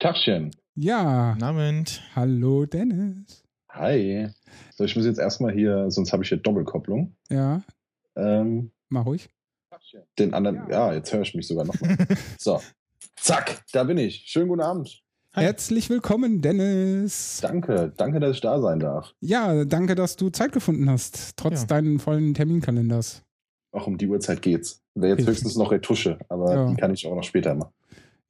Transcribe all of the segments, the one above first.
Tagchen. Ja. Guten Abend. Hallo Dennis. Hi. So, ich muss jetzt erstmal hier, sonst habe ich hier Doppelkopplung. Ja. Ähm, Mach ruhig. Den anderen, ja, jetzt höre ich mich sogar nochmal. so. Zack, da bin ich. Schönen guten Abend. Hi. Herzlich willkommen, Dennis. Danke, danke, dass ich da sein darf. Ja, danke, dass du Zeit gefunden hast, trotz ja. deinen vollen Terminkalenders. Auch um die Uhrzeit geht's. Wäre jetzt höchstens noch Retusche, aber ja. die kann ich auch noch später machen.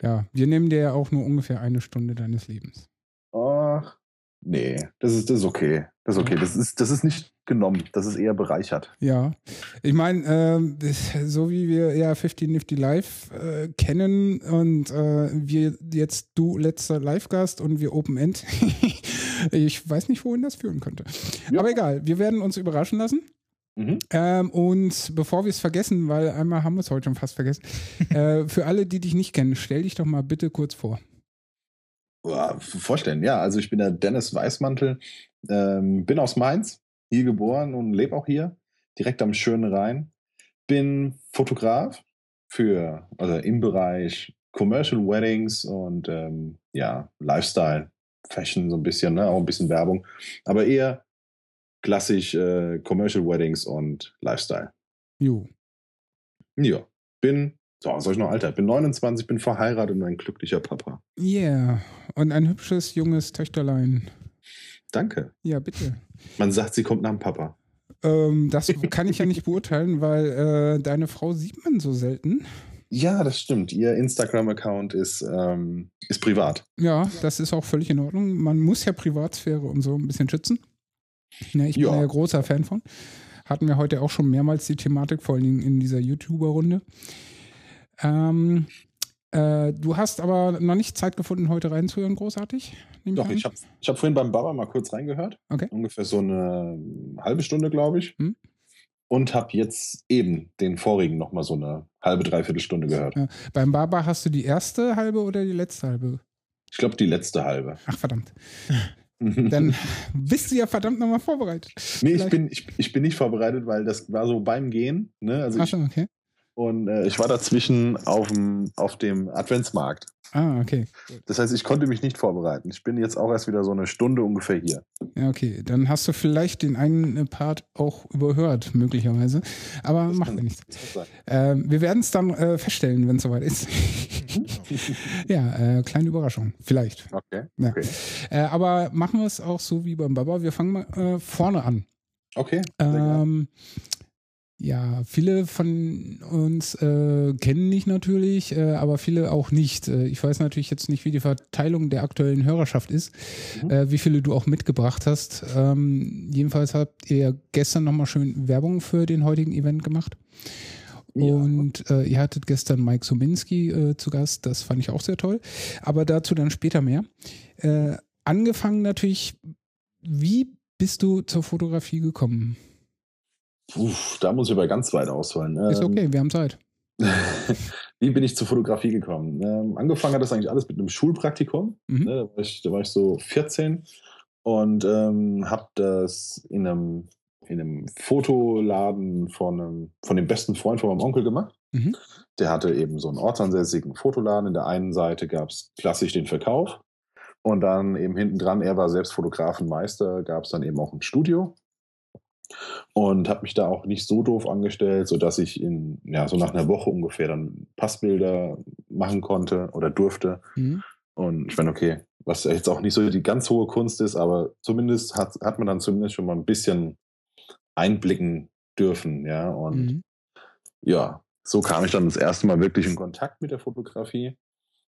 Ja, wir nehmen dir ja auch nur ungefähr eine Stunde deines Lebens. Ach, nee, das ist, das ist okay. Das ist okay. Das ist, das ist nicht genommen. Das ist eher bereichert. Ja, ich meine, äh, so wie wir ja 50 Nifty Live äh, kennen und äh, wir jetzt du letzter Live-Gast und wir Open End. ich weiß nicht, wohin das führen könnte. Ja. Aber egal, wir werden uns überraschen lassen. Mhm. Ähm, und bevor wir es vergessen, weil einmal haben wir es heute schon fast vergessen, äh, für alle, die dich nicht kennen, stell dich doch mal bitte kurz vor. Vorstellen, ja. Also ich bin der Dennis Weißmantel, ähm, bin aus Mainz, hier geboren und lebe auch hier, direkt am schönen Rhein. Bin Fotograf für, also im Bereich Commercial Weddings und ähm, ja, Lifestyle, Fashion so ein bisschen, ne? auch ein bisschen Werbung, aber eher klassisch äh, Commercial Weddings und Lifestyle. Jo. Ja, bin, so, was soll ich noch alter? Bin 29, bin verheiratet und ein glücklicher Papa. Yeah, und ein hübsches junges Töchterlein. Danke. Ja, bitte. Man sagt, sie kommt nach dem Papa. Ähm, das kann ich ja nicht beurteilen, weil äh, deine Frau sieht man so selten. Ja, das stimmt. Ihr Instagram-Account ist, ähm, ist privat. Ja, das ist auch völlig in Ordnung. Man muss ja Privatsphäre und so ein bisschen schützen. Ja, ich bin ja. ja großer Fan von. Hatten wir heute auch schon mehrmals die Thematik, vor allen Dingen in dieser YouTuber-Runde. Ähm, äh, du hast aber noch nicht Zeit gefunden, heute reinzuhören, großartig? Doch, ich habe ich hab vorhin beim Baba mal kurz reingehört. Okay. Ungefähr so eine halbe Stunde, glaube ich. Hm? Und habe jetzt eben den vorigen nochmal so eine halbe, dreiviertel Stunde gehört. Ja. Beim Baba hast du die erste halbe oder die letzte halbe? Ich glaube, die letzte halbe. Ach, verdammt. Dann bist du ja verdammt nochmal vorbereitet. Nee, ich bin, ich, ich bin nicht vorbereitet, weil das war so beim Gehen. Ne? Also Achso, okay. Und äh, ich war dazwischen auf dem, auf dem Adventsmarkt. Ah, okay. Das heißt, ich konnte mich nicht vorbereiten. Ich bin jetzt auch erst wieder so eine Stunde ungefähr hier. Ja, okay. Dann hast du vielleicht den einen Part auch überhört, möglicherweise. Aber das macht ja nichts. Äh, wir werden es dann äh, feststellen, wenn es soweit ist. ja, äh, kleine Überraschung. Vielleicht. Okay. Ja. okay. Äh, aber machen wir es auch so wie beim Baba. Wir fangen mal äh, vorne an. Okay. Ähm, ja, viele von uns äh, kennen dich natürlich, äh, aber viele auch nicht. Äh, ich weiß natürlich jetzt nicht, wie die Verteilung der aktuellen Hörerschaft ist, mhm. Äh, wie viele du auch mitgebracht hast. Ähm, jedenfalls habt ihr gestern nochmal schön Werbung für den heutigen Event gemacht. Ja. Und äh, ihr hattet gestern Mike Sominski äh, zu Gast, das fand ich auch sehr toll. Aber dazu dann später mehr. angefangen natürlich, wie bist du zur Fotografie gekommen? Puh, da muss ich aber ganz weit ausholen. Ist okay, wir haben Zeit. Wie bin ich zur Fotografie gekommen? Ähm, angefangen hat das eigentlich alles mit einem Schulpraktikum. Mhm. Ne, da, war ich, da, war ich, so 14 und ähm, habe das in einem, in einem Fotoladen von, einem, von dem besten Freund von meinem Onkel gemacht. Mhm. Der hatte eben so einen ortsansässigen Fotoladen. In der einen Seite gab es klassisch den Verkauf und dann eben hinten dran, er war selbst Fotografenmeister, gab es dann eben auch ein Studio und habe mich da auch nicht so doof angestellt, sodass ich in, ja, so nach einer Woche ungefähr dann Passbilder machen konnte oder durfte. Mhm. Und ich meine, okay, was jetzt auch nicht so die ganz hohe Kunst ist, aber zumindest hat, hat man dann zumindest schon mal ein bisschen einblicken dürfen, ja. Und mhm. ja, so kam ich dann das erste Mal wirklich in Kontakt mit der Fotografie.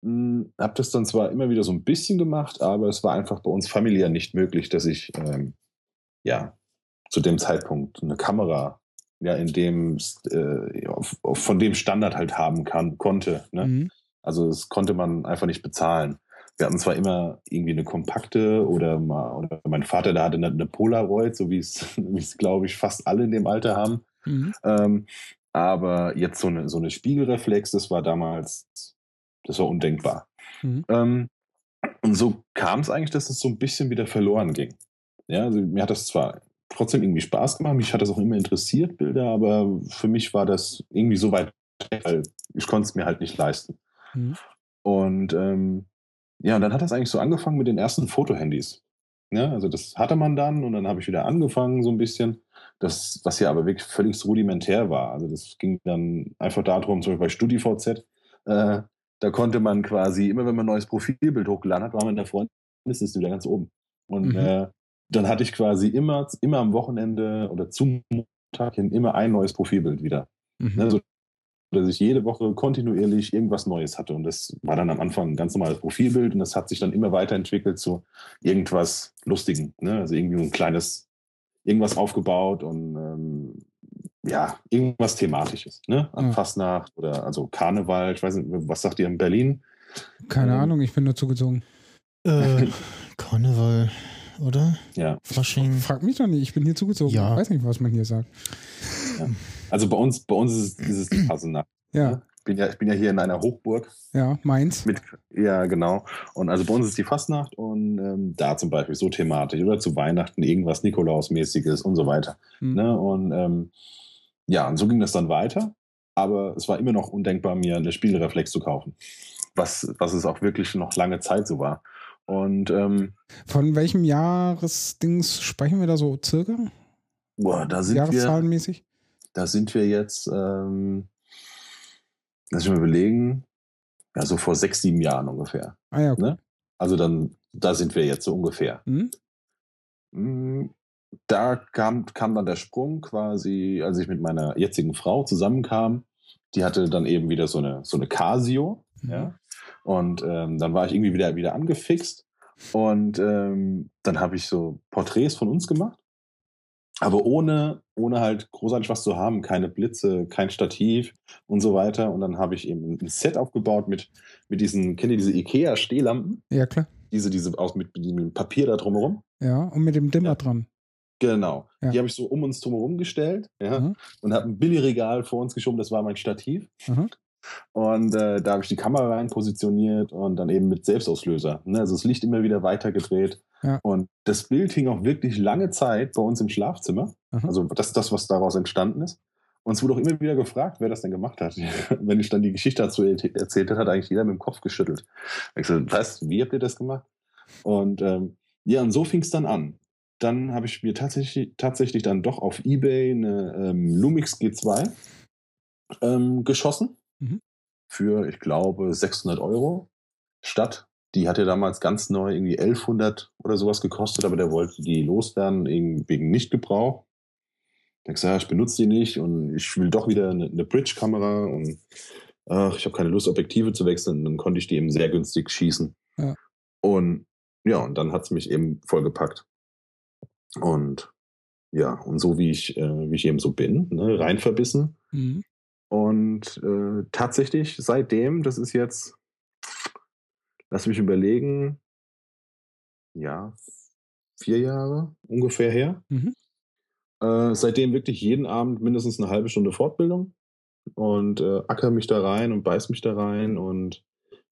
Hm, habe das dann zwar immer wieder so ein bisschen gemacht, aber es war einfach bei uns familiär nicht möglich, dass ich ähm, ja zu dem Zeitpunkt eine Kamera, ja, in dem äh, auf, auf, von dem Standard halt haben kann, konnte. Ne? Mhm. Also das konnte man einfach nicht bezahlen. Wir hatten zwar immer irgendwie eine kompakte oder mal, oder mein Vater, der hatte eine, eine Polaroid, so wie es, wie es, glaube ich, fast alle in dem Alter haben. Mhm. Ähm, aber jetzt so eine, so eine Spiegelreflex, das war damals, das war undenkbar. Mhm. Ähm, und so kam es eigentlich, dass es so ein bisschen wieder verloren ging. Ja, also mir hat das zwar trotzdem irgendwie Spaß gemacht. Mich hat das auch immer interessiert, Bilder, aber für mich war das irgendwie so weit, weil ich konnte es mir halt nicht leisten. Mhm. Und ähm, ja, und dann hat das eigentlich so angefangen mit den ersten Fotohandys. Ja, also das hatte man dann und dann habe ich wieder angefangen so ein bisschen. Das, was ja aber wirklich völlig rudimentär war. Also das ging dann einfach darum, zum Beispiel bei StudiVZ, äh, da konnte man quasi, immer wenn man ein neues Profilbild hochgeladen hat, war man in der Freundesliste wieder ganz oben. Und mhm. äh, dann hatte ich quasi immer, immer am Wochenende oder zum Montag hin immer ein neues Profilbild wieder. Mhm. Ne, so, dass ich jede Woche kontinuierlich irgendwas Neues hatte. Und das war dann am Anfang ein ganz normales Profilbild und das hat sich dann immer weiterentwickelt zu irgendwas Lustigem. Ne? Also irgendwie ein kleines, irgendwas aufgebaut und ähm, ja, irgendwas Thematisches. Ne? An ja. Fastnacht oder also Karneval, ich weiß nicht, was sagt ihr in Berlin? Keine ähm, Ahnung, ich bin nur zugezogen. Äh, Karneval, oder? Ja. Fasching. Frag mich doch nicht, ich bin hier zugezogen. Ja. Ich weiß nicht, was man hier sagt. Ja. Also bei uns, bei uns ist es, ist es Passenacht. Ja. Ne? Ich bin ja. Ich bin ja hier in einer Hochburg. Ja, Mainz. Mit, ja, genau. Und also bei uns ist die Fastnacht und ähm, da zum Beispiel so thematisch oder zu Weihnachten irgendwas Nikolausmäßiges und so weiter. Mhm. Ne? Und ähm, ja, und so ging das dann weiter. Aber es war immer noch undenkbar, mir eine Spielreflex zu kaufen. Was, was es auch wirklich noch lange Zeit so war. Und ähm, von welchem Jahresdings sprechen wir da so circa? Boah, da sind Jahreszahlenmäßig? wir. Da sind wir jetzt, ähm, lass ich mal überlegen, ja, so vor sechs, sieben Jahren ungefähr. Ah ja. Ne? Also dann, da sind wir jetzt so ungefähr. Mhm. Da kam, kam dann der Sprung quasi, als ich mit meiner jetzigen Frau zusammenkam. Die hatte dann eben wieder so eine, so eine Casio. Mhm. Ja. Und ähm, dann war ich irgendwie wieder, wieder angefixt. Und ähm, dann habe ich so Porträts von uns gemacht. Aber ohne, ohne halt großartig was zu haben, keine Blitze, kein Stativ und so weiter. Und dann habe ich eben ein Set aufgebaut mit, mit diesen, kennt ihr diese IKEA-Stehlampen? Ja, klar. Diese, diese aus mit, mit dem Papier da drumherum. Ja, und mit dem Dimmer ja. dran. Genau. Ja. Die habe ich so um uns drumherum gestellt ja, mhm. und habe ein Billigregal vor uns geschoben, das war mein Stativ. Mhm. Und äh, da habe ich die Kamera rein positioniert und dann eben mit Selbstauslöser. Ne? Also das Licht immer wieder weitergedreht. Ja. Und das Bild hing auch wirklich lange Zeit bei uns im Schlafzimmer. Mhm. Also das ist das, was daraus entstanden ist. Und es wurde auch immer wieder gefragt, wer das denn gemacht hat. Wenn ich dann die Geschichte dazu erzählt habe, hat eigentlich jeder mit dem Kopf geschüttelt. Ich so, was, wie habt ihr das gemacht? Und ähm, ja, und so fing es dann an. Dann habe ich mir tatsächlich, tatsächlich dann doch auf Ebay eine ähm, Lumix G2 ähm, geschossen Mhm. Für, ich glaube, 600 Euro. Statt, die hatte damals ganz neu irgendwie 1100 oder sowas gekostet, aber der wollte die loswerden wegen Nichtgebrauch. Ich habe gesagt, ich benutze die nicht und ich will doch wieder eine, eine Bridge-Kamera und ach, ich habe keine Lust, Objektive zu wechseln. Und dann konnte ich die eben sehr günstig schießen. Ja. Und ja, und dann hat es mich eben vollgepackt. Und ja, und so wie ich, äh, wie ich eben so bin, ne, rein verbissen. Mhm. Und äh, tatsächlich seitdem, das ist jetzt, lass mich überlegen, ja, vier Jahre ungefähr her. Mhm. Äh, seitdem wirklich jeden Abend mindestens eine halbe Stunde Fortbildung und äh, acker mich da rein und beiß mich da rein und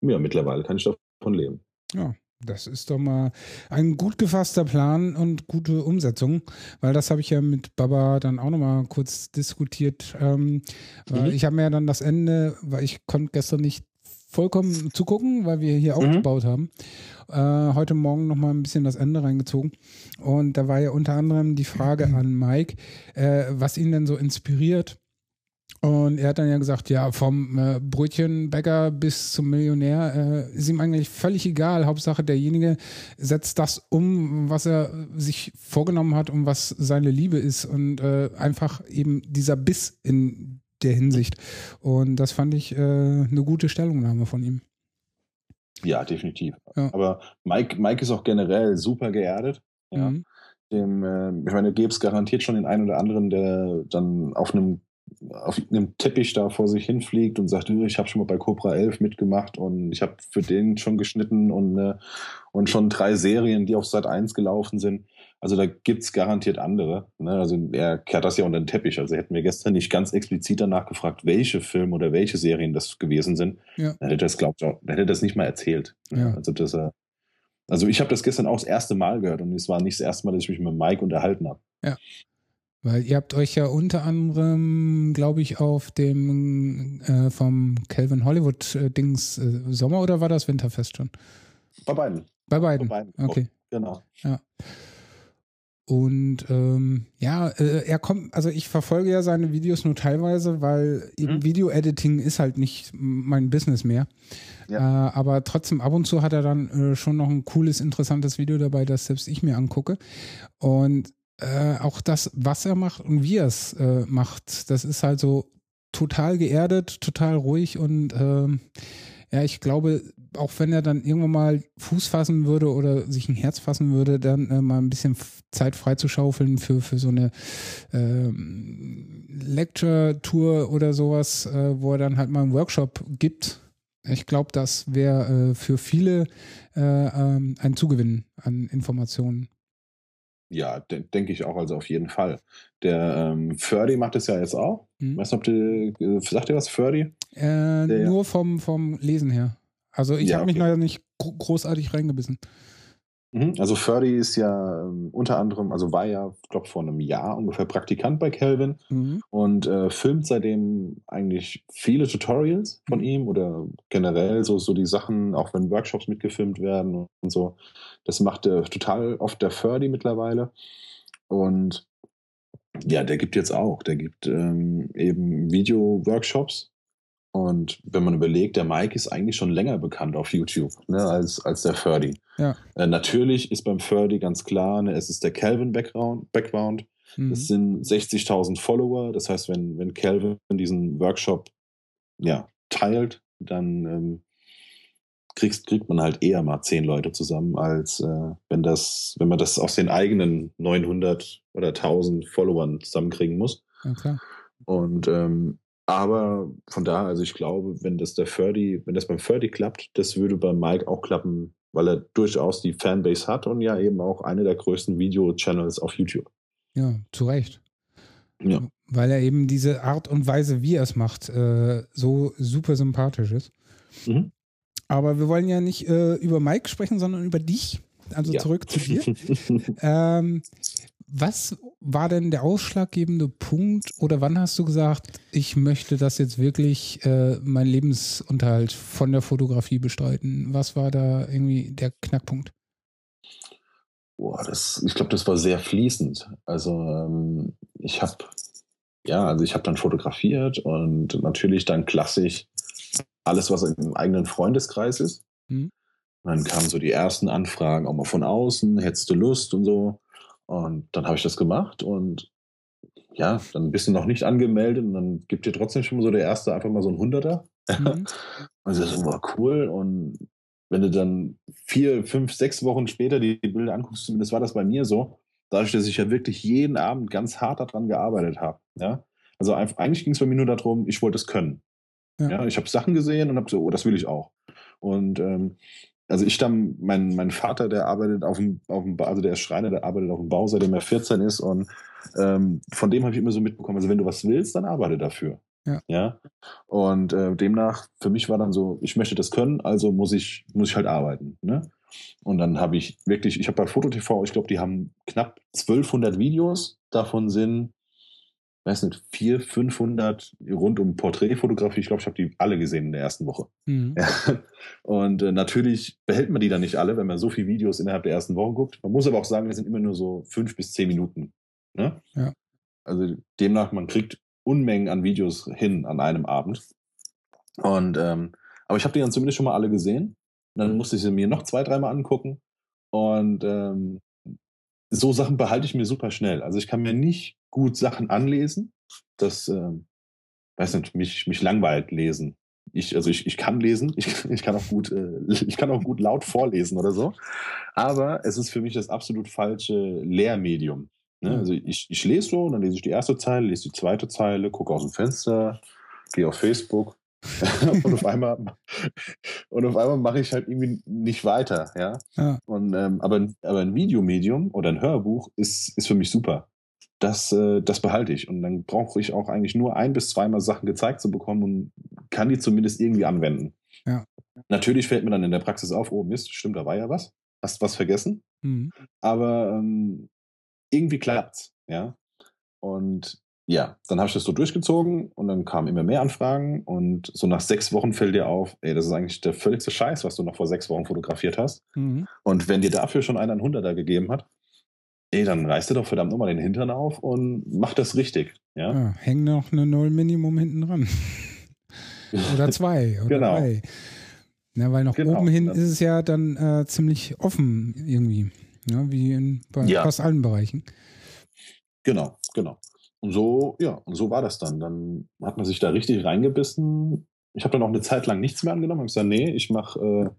ja, mittlerweile kann ich davon leben. Ja, das ist doch mal ein gut gefasster Plan und gute Umsetzung, weil das habe ich ja mit Baba dann auch nochmal kurz diskutiert. Ähm, mhm. Ich habe mir ja dann das Ende, weil ich konnte gestern nicht vollkommen zugucken, weil wir hier mhm. aufgebaut haben. Äh, heute Morgen nochmal ein bisschen das Ende reingezogen. Und da war ja unter anderem die Frage mhm. an Mike, äh, was ihn denn so inspiriert, und er hat dann ja gesagt, ja, vom äh, Brötchenbäcker bis zum Millionär äh, ist ihm eigentlich völlig egal. Hauptsache derjenige setzt das um, was er sich vorgenommen hat und was seine Liebe ist und äh, einfach eben dieser Biss in der Hinsicht. Und das fand ich äh, eine gute Stellungnahme von ihm. Ja, definitiv. Ja. Aber Mike, Mike ist auch generell super geerdet. Ja. Mhm. Dem, äh, ich meine, gäbe es garantiert schon den einen oder anderen, der dann auf einem auf einem Teppich da vor sich hinfliegt und sagt, ich habe schon mal bei Cobra 11 mitgemacht und ich habe für den schon geschnitten und, äh, und schon drei Serien, die auf Sat 1 gelaufen sind. Also da gibt es garantiert andere. Ne? Also er kehrt das ja unter den Teppich. Also hätten wir gestern nicht ganz explizit danach gefragt, welche Filme oder welche Serien das gewesen sind, ja. dann hätte das, glaubt, dann hätte das nicht mal erzählt. Ja. Also das, äh, also ich habe das gestern auch das erste Mal gehört und es war nicht das erste Mal, dass ich mich mit Mike unterhalten habe. Ja. Weil ihr habt euch ja unter anderem, glaube ich, auf dem äh, vom Calvin Hollywood äh, Dings äh, Sommer oder war das Winterfest schon? Bei beiden. Bei beiden. Bei beiden. Okay. Genau. Ja. Und ähm, ja, äh, er kommt, also ich verfolge ja seine Videos nur teilweise, weil eben Mhm. Video-Editing ist halt nicht mein Business mehr. Äh, aber trotzdem ab und zu hat er dann äh, schon noch ein cooles, interessantes Video dabei, das selbst ich mir angucke. Und äh, auch das, was er macht und wie er es äh, macht, das ist halt so total geerdet, total ruhig und ähm, ja, ich glaube, auch wenn er dann irgendwann mal Fuß fassen würde oder sich ein Herz fassen würde, dann äh, mal ein bisschen Zeit freizuschaufeln für, für so eine ähm, Lecture-Tour oder sowas, äh, wo er dann halt mal einen Workshop gibt. Ich glaube, das wäre äh, für viele äh, ähm, ein Zugewinn an Informationen. Ja, de denke ich auch, also auf jeden Fall. Der ähm, Ferdi macht es ja jetzt auch. Mhm. Weißt du, ob du, äh, sagt dir was, Ferdi? Äh, Der- nur vom, vom Lesen her. Also ich Ja, habe mich okay. noch nicht gro großartig reingebissen. Mhm. Also Ferdi ist ja ähm, unter anderem, also war ja, ich glaube, vor einem Jahr ungefähr Praktikant bei Calvin Mhm. und äh, filmt seitdem eigentlich viele Tutorials von Mhm. ihm oder generell so, so die Sachen, auch wenn Workshops mitgefilmt werden und so. Das macht äh, total oft der Ferdi mittlerweile. Und ja, der gibt jetzt auch, der gibt ähm, eben Video-Workshops. Und wenn man überlegt, der Mike ist eigentlich schon länger bekannt auf YouTube ne, als, als der Ferdi. Ja. Äh, natürlich ist beim Ferdi ganz klar, ne, es ist der Calvin-Background. Background. Mhm. Es sind 60.000 Follower. Das heißt, wenn, wenn Calvin diesen Workshop ja, teilt, dann ähm, kriegst, kriegt man halt eher mal 10 Leute zusammen, als äh, wenn, das, wenn man das aus den eigenen 900 oder 1000 Followern zusammenkriegen muss. Klar. Und ähm, aber von daher, also ich glaube, wenn das der Ferdi, wenn das beim Ferdi klappt, das würde beim Mike auch klappen, weil er durchaus die Fanbase hat und ja eben auch eine der größten Video-Channels auf YouTube. Ja, zu Recht. Ja. Weil er eben diese Art und Weise, wie er es macht, äh, so super sympathisch ist. Mhm. Aber wir wollen ja nicht äh, über Mike sprechen, sondern über dich. Also Ja. zurück zu dir. ähm, was war denn der ausschlaggebende Punkt oder wann hast du gesagt, ich möchte das jetzt wirklich äh, mein Lebensunterhalt von der Fotografie bestreiten? Was war da irgendwie der Knackpunkt? Boah, das, ich glaube, das war sehr fließend. Also ähm, ich habe ja, also ich habe dann fotografiert und natürlich dann klassisch alles, was im eigenen Freundeskreis ist. Mhm. Dann kamen so die ersten Anfragen auch mal von außen, hättest du Lust und so. Und dann habe ich das gemacht und ja, dann bist du noch nicht angemeldet und dann gibt dir trotzdem schon mal so der erste einfach mal so ein Hunderter. Mhm. Und das ist war cool. Und wenn du dann vier, fünf, sechs Wochen später die Bilder anguckst, zumindest war das bei mir so, dadurch, dass ich ja wirklich jeden Abend ganz hart daran gearbeitet habe. Ja? Also einfach, eigentlich ging es bei mir nur darum, ich wollte es können. Ja. Ja. ich habe Sachen gesehen und habe so, oh, das will ich auch. Und ähm, also ich dann, mein, mein Vater, der arbeitet auf dem, auf dem, also der ist Schreiner, der arbeitet auf dem Bau, seitdem er 14 ist und ähm, von dem habe ich immer so mitbekommen, also wenn du was willst, dann arbeite dafür. Ja. ja? Und äh, demnach, für mich war dann so, ich möchte das können, also muss ich, muss ich halt arbeiten. Ne? Und dann habe ich wirklich, ich habe bei FotoTV, ich glaube, die haben knapp 1200 Videos, davon sind, weiß nicht, 400, 500 rund um Porträtfotografie. Ich glaube, ich habe die alle gesehen in der ersten Woche. Mhm. Ja. Und äh, natürlich behält man die dann nicht alle, wenn man so viele Videos innerhalb der ersten Woche guckt. Man muss aber auch sagen, das sind immer nur so fünf bis zehn Minuten. Ne? Ja. Also demnach, man kriegt Unmengen an Videos hin an einem Abend. Und ähm, aber ich habe die dann zumindest schon mal alle gesehen. Und dann musste ich sie mir noch zwei, dreimal angucken. Und ähm, so Sachen behalte ich mir super schnell. Also ich kann mir nicht gut Sachen anlesen. Das, ähm, weiß nicht, mich, mich langweilt lesen. Ich, also ich, ich kann lesen, ich, ich, kann auch gut, äh, ich kann auch gut laut vorlesen oder so. Aber es ist für mich das absolut falsche Lehrmedium. Ne? Mhm. Also ich, ich lese so, dann lese ich die erste Zeile, lese die zweite Zeile, gucke aus dem Fenster, gehe auf Facebook und auf einmal und auf einmal mache ich halt irgendwie nicht weiter, ja. Ja. Und ähm, aber, aber ein Videomedium oder ein Hörbuch ist, ist für mich super. Das, äh, das behalte ich. Und dann brauche ich auch eigentlich nur ein bis zweimal Sachen gezeigt zu bekommen und kann die zumindest irgendwie anwenden. Ja. Natürlich fällt mir dann in der Praxis auf, oh Mist, stimmt, da war ja was. Hast was vergessen? Mhm. Aber ähm, irgendwie klappt's, ja. Und ja, dann habe ich das so durchgezogen und dann kamen immer mehr Anfragen und so nach sechs Wochen fällt dir auf, ey, das ist eigentlich der völligste Scheiß, was du noch vor sechs Wochen fotografiert hast. Mhm. Und wenn dir dafür schon einer einen Hunderter gegeben hat, ey, dann reißt dir doch verdammt nochmal den Hintern auf und mach das richtig. Ja, ja häng noch eine Null Minimum hinten dran. oder zwei oder genau. drei. Ja, weil nach genau. oben hin ist es ja dann äh, ziemlich offen irgendwie, ja, wie in bei ja. fast allen Bereichen. Genau, genau. Und so, ja, und so war das dann. Dann hat man sich da richtig reingebissen. Ich habe dann auch eine Zeit lang nichts mehr angenommen. Ich gesagt, nee, ich mache äh,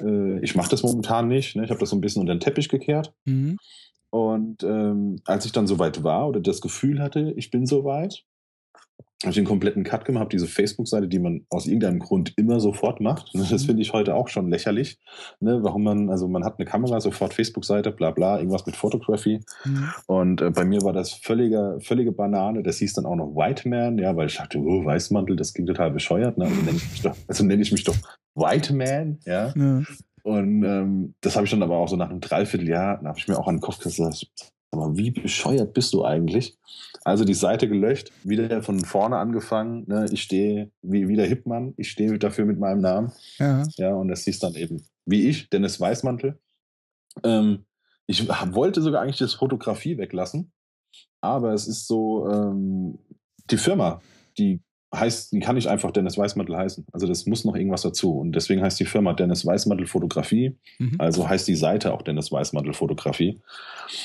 äh, ich mach das momentan nicht. Ne? Ich habe das so ein bisschen unter den Teppich gekehrt. Mhm. Und ähm, als ich dann soweit war oder das Gefühl hatte, ich bin soweit, habe ich den kompletten Cut gemacht, habe diese Facebook-Seite, die man aus irgendeinem Grund immer sofort macht. Ne, das mhm. finde ich heute auch schon lächerlich. Ne? Warum man, also man hat eine Kamera, sofort Facebook-Seite, bla bla, irgendwas mit Photography. Mhm. Und äh, bei mir war das völlige, völlige Banane. Das hieß dann auch noch White Man, ja, weil ich dachte, oh, Weißmantel, das klingt total bescheuert. Ne? Also nenne ich mich doch, also nenne ich mich doch White Man, ja. ja. Und ähm, das habe ich dann aber auch so nach einem Dreivierteljahr, da habe ich mir auch an den Kopf gesagt, aber wie bescheuert bist du eigentlich? Also die Seite gelöscht, wieder von vorne angefangen. Ne? Ich stehe wie, der Hipmann, ich stehe dafür mit meinem Namen. Ja. ja und das hieß dann eben, wie ich, Dennis Weißmantel. Ähm, ich wollte sogar eigentlich das Fotografie weglassen, aber es ist so, ähm, die Firma, die heißt, die kann nicht einfach Dennis Weißmantel heißen. Also das muss noch irgendwas dazu. Und deswegen heißt die Firma Dennis Weißmantel Fotografie. Mhm. Also heißt die Seite auch Dennis Weißmantel Fotografie.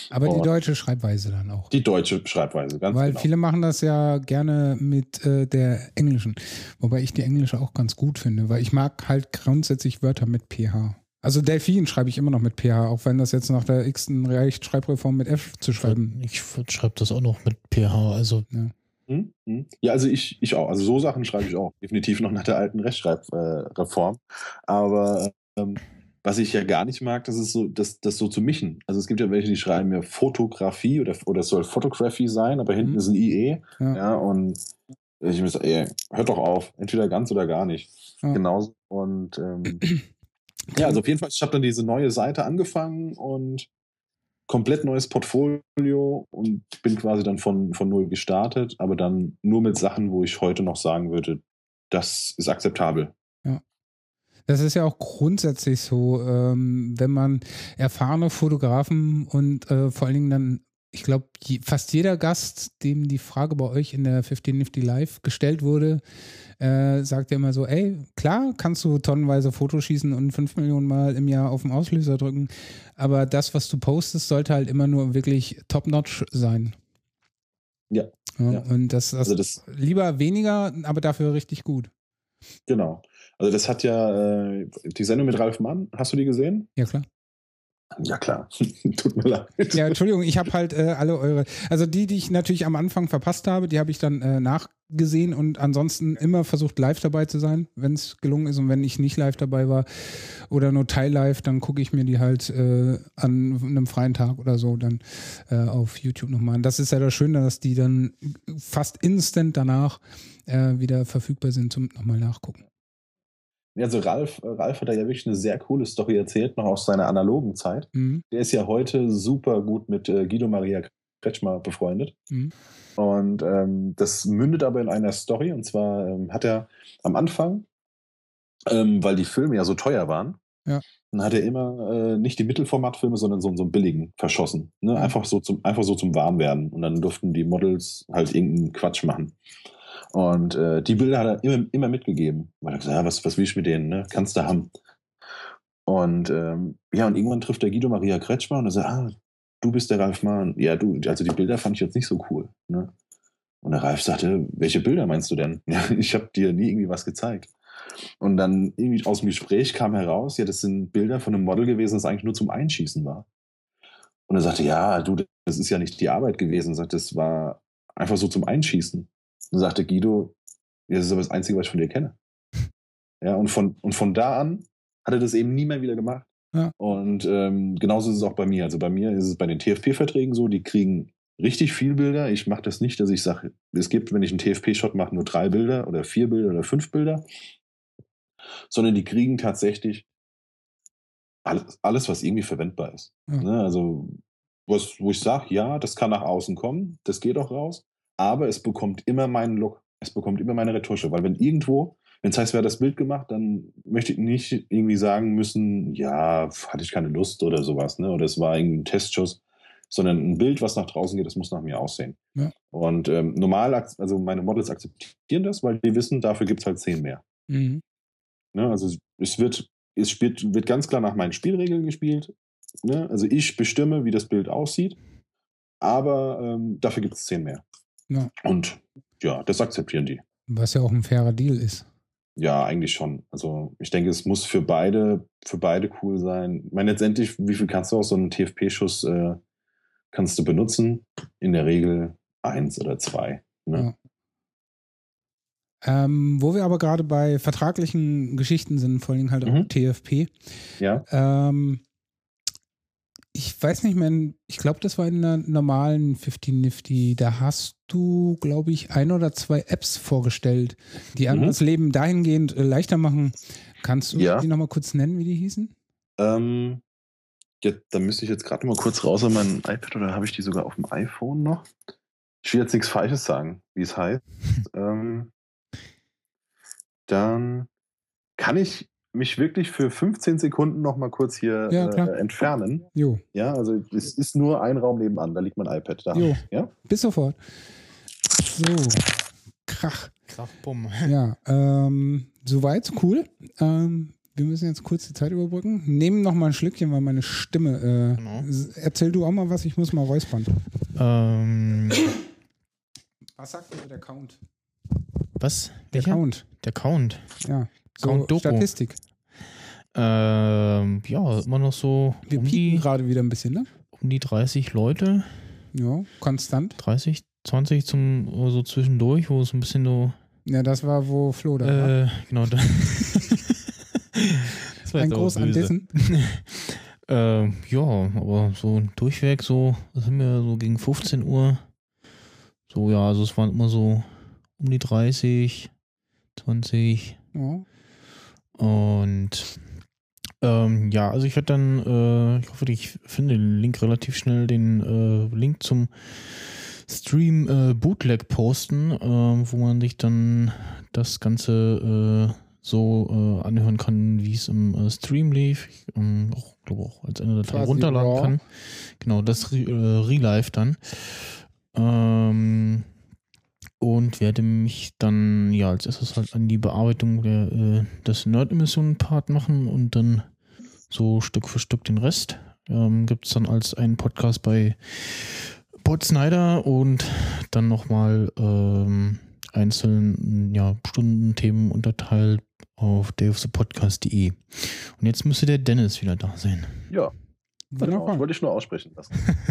Aber die deutsche Schreibweise dann auch. Die deutsche Schreibweise, ganz Weil genau. viele machen das ja gerne mit äh, der englischen. Wobei ich die englische auch ganz gut finde, weil ich mag halt grundsätzlich Wörter mit PH. Also Delfin schreibe ich immer noch mit PH, auch wenn das jetzt nach der x-ten Rechtschreibreform mit F zu schreiben. Ich schreibe das auch noch mit PH, also. Ja. Hm? Hm? Ja, also ich, ich auch. Also so Sachen schreibe ich auch. Definitiv noch nach der alten Rechtschreibreform. Äh, Aber ähm, was ich ja gar nicht mag, das ist so, das, das so zu mischen. Also es gibt ja welche, die schreiben ja Fotografie oder, oder es soll Photography sein, aber hinten mhm. ist ein IE. Ja. ja. und ich so, ey, hört doch auf. Entweder ganz oder gar nicht. Ja. Genauso. Und ähm, ja, also auf jeden Fall, ich habe dann diese neue Seite angefangen und komplett neues Portfolio und bin quasi dann von, von null gestartet, aber dann nur mit Sachen, wo ich heute noch sagen würde, das ist akzeptabel. Ja. Das ist ja auch grundsätzlich so, ähm, wenn man erfahrene Fotografen und äh, vor allen Dingen dann ich glaube, fast jeder Gast, dem die Frage bei euch in der 15 Nifty Live gestellt wurde, äh, sagt ja immer so, ey, klar, kannst du tonnenweise Fotos schießen und fünf Millionen Mal im Jahr auf den Auslöser drücken, aber das, was du postest, sollte halt immer nur wirklich top-notch sein. Ja. ja, ja. Und das, das, also das lieber weniger, aber dafür richtig gut. Genau. Also das hat ja äh, die Sendung mit Ralf Mann, hast du die gesehen? Ja, klar. Ja, klar. Tut mir leid. Ja, Entschuldigung, ich habe halt äh, alle eure. Also die, die ich natürlich am Anfang verpasst habe, die habe ich dann äh, nachgesehen und ansonsten immer versucht, live dabei zu sein, wenn es gelungen ist. Und wenn ich nicht live dabei war oder nur teil-live, dann gucke ich mir die halt äh, an einem freien Tag oder so dann äh, auf YouTube nochmal an. Das ist ja das Schöne, dass die dann fast instant danach äh, wieder verfügbar sind zum nochmal nachgucken. Also Ralf, äh, Ralf hat da ja wirklich eine sehr coole Story erzählt, noch aus seiner analogen Zeit. Mhm. Der ist ja heute super gut mit äh, Guido Maria Kretschmer befreundet. Mhm. Und ähm, das mündet aber in einer Story. Und zwar ähm, hat er am Anfang, ähm, weil die Filme ja so teuer waren, ja. dann hat er immer äh, nicht die Mittelformatfilme, sondern so, so einen billigen verschossen. Ne? Mhm. Einfach, so zum, einfach so zum Warmwerden. Und dann durften die Models halt irgendeinen Quatsch machen. Und äh, die Bilder hat er immer, immer mitgegeben. Weil er gesagt ja, was, was will ich mit denen? Ne? Kannst du haben. Und ähm, ja, und irgendwann trifft der Guido Maria Kretschmer und er sagt, ah, du bist der Ralf Mahn. Ja, du, also die Bilder fand ich jetzt nicht so cool. Ne? Und der Ralf sagte, welche Bilder meinst du denn? Ich habe dir nie irgendwie was gezeigt. Und dann irgendwie aus dem Gespräch kam heraus, ja, das sind Bilder von einem Model gewesen, das eigentlich nur zum Einschießen war. Und er sagte, ja, du, das ist ja nicht die Arbeit gewesen. Er sagte, das war einfach so zum Einschießen. Dann sagte Guido, das ist aber das Einzige, was ich von dir kenne. Ja, und von, und von da an hat er das eben nie mehr wieder gemacht. Ja. Und ähm, genauso ist es auch bei mir. Also bei mir ist es bei den TFP-Verträgen so, die kriegen richtig viel Bilder. Ich mache das nicht, dass ich sage, es gibt, wenn ich einen TFP-Shot mache, nur drei Bilder oder vier Bilder oder fünf Bilder, sondern die kriegen tatsächlich alles, alles was irgendwie verwendbar ist. Ja. Ne? Also, was, wo ich sage, ja, das kann nach außen kommen, das geht auch raus, aber es bekommt immer meinen Look. Es bekommt immer meine Retusche, weil wenn irgendwo, wenn es heißt, wer hat das Bild gemacht, dann möchte ich nicht irgendwie sagen müssen, ja, hatte ich keine Lust oder sowas, ne? Oder es war irgendwie ein Testschuss, sondern ein Bild, was nach draußen geht, das muss nach mir aussehen. Ja. Und ähm, normal, also meine Models akzeptieren das, weil die wissen, dafür gibt es halt zehn mehr. Mhm. Ne? Also es wird, es spielt, wird ganz klar nach meinen Spielregeln gespielt. Ne? Also ich bestimme, wie das Bild aussieht, aber ähm, dafür gibt es zehn mehr. Ja. Und ja, das akzeptieren die. Was ja auch ein fairer Deal ist. Ja, eigentlich schon. Also ich denke, es muss für beide, für beide cool sein. Ich meine, letztendlich, wie viel kannst du aus so einem TFP-Schuss äh, kannst du benutzen? In der Regel eins oder zwei. Ne? Ja. Ähm, wo wir aber gerade bei vertraglichen Geschichten sind, vor allem halt auch Mhm. TFP. Ja. Ähm, ich weiß nicht mehr, ich glaube, das war in der normalen 50 Nifty. Da hast du, glaube ich, ein oder zwei Apps vorgestellt, die einem Mhm. das Leben dahingehend äh, leichter machen. Kannst du Ja. die nochmal kurz nennen, wie die hießen? Ähm, ja, da müsste ich jetzt gerade mal kurz raus an mein iPad oder habe ich die sogar auf dem iPhone noch? Ich will jetzt nichts Falsches sagen, wie es heißt. ähm, dann kann ich mich wirklich für 15 Sekunden noch mal kurz hier Ja, klar. äh, entfernen. Jo, Ja, also es ist nur ein Raum nebenan, da liegt mein iPad da. jo, Ja? bis sofort. So, Krach. Krach, bumm. Ja, ähm, soweit, cool. Ähm, wir müssen jetzt kurz die Zeit überbrücken. Nehmen noch mal ein Schlückchen, weil meine Stimme. Äh, Genau. Erzähl du auch mal was, ich muss mal räuspern. Ähm, Was sagt denn der Count? was? Der Welcher? Count, Der Count. ja. So Count Doku. Statistik. Ähm, ja, immer noch so Wir um pieken die, gerade wieder ein bisschen, ne? um die 30 Leute. Ja, konstant. 30, 20 zum so zwischendurch, wo es ein bisschen so. Ja, das war, wo Flo da war. Äh, genau. Da. Das war Ein Groß an. Dissen. Ähm, ja, aber so durchweg so, was haben wir so gegen 15 Uhr? So, ja, also es waren immer so um die 30, 20 Ja. und ähm, ja, also ich werde dann, äh, ich hoffe, ich finde den Link relativ schnell, den äh, Link zum Stream äh, Bootleg posten, äh, wo man sich dann das Ganze äh, so äh, anhören kann, wie es im äh, Stream lief. Ich ähm, auch, glaube auch als eine Datei Quasi runterladen raw. kann. Genau, das Re Relive dann. Ähm, und werde mich dann ja als erstes halt an die Bearbeitung der, äh, des Nerd-Emissionen-Part machen und dann so Stück für Stück den Rest. Ähm, Gibt es dann als einen Podcast bei Bot Snyder und dann nochmal ähm, einzeln ja, Stundenthemen unterteilt auf dayofthepodcast.de. Und jetzt müsste der Dennis wieder da sein. Ja, genau. Wunderbar. Wollte ich nur aussprechen lassen.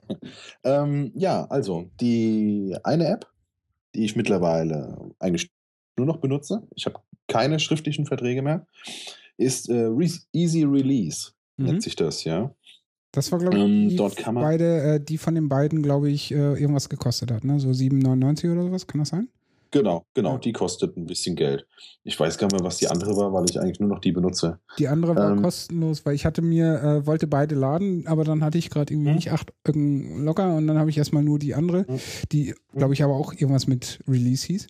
ähm, ja, also die eine App, die ich mittlerweile eigentlich nur noch benutze, ich habe keine schriftlichen Verträge mehr, ist äh, Re Easy Release, Mhm. nennt sich das, ja. Das war, glaube ich, Ähm, die, dort kann man- beide, äh, die von den beiden, glaube ich, äh, irgendwas gekostet hat, ne? So 7,99 oder sowas, kann das sein? Genau, genau, Ja. die kostet ein bisschen Geld. Ich weiß gar nicht mehr, was die andere war, weil ich eigentlich nur noch die benutze. Die andere war Ähm, kostenlos, weil ich hatte mir, äh, wollte beide laden, aber dann hatte ich gerade irgendwie Mhm. nicht acht Öcken locker und dann habe ich erstmal nur die andere, Mhm. die, glaube ich, aber auch irgendwas mit Release hieß.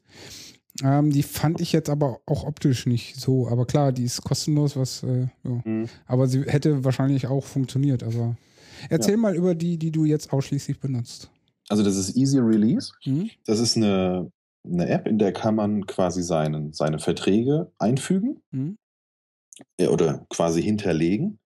Ähm, die fand ich jetzt aber auch optisch nicht so, aber klar, die ist kostenlos, was, äh, ja. Mhm. aber sie hätte wahrscheinlich auch funktioniert, aber erzähl mal über die, die du jetzt ausschließlich benutzt. Also das ist Easy Release. Mhm. Das ist eine, eine App, in der kann man quasi seinen, seine Verträge einfügen Mhm. äh, oder quasi hinterlegen.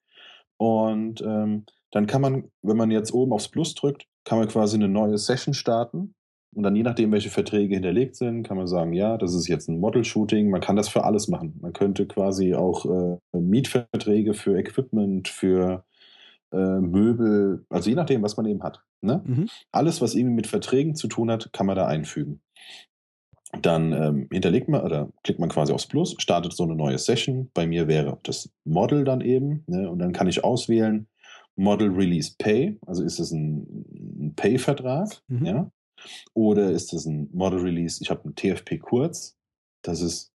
Und ähm, dann kann man, wenn man jetzt oben aufs Plus drückt, kann man quasi eine neue Session starten. Und dann je nachdem, welche Verträge hinterlegt sind, kann man sagen, ja, das ist jetzt ein Model-Shooting. Man kann das für alles machen. Man könnte quasi auch äh, Mietverträge für Equipment, für äh, Möbel, also je nachdem, was man eben hat. Ne? Mhm. Alles, was irgendwie mit Verträgen zu tun hat, kann man da einfügen. Dann ähm, hinterlegt man oder klickt man quasi aufs Plus, startet so eine neue Session. Bei mir wäre das Model dann eben. Ne? Und dann kann ich auswählen Model Release Pay. Also ist es ein, ein Pay-Vertrag, Mhm. ja? Oder ist es ein Model Release? Ich habe einen TFP kurz. Das ist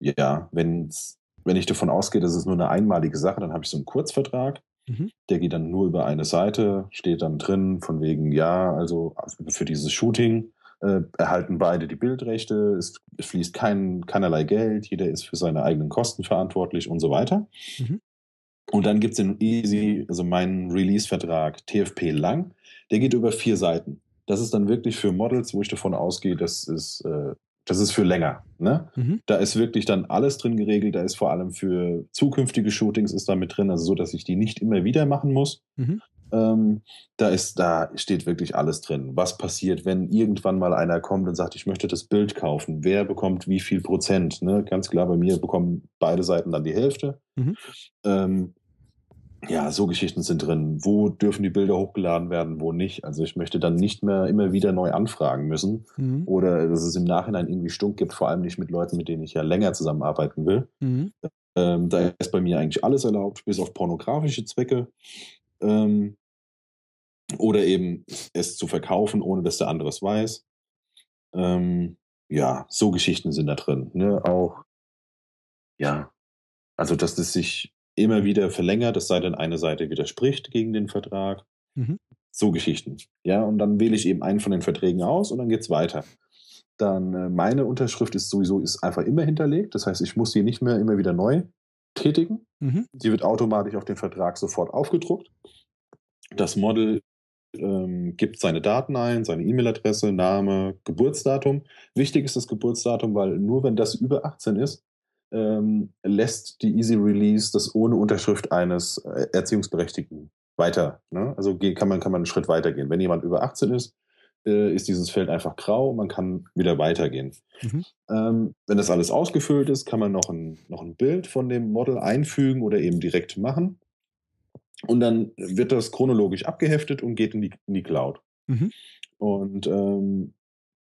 ja, wenn's, wenn ich davon ausgehe, das ist nur eine einmalige Sache, dann habe ich so einen Kurzvertrag. Mhm. Der geht dann nur über eine Seite, steht dann drin, von wegen, ja, also für dieses Shooting äh, erhalten beide die Bildrechte, es, fließt kein, keinerlei Geld, jeder ist für seine eigenen Kosten verantwortlich und so weiter. Mhm. Und dann gibt es den Easy, also meinen Release-Vertrag TFP lang, der geht über vier Seiten. Das ist dann wirklich für Models, wo ich davon ausgehe, das ist äh, das ist für länger. Ne? Mhm. Da ist wirklich dann alles drin geregelt. Da ist vor allem für zukünftige Shootings ist da mit drin, also so, dass ich die nicht immer wieder machen muss. Mhm. Ähm, da ist, da steht wirklich alles drin. Was passiert, wenn irgendwann mal einer kommt und sagt, ich möchte das Bild kaufen? Wer bekommt wie viel Prozent? Ne? Ganz klar, bei mir bekommen beide Seiten dann die Hälfte. Mhm. Ähm, ja, so Geschichten sind drin. Wo dürfen die Bilder hochgeladen werden, wo nicht? Also ich möchte dann nicht mehr immer wieder neu anfragen müssen mhm. oder dass es im Nachhinein irgendwie Stunk gibt, vor allem nicht mit Leuten, mit denen ich ja länger zusammenarbeiten will. Mhm. Ähm, da ist bei mir eigentlich alles erlaubt, bis auf pornografische Zwecke. Ähm, oder eben es zu verkaufen, ohne dass der andere es weiß. Ähm, ja, so Geschichten sind da drin. Ne? Auch, ja, also dass es sich immer wieder verlängert, es sei denn, eine Seite widerspricht gegen den Vertrag. Mhm. So Geschichten. Ja, und dann wähle ich eben einen von den Verträgen aus und dann geht es weiter. Dann äh, meine Unterschrift ist sowieso ist einfach immer hinterlegt. Das heißt, ich muss sie nicht mehr immer wieder neu tätigen. Mhm. Sie wird automatisch auf den Vertrag sofort aufgedruckt. Das Model ähm, gibt seine Daten ein, seine E-Mail-Adresse, Name, Geburtsdatum. Wichtig ist das Geburtsdatum, weil nur wenn das über 18 ist, ähm, lässt die Easy Release das ohne Unterschrift eines äh, Erziehungsberechtigten weiter. Ne? Also kann man, kann man einen Schritt weitergehen. Wenn jemand über 18 ist, äh, ist dieses Feld einfach grau, man kann wieder weitergehen. Mhm. Ähm, wenn das alles ausgefüllt ist, kann man noch ein, noch ein Bild von dem Model einfügen oder eben direkt machen. Und dann wird das chronologisch abgeheftet und geht in die, in die Cloud. Mhm. Und ähm,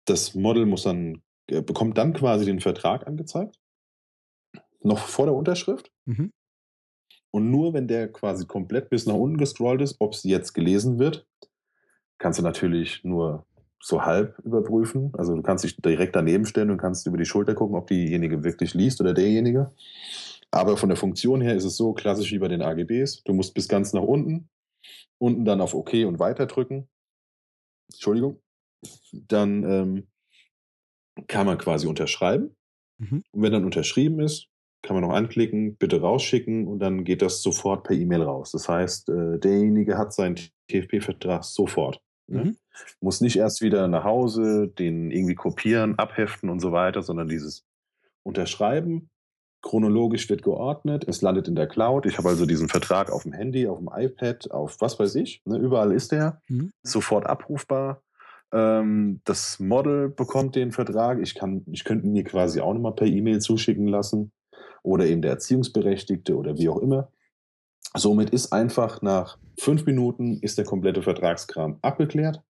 das Model muss dann, äh, bekommt dann quasi den Vertrag angezeigt noch vor der Unterschrift. Mhm. Und nur wenn der quasi komplett bis nach unten gescrollt ist, ob es jetzt gelesen wird, kannst du natürlich nur so halb überprüfen. Also du kannst dich direkt daneben stellen und kannst über die Schulter gucken, ob diejenige wirklich liest oder derjenige. Aber von der Funktion her ist es so klassisch wie bei den AGBs. Du musst bis ganz nach unten, unten dann auf OK und weiter drücken. Entschuldigung. Dann ähm, kann man quasi unterschreiben. Mhm. Und wenn dann unterschrieben ist, kann man noch anklicken, bitte rausschicken und dann geht das sofort per E-Mail raus. Das heißt, äh, derjenige hat seinen TFP-Vertrag sofort. Ne? Mhm. Muss nicht erst wieder nach Hause, den irgendwie kopieren, abheften und so weiter, sondern dieses Unterschreiben. Chronologisch wird geordnet, es landet in der Cloud. Ich habe also diesen Vertrag auf dem Handy, auf dem iPad, auf was weiß ich. Ne? Überall ist der. Mhm. Sofort abrufbar. Ähm, das Model bekommt den Vertrag. Ich, kann, ich könnte mir quasi auch nochmal per E-Mail zuschicken lassen oder eben der Erziehungsberechtigte oder wie auch immer. Somit ist einfach nach fünf Minuten ist der komplette Vertragskram abgeklärt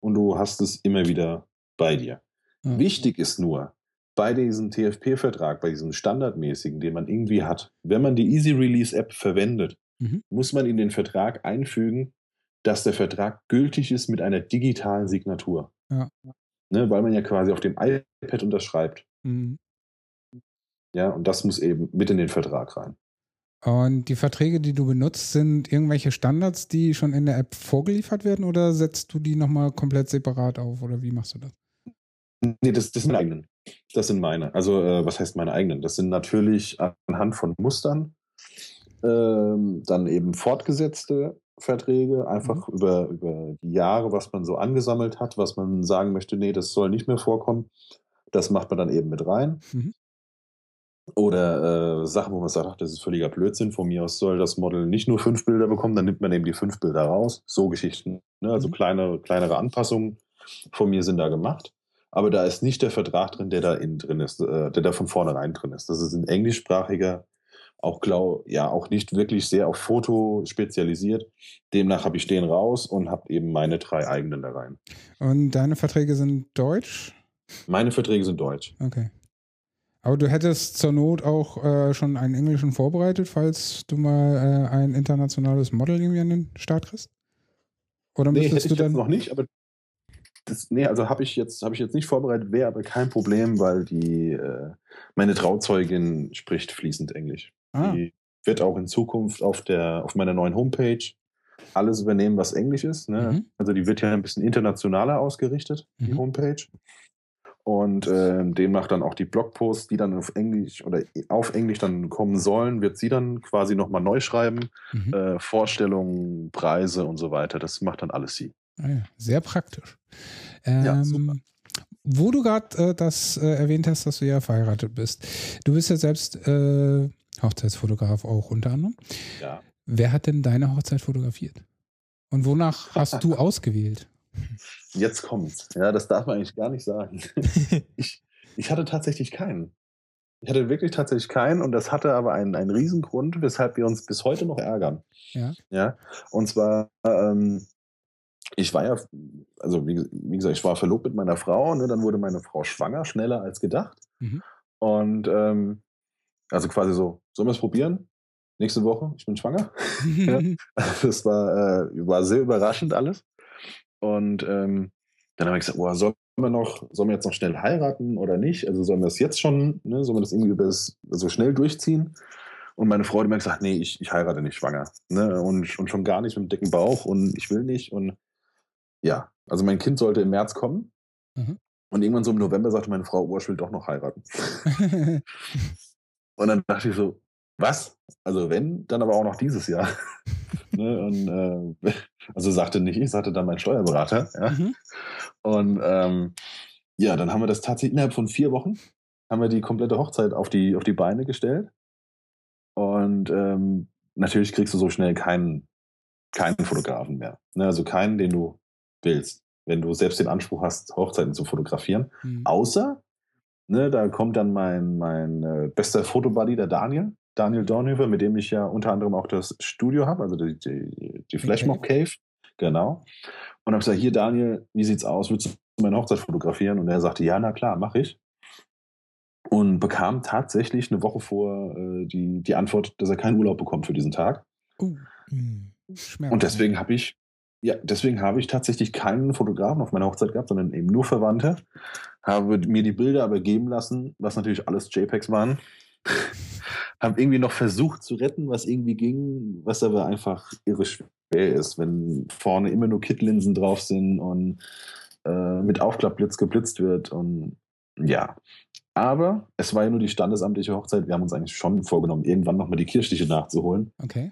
und du hast es immer wieder bei dir. Mhm. Wichtig ist nur, bei diesem TFP-Vertrag, bei diesem standardmäßigen, den man irgendwie hat, wenn man die Easy Release App verwendet, mhm. muss man in den Vertrag einfügen, dass der Vertrag gültig ist mit einer digitalen Signatur. Ja. Ne, weil man ja quasi auf dem iPad unterschreibt. Mhm. Ja, und das muss eben mit in den Vertrag rein. Und die Verträge, die du benutzt, sind irgendwelche Standards, die schon in der App vorgeliefert werden oder setzt du die nochmal komplett separat auf oder wie machst du das? Nee, das, das sind meine eigenen. Das sind meine. Also, äh, was heißt meine eigenen? Das sind natürlich anhand von Mustern ähm, dann eben fortgesetzte Verträge, einfach mhm. über, über die Jahre, was man so angesammelt hat, was man sagen möchte, nee, das soll nicht mehr vorkommen. Das macht man dann eben mit rein. Mhm. Oder äh, Sachen, wo man sagt, ach, das ist völliger Blödsinn. Von mir aus soll das Model nicht nur fünf Bilder bekommen, dann nimmt man eben die fünf Bilder raus. So Geschichten. Ne? Also mhm. kleine, kleinere Anpassungen von mir sind da gemacht. Aber da ist nicht der Vertrag drin, der da innen drin ist, äh, der da von vornherein drin ist. Das ist ein englischsprachiger, auch glaub, ja, auch nicht wirklich sehr auf Foto spezialisiert. Demnach habe ich den raus und habe eben meine drei eigenen da rein. Und deine Verträge sind deutsch? Meine Verträge sind deutsch. Okay. Aber du hättest zur Not auch äh, schon einen englischen vorbereitet, falls du mal äh, ein internationales Model irgendwie an den Start kriegst? Oder nee, hätte ich du dann noch nicht, aber das, nee, also habe ich jetzt habe ich jetzt nicht vorbereitet, wäre aber kein Problem, weil die äh, meine Trauzeugin spricht fließend Englisch. Ah. Die werde auch in Zukunft auf, der, auf meiner neuen Homepage alles übernehmen, was Englisch ist. Ne? Mhm. Also die wird ja ein bisschen internationaler ausgerichtet, die mhm. Homepage. Und äh, demnach dann auch die Blogposts, die dann auf Englisch oder auf Englisch dann kommen sollen, wird sie dann quasi nochmal neu schreiben. Mhm. Äh, Vorstellungen, Preise und so weiter. Das macht dann alles sie. Ah sehr praktisch. Ähm, ja, super. Wo du gerade äh, das äh, erwähnt hast, dass du ja verheiratet bist. Du bist ja selbst äh, Hochzeitsfotograf auch unter anderem. Ja. Wer hat denn deine Hochzeit fotografiert? Und wonach hast du ausgewählt? Jetzt kommt's. Ja, das darf man eigentlich gar nicht sagen. ich, ich hatte tatsächlich keinen. Ich hatte wirklich tatsächlich keinen und das hatte aber einen, einen Riesengrund, weshalb wir uns bis heute noch ärgern. Ja. ja? Und zwar, ähm, ich war ja, also wie, wie, gesagt, ich war verlobt mit meiner Frau, ne, dann wurde meine Frau schwanger, schneller als gedacht. Mhm. Und ähm, also quasi so, sollen wir es probieren? Nächste Woche, ich bin schwanger. ja. Das war, äh, war sehr überraschend alles. Und ähm, dann habe ich gesagt, oh, sollen wir noch, sollen wir jetzt noch schnell heiraten oder nicht? Also sollen wir das jetzt schon, ne, sollen wir das irgendwie das, so schnell durchziehen? Und meine Frau hat mir gesagt, nee, ich, ich heirate nicht schwanger. Ne? Und, und schon gar nicht mit dem dicken Bauch und ich will nicht. Und ja, also mein Kind sollte im März kommen. Mhm. Und irgendwann so im November sagte meine Frau, oh, ich will doch noch heiraten. und dann dachte ich so, was? Also wenn, dann aber auch noch dieses Jahr. ne? und, äh, also sagte nicht ich, sagte dann mein Steuerberater. Ja? Mhm. Und ähm, ja, dann haben wir das tatsächlich innerhalb von vier Wochen haben wir die komplette Hochzeit auf die, auf die Beine gestellt. Und ähm, natürlich kriegst du so schnell keinen, keinen Fotografen mehr. Ne? Also keinen, den du willst, wenn du selbst den Anspruch hast, Hochzeiten zu fotografieren. Mhm. Außer, ne, da kommt dann mein, mein äh, bester Fotobuddy, der Daniel. Daniel Dornhöfer, mit dem ich ja unter anderem auch das Studio habe, also die, die, die Flashmob Cave. Genau. Und habe gesagt, hier Daniel, wie sieht's aus? Willst du meine Hochzeit fotografieren? Und er sagte, ja, na klar, mache ich. Und bekam tatsächlich eine Woche vor äh, die, die Antwort, dass er keinen Urlaub bekommt für diesen Tag. Uh, mh, und deswegen habe ich, ja, deswegen habe ich tatsächlich keinen Fotografen auf meiner Hochzeit gehabt, sondern eben nur Verwandte. Habe mir die Bilder aber geben lassen, was natürlich alles JPEGs waren habe irgendwie noch versucht zu retten, was irgendwie ging, was aber einfach irre schwer ist, wenn vorne immer nur Kit-Linsen drauf sind und äh, mit Aufklappblitz geblitzt wird und ja. Aber es war ja nur die standesamtliche Hochzeit. Wir haben uns eigentlich schon vorgenommen, irgendwann nochmal die kirchliche nachzuholen. Okay.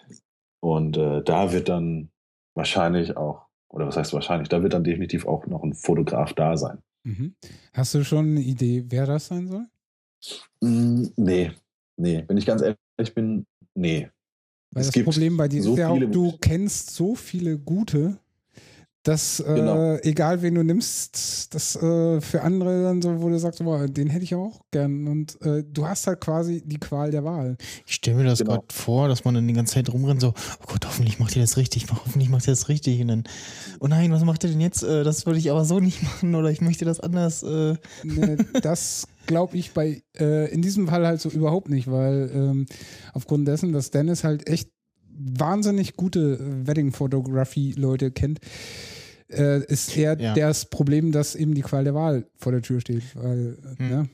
Und äh, da wird dann wahrscheinlich auch, oder was heißt wahrscheinlich, da wird dann definitiv auch noch ein Fotograf da sein. Mhm. Hast du schon eine Idee, wer das sein soll? Mm, nee, nee, wenn ich ganz ehrlich bin, nee. Weil es das Problem bei dir so ist ja auch, du kennst so viele gute, dass äh, genau. egal wen du nimmst, das äh, für andere dann so, wo du sagst, boah, den hätte ich auch gern. Und äh, du hast halt quasi die Qual der Wahl. Ich stelle mir das genau. gerade vor, dass man dann die ganze Zeit rumrennt, so, oh Gott, hoffentlich macht ihr das richtig, hoffentlich macht ihr das richtig. Und dann, oh nein, was macht ihr denn jetzt? Äh, das würde ich aber so nicht machen oder ich möchte das anders. Äh. Nee, das glaube ich bei äh, in diesem Fall halt so überhaupt nicht, weil ähm, aufgrund dessen, dass Dennis halt echt wahnsinnig gute Wedding-Fotografie-Leute kennt, äh, ist eher ja. das Problem, dass eben die Qual der Wahl vor der Tür steht. Weil, hm. ne?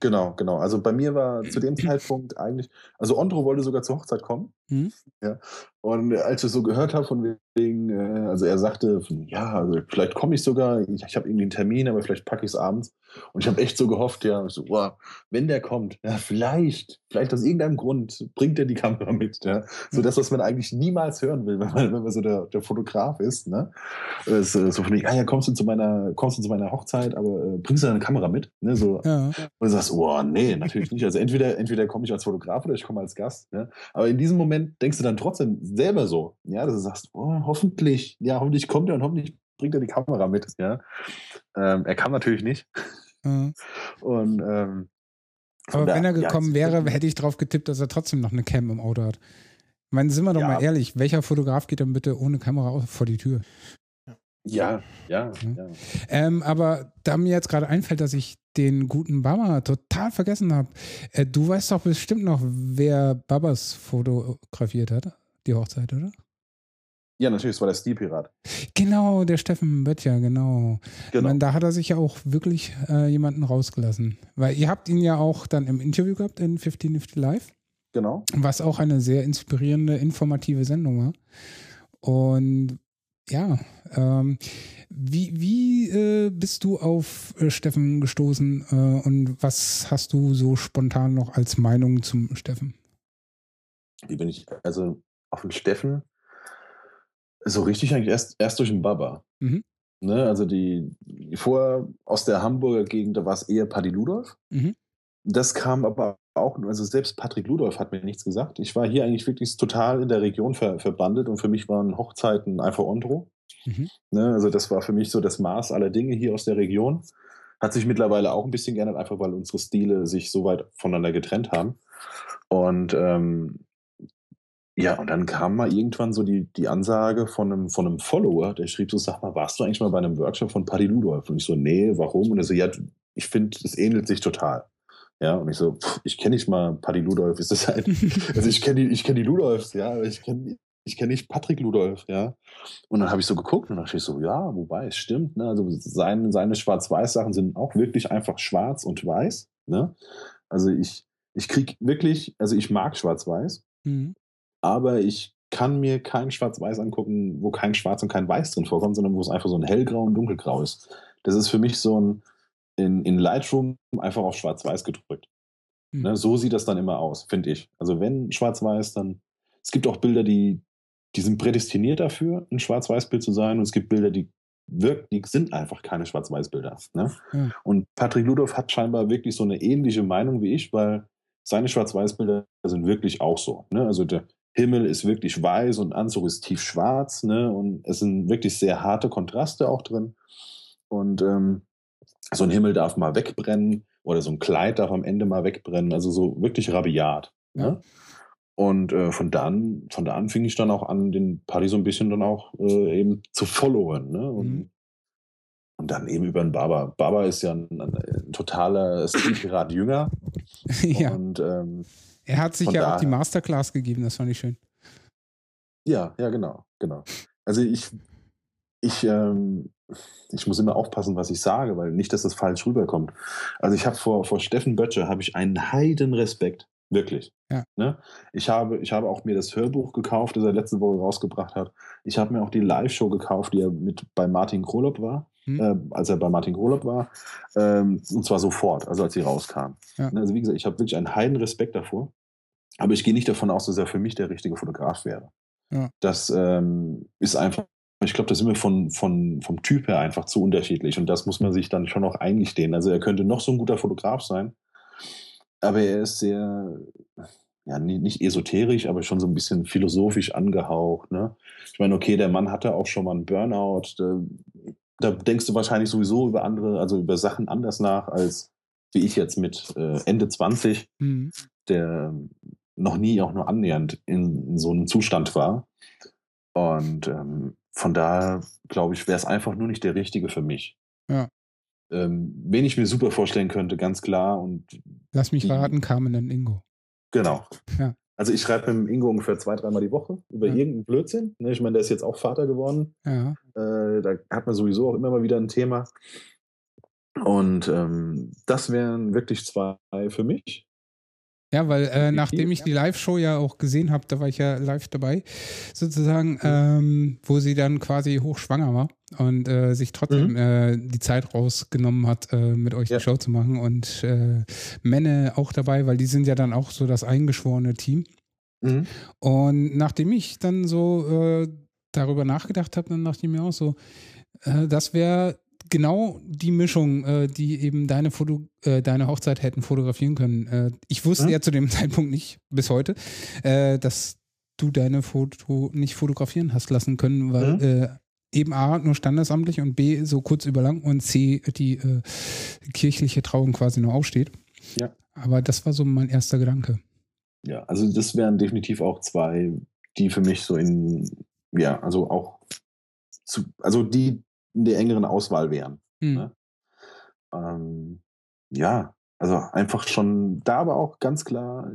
Genau, genau. Also bei mir war zu dem Zeitpunkt eigentlich, also Ondro wollte sogar zur Hochzeit kommen. Mhm. Ja. Und als ich so gehört habe, von wegen, äh, also er sagte, ja, also vielleicht komme ich sogar, ich, ich habe irgendwie einen Termin, aber vielleicht packe ich es abends. Und ich habe echt so gehofft, ja, so, wow, wenn der kommt, ja, vielleicht, vielleicht aus irgendeinem Grund bringt er die Kamera mit. Ja. So das, was man eigentlich niemals hören will, wenn man, wenn man so der, der Fotograf ist. Ne? So, so von wegen, ah ja, kommst du zu meiner, kommst du zu meiner Hochzeit, aber äh, bringst du deine Kamera mit? Ne? So, ja. Und du sagst, oh, nee, natürlich nicht. Also entweder, entweder komme ich als Fotograf oder ich komme als Gast. Ne? Aber in diesem Moment Moment denkst du dann trotzdem selber so, ja, dass du sagst, oh, hoffentlich, ja, hoffentlich kommt er und hoffentlich bringt er die Kamera mit, ja. Ähm, er kam natürlich nicht. Mhm. Und ähm, aber wenn er gekommen ja, wäre, hätte ich drauf getippt, dass er trotzdem noch eine Cam im Auto hat. Ich meine, sind wir doch ja. mal ehrlich, welcher Fotograf geht dann bitte ohne Kamera vor die Tür? Ja, ja, ja. Ähm, aber da mir jetzt gerade einfällt, dass ich den guten Baba total vergessen habe, äh, du weißt doch bestimmt noch, wer Babas fotografiert hat, die Hochzeit, oder? Ja, natürlich, es war der Stilpirat. Genau, der Steffen Böttcher, genau. genau. Meine, da hat er sich ja auch wirklich äh, jemanden rausgelassen. Weil ihr habt ihn ja auch dann im Interview gehabt in 1550 Live. genau. Was auch eine sehr inspirierende, informative Sendung war. Und ja, ähm, wie, wie äh, bist du auf äh, Steffen gestoßen äh, und was hast du so spontan noch als Meinung zum Steffen? Wie bin ich, also auf den Steffen, so richtig eigentlich erst, erst durch den Baba. Mhm. Ne, also die, vorher aus der Hamburger Gegend, da war es eher Paddy Ludolf. Mhm. Das kam aber auch, also selbst Patrick Ludolf hat mir nichts gesagt. Ich war hier eigentlich wirklich total in der Region ver, verbandelt und für mich waren Hochzeiten einfach Ondro. Mhm. Ne, also das war für mich so das Maß aller Dinge hier aus der Region. Hat sich mittlerweile auch ein bisschen geändert, einfach weil unsere Stile sich so weit voneinander getrennt haben. Und ähm, ja, und dann kam mal irgendwann so die, die Ansage von einem, von einem Follower, der schrieb so, sag mal, warst du eigentlich mal bei einem Workshop von Paddy Ludolf? Und ich so, nee, warum? Und er so, ja, ich finde, es ähnelt sich total. Ja, und ich so, pff, ich kenne nicht mal Paddy Ludolf, ist das halt, also ich kenne die, ich kenne die Ludolfs, ja, aber ich kenne ich kenne nicht Patrick Ludolf, ja. Und dann habe ich so geguckt und dachte ich so, ja, wobei, es stimmt, ne? Also seine, seine Schwarz-Weiß-Sachen sind auch wirklich einfach schwarz und weiß, ne? Also ich, ich krieg wirklich, also ich mag Schwarz-Weiß, mhm aber ich kann mir kein Schwarz-Weiß angucken, wo kein Schwarz und kein Weiß drin vorkommt, sondern wo es einfach so ein hellgrau und dunkelgrau ist. Das ist für mich so ein in, in Lightroom einfach auf Schwarz-Weiß gedrückt. Mhm. Ne, so sieht das dann immer aus, finde ich. Also wenn Schwarz-Weiß, dann es gibt auch Bilder, die, die sind prädestiniert dafür, ein Schwarz-Weiß-Bild zu sein, und es gibt Bilder, die wirkt, die sind einfach keine Schwarz-Weiß-Bilder. Ne? Mhm. Und Patrick Ludolf hat scheinbar wirklich so eine ähnliche Meinung wie ich, weil seine Schwarz-Weiß-Bilder sind wirklich auch so. Ne? Also der, Himmel ist wirklich weiß und Anzug ist tiefschwarz, ne? Und es sind wirklich sehr harte Kontraste auch drin. Und ähm, so ein Himmel darf mal wegbrennen oder so ein Kleid darf am Ende mal wegbrennen. Also so wirklich rabiat. Ja. Ne? Und äh, von dann, von da an fing ich dann auch an, den Party so ein bisschen dann auch äh, eben zu followen. Ne? Und, mhm. und dann eben über den Baba. Baba ist ja ein, ein, ein totaler Stilpirat jünger. ja. Und ähm, er hat sich ja daher, auch die Masterclass gegeben, das fand ich schön. Ja, ja, genau, genau. Also ich, ich, ähm, ich muss immer aufpassen, was ich sage, weil nicht, dass das falsch rüberkommt. Also ich habe vor, vor Steffen Böttcher habe ich einen heiden Respekt. Wirklich. Ja. Ne? Ich, habe, ich habe auch mir das Hörbuch gekauft, das er letzte Woche rausgebracht hat. Ich habe mir auch die Live-Show gekauft, die er mit bei Martin Krolop war, hm. äh, als er bei Martin Krolop war. Ähm, und zwar sofort, also als sie rauskam. Ja. Ne, also wie gesagt, ich habe wirklich einen heiden Respekt davor. Aber ich gehe nicht davon aus, dass er für mich der richtige Fotograf wäre. Ja. Das ähm, ist einfach, ich glaube, da sind wir von, von, vom Typ her einfach zu unterschiedlich. Und das muss man sich dann schon auch eingestehen. Also er könnte noch so ein guter Fotograf sein, aber er ist sehr, ja, nicht esoterisch, aber schon so ein bisschen philosophisch angehaucht. Ne? Ich meine, okay, der Mann hatte auch schon mal einen Burnout. Da, da, denkst du wahrscheinlich sowieso über andere, also über Sachen anders nach, als wie ich jetzt mit äh, Ende 20, mhm. der noch nie auch nur annähernd in, in so einem Zustand war. Und ähm, von daher, glaube ich, wäre es einfach nur nicht der richtige für mich. Ja. Ähm, wen ich mir super vorstellen könnte, ganz klar. Und Lass mich die, raten, Carmen und Ingo. Genau. Ja. Also ich schreibe mit dem Ingo ungefähr zwei, dreimal die Woche über ja. irgendeinen Blödsinn. Ne, ich meine, der ist jetzt auch Vater geworden. Ja. Äh, da hat man sowieso auch immer mal wieder ein Thema. Und ähm, das wären wirklich zwei für mich. Ja, weil äh, nachdem ich die Live-Show ja auch gesehen habe, da war ich ja live dabei, sozusagen, ähm, wo sie dann quasi hochschwanger war und äh, sich trotzdem mhm. äh, die Zeit rausgenommen hat, äh, mit euch ja. die Show zu machen und äh, Männer auch dabei, weil die sind ja dann auch so das eingeschworene Team. Mhm. Und nachdem ich dann so äh, darüber nachgedacht habe, dann dachte ich mir auch so, das wäre genau die Mischung, äh, die eben deine, Foto, äh, deine Hochzeit hätten fotografieren können. Äh, ich wusste ja. ja zu dem Zeitpunkt nicht, bis heute, äh, dass du deine Foto nicht fotografieren hast lassen können, weil ja. eben A, nur standesamtlich und B, so kurz überlang und C, die äh, kirchliche Trauung quasi nur aufsteht. Ja. Aber das war so mein erster Gedanke. Ja, also das wären definitiv auch zwei, die für mich so in, ja, also auch zu, also die in der engeren Auswahl wären. Mhm. Ne? Ähm, ja, also einfach schon da, aber auch ganz klar,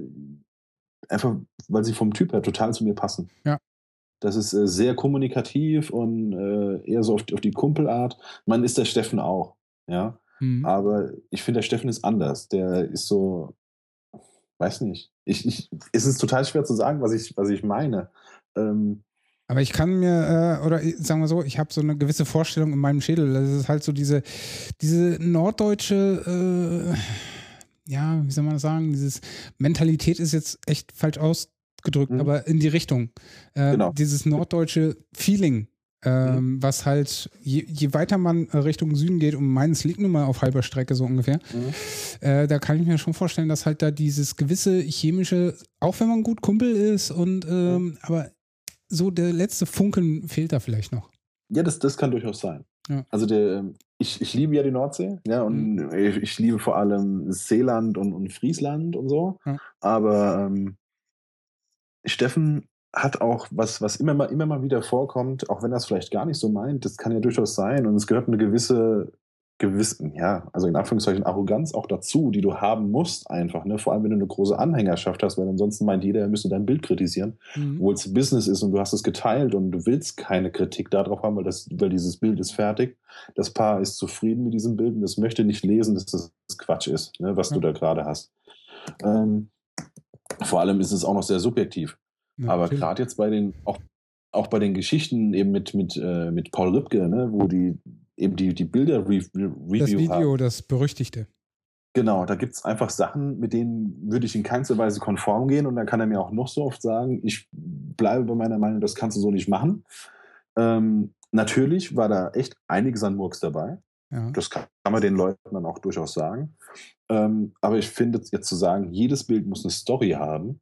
einfach, weil sie vom Typ her total zu mir passen. Ja. Das ist äh, sehr kommunikativ und äh, eher so auf, auf, die Kumpelart. Man ist der Steffen auch, ja. Mhm. Aber ich finde, der Steffen ist anders. Der ist so, weiß nicht. Ich, ich, es ist total schwer zu sagen, was ich, was ich meine. Ähm, aber ich kann mir, äh, oder sagen wir so, ich habe so eine gewisse Vorstellung in meinem Schädel. Das ist halt so diese, diese norddeutsche, äh, ja, wie soll man das sagen, dieses Mentalität ist jetzt echt falsch ausgedrückt, mhm. aber in die Richtung. Äh, genau. Dieses norddeutsche Feeling, ähm, mhm. was halt, je, je, weiter man Richtung Süden geht, und meines liegt nun mal auf halber Strecke so ungefähr, mhm. äh, da kann ich mir schon vorstellen, dass halt da dieses gewisse chemische, auch wenn man gut Kumpel ist und ähm, mhm. aber so der letzte Funken fehlt da vielleicht noch. Ja, das, das kann durchaus sein. Ja. Also der, ähm, ich, ich liebe ja die Nordsee, ja, und mhm. ich, ich, liebe vor allem Seeland und, und Friesland und so. Ja. Aber ähm, Steffen hat auch was, was immer mal, immer mal wieder vorkommt, auch wenn er es vielleicht gar nicht so meint, das kann ja durchaus sein. Und es gehört eine gewisse gewissen, ja, also in Anführungszeichen Arroganz auch dazu, die du haben musst einfach, ne? Vor allem, wenn du eine große Anhängerschaft hast, weil ansonsten meint jeder, er müsste dein Bild kritisieren, mhm. obwohl es Business ist und du hast es geteilt und du willst keine Kritik darauf haben, weil, das, weil dieses Bild ist fertig. Das Paar ist zufrieden mit diesem Bild und es möchte nicht lesen, dass das Quatsch ist, ne? was mhm. du da gerade hast. Ähm, vor allem ist es auch noch sehr subjektiv. Ja, Aber gerade jetzt bei den, auch, auch bei den Geschichten eben mit, mit, äh, mit Paul Ripke, ne, wo die eben die, die Bilder re Review Das Video, haben. das berüchtigte. Genau, da gibt es einfach Sachen, mit denen würde ich in keinster Weise konform gehen und dann kann er mir auch noch so oft sagen, ich bleibe bei meiner Meinung, das kannst du so nicht machen. Ähm, natürlich war da echt einiges an Murks dabei. Ja. Das kann, kann, man den Leuten dann auch durchaus sagen. Ähm, aber ich finde jetzt zu sagen, jedes Bild muss eine Story haben,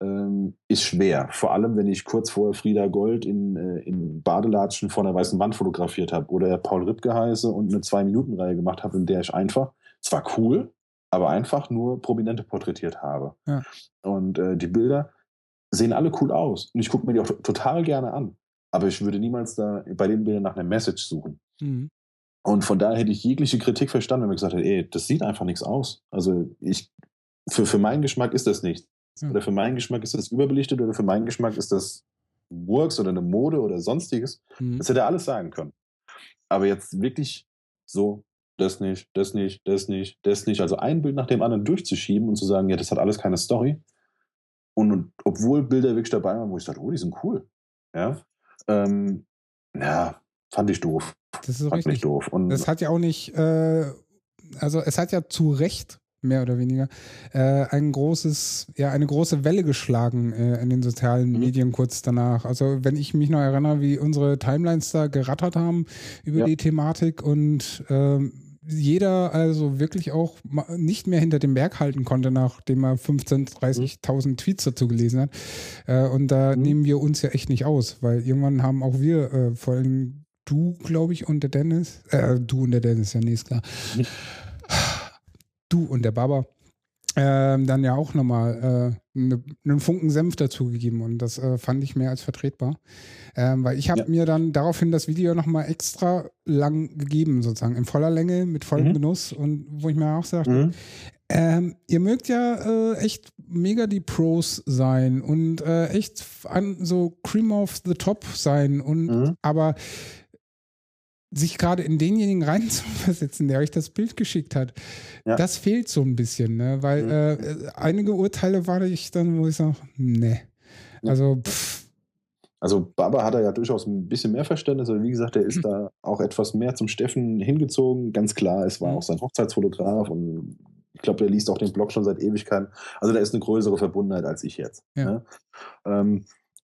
ähm, ist schwer. Vor allem, wenn ich kurz vorher Frieda Gold in, äh, in Badelatschen vor einer weißen Wand fotografiert habe oder Paul Ripke heiße und eine Zwei-Minuten-Reihe gemacht habe, in der ich einfach, zwar cool, aber einfach nur Prominente porträtiert habe. Ja. Und äh, die Bilder sehen alle cool aus. Und ich gucke mir die auch total gerne an. Aber ich würde niemals da bei den Bildern nach einer Message suchen. Mhm. Und von daher hätte ich jegliche Kritik verstanden, wenn man gesagt hätte, ey, das sieht einfach nichts aus. Also ich, für, für meinen Geschmack ist das nichts. Hm. Oder für meinen Geschmack ist das überbelichtet oder für meinen Geschmack ist das Works oder eine Mode oder sonstiges. Mhm. Das hätte er alles sagen können. Aber jetzt wirklich so, das nicht, das nicht, das nicht, das nicht. Also ein Bild nach dem anderen durchzuschieben und zu sagen, ja, das hat alles keine Story. Und, und obwohl Bilder wirklich dabei waren, wo ich dachte, oh, die sind cool. Ja, ähm, ja fand ich doof. Das ist fand richtig. doof. Und das hat ja auch nicht, äh, also es hat ja zu Recht mehr oder weniger, äh, ein großes, ja, eine große Welle geschlagen äh, in den sozialen mhm. Medien kurz danach. Also wenn ich mich noch erinnere, wie unsere Timelines da gerattert haben über ja. die Thematik und ähm, jeder also wirklich auch nicht mehr hinter dem Berg halten konnte, nachdem er 15.000, 30.000 mhm. Tweets dazu gelesen hat. Äh, und da mhm. nehmen wir uns ja echt nicht aus, weil irgendwann haben auch wir, äh, vor allem du, glaube ich, und der Dennis, äh, du und der Dennis, ja, nee, ist klar. Du und der Baba, ähm, dann ja auch nochmal äh, ne, einen Funken Senf dazugegeben und das äh, fand ich mehr als vertretbar. Ähm, weil ich habe ja. mir dann daraufhin das Video nochmal extra lang gegeben, sozusagen in voller Länge, mit vollem mhm. Genuss und wo ich mir auch sagte, mhm. ähm, ihr mögt ja äh, echt mega die Pros sein und äh, echt an so Cream of the Top sein und mhm. aber sich gerade in denjenigen reinzuversetzen, der euch das Bild geschickt hat, ja. das fehlt so ein bisschen, ne? weil mhm. äh, einige Urteile war ich dann, wo ich sage, ne. Also, pff. Also Baba hat er ja durchaus ein bisschen mehr Verständnis, aber wie gesagt, er ist mhm. da auch etwas mehr zum Steffen hingezogen. Ganz klar, es war mhm. auch sein Hochzeitsfotograf und ich glaube, er liest auch den Blog schon seit Ewigkeiten. Also da ist eine größere Verbundenheit als ich jetzt. Ja. Ne? Ähm,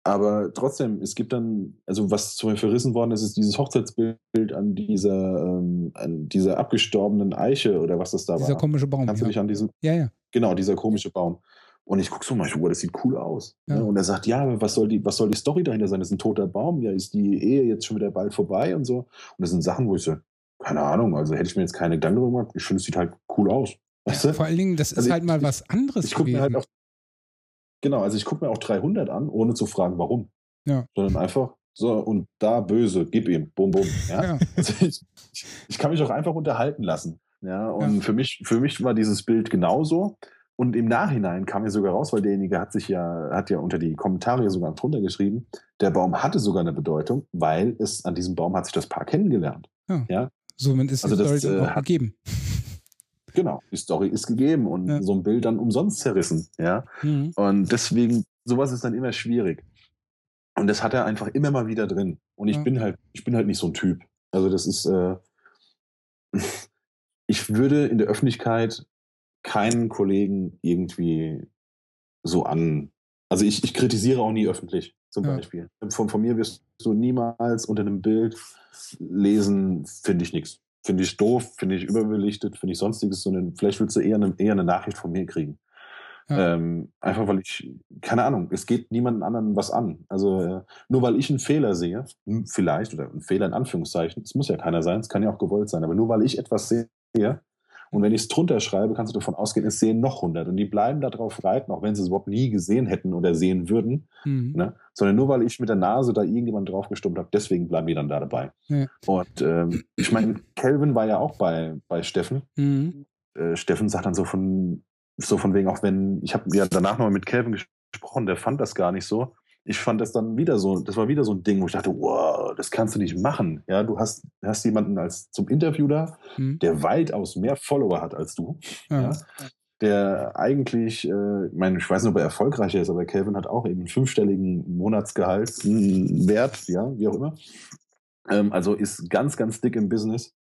aber trotzdem, es gibt dann, also was zum Beispiel verrissen worden ist, ist dieses Hochzeitsbild an dieser, ähm, an dieser abgestorbenen Eiche oder was das da dieser war. Dieser komische Baum. Kannst ja. du dich an diesen? Ja, ja. Genau, dieser komische Baum. Und ich gucke so mal, oh, das sieht cool aus. Ja. Und er sagt, ja, was soll, die, was soll die Story dahinter sein? Das ist ein toter Baum. Ja, ist die Ehe jetzt schon wieder bald vorbei und so. Und das sind Sachen, wo ich so, keine Ahnung, also hätte ich mir jetzt keine Gedanken darüber gemacht. Ich finde, es sieht halt cool aus. Weißt du? Vor allen Dingen, das also ist halt mal was anderes. Ich, ich gucke mir halt auf, genau, also ich gucke mir auch 300 an, ohne zu fragen, warum. Ja. Sondern einfach so und da böse, gib ihm, bum, bum. Ja? ja. Also ich, ich, kann mich auch einfach unterhalten lassen. Ja, und ja. Für, mich, für mich war dieses Bild genauso. Und im Nachhinein kam mir sogar raus, weil derjenige hat sich ja, hat ja unter die Kommentare sogar drunter geschrieben, der Baum hatte sogar eine Bedeutung, weil es an diesem Baum hat sich das Paar kennengelernt. Ja. ja? Somit ist also das, äh, hat, gegeben. Genau, die Story ist gegeben und ja. so ein Bild dann umsonst zerrissen, ja. Mhm. Und deswegen, sowas ist dann immer schwierig. Und das hat er einfach immer mal wieder drin. Und ich ja. bin halt, ich bin halt nicht so ein Typ. Also das ist, äh, ich würde in der Öffentlichkeit keinen Kollegen irgendwie so an. Also ich, ich kritisiere auch nie öffentlich, zum ja. Beispiel. Von, von mir wirst du niemals unter einem Bild lesen, finde ich nichts. Finde ich doof, finde ich überbelichtet, finde ich sonstiges, sondern vielleicht willst du eher eine, eher eine Nachricht von mir kriegen. Ja. Ähm, einfach weil ich, keine Ahnung, es geht niemandem anderen was an. Also äh, nur weil ich einen Fehler sehe, vielleicht, oder einen Fehler in Anführungszeichen, es muss ja keiner sein, es kann ja auch gewollt sein, aber nur weil ich etwas sehe, und wenn ich es drunter schreibe, kannst du davon ausgehen, es sehen noch 100. Und die bleiben darauf reiten, auch wenn sie es überhaupt nie gesehen hätten oder sehen würden. Mhm. Ne? Sondern nur weil ich mit der Nase da irgendjemand draufgestummt habe, deswegen bleiben die dann da dabei. Ja. Und ähm, ich meine, Kelvin war ja auch bei, bei Steffen. Mhm. Äh, Steffen sagt dann so von, so von wegen, auch wenn, ich habe ja danach nochmal mit Kelvin gesprochen, der fand das gar nicht so. Ich fand das dann wieder so, das war wieder so ein Ding, wo ich dachte, wow, das kannst du nicht machen. Ja, du hast, hast jemanden als zum Interview da, mhm. der weitaus mehr Follower hat als du. Ja. ja der eigentlich, äh, ich meine, ich weiß nicht, ob er erfolgreicher ist, aber Kelvin hat auch eben einen fünfstelligen Monatsgehaltswert, ja, wie auch immer. Ähm, also ist ganz, ganz dick im Business.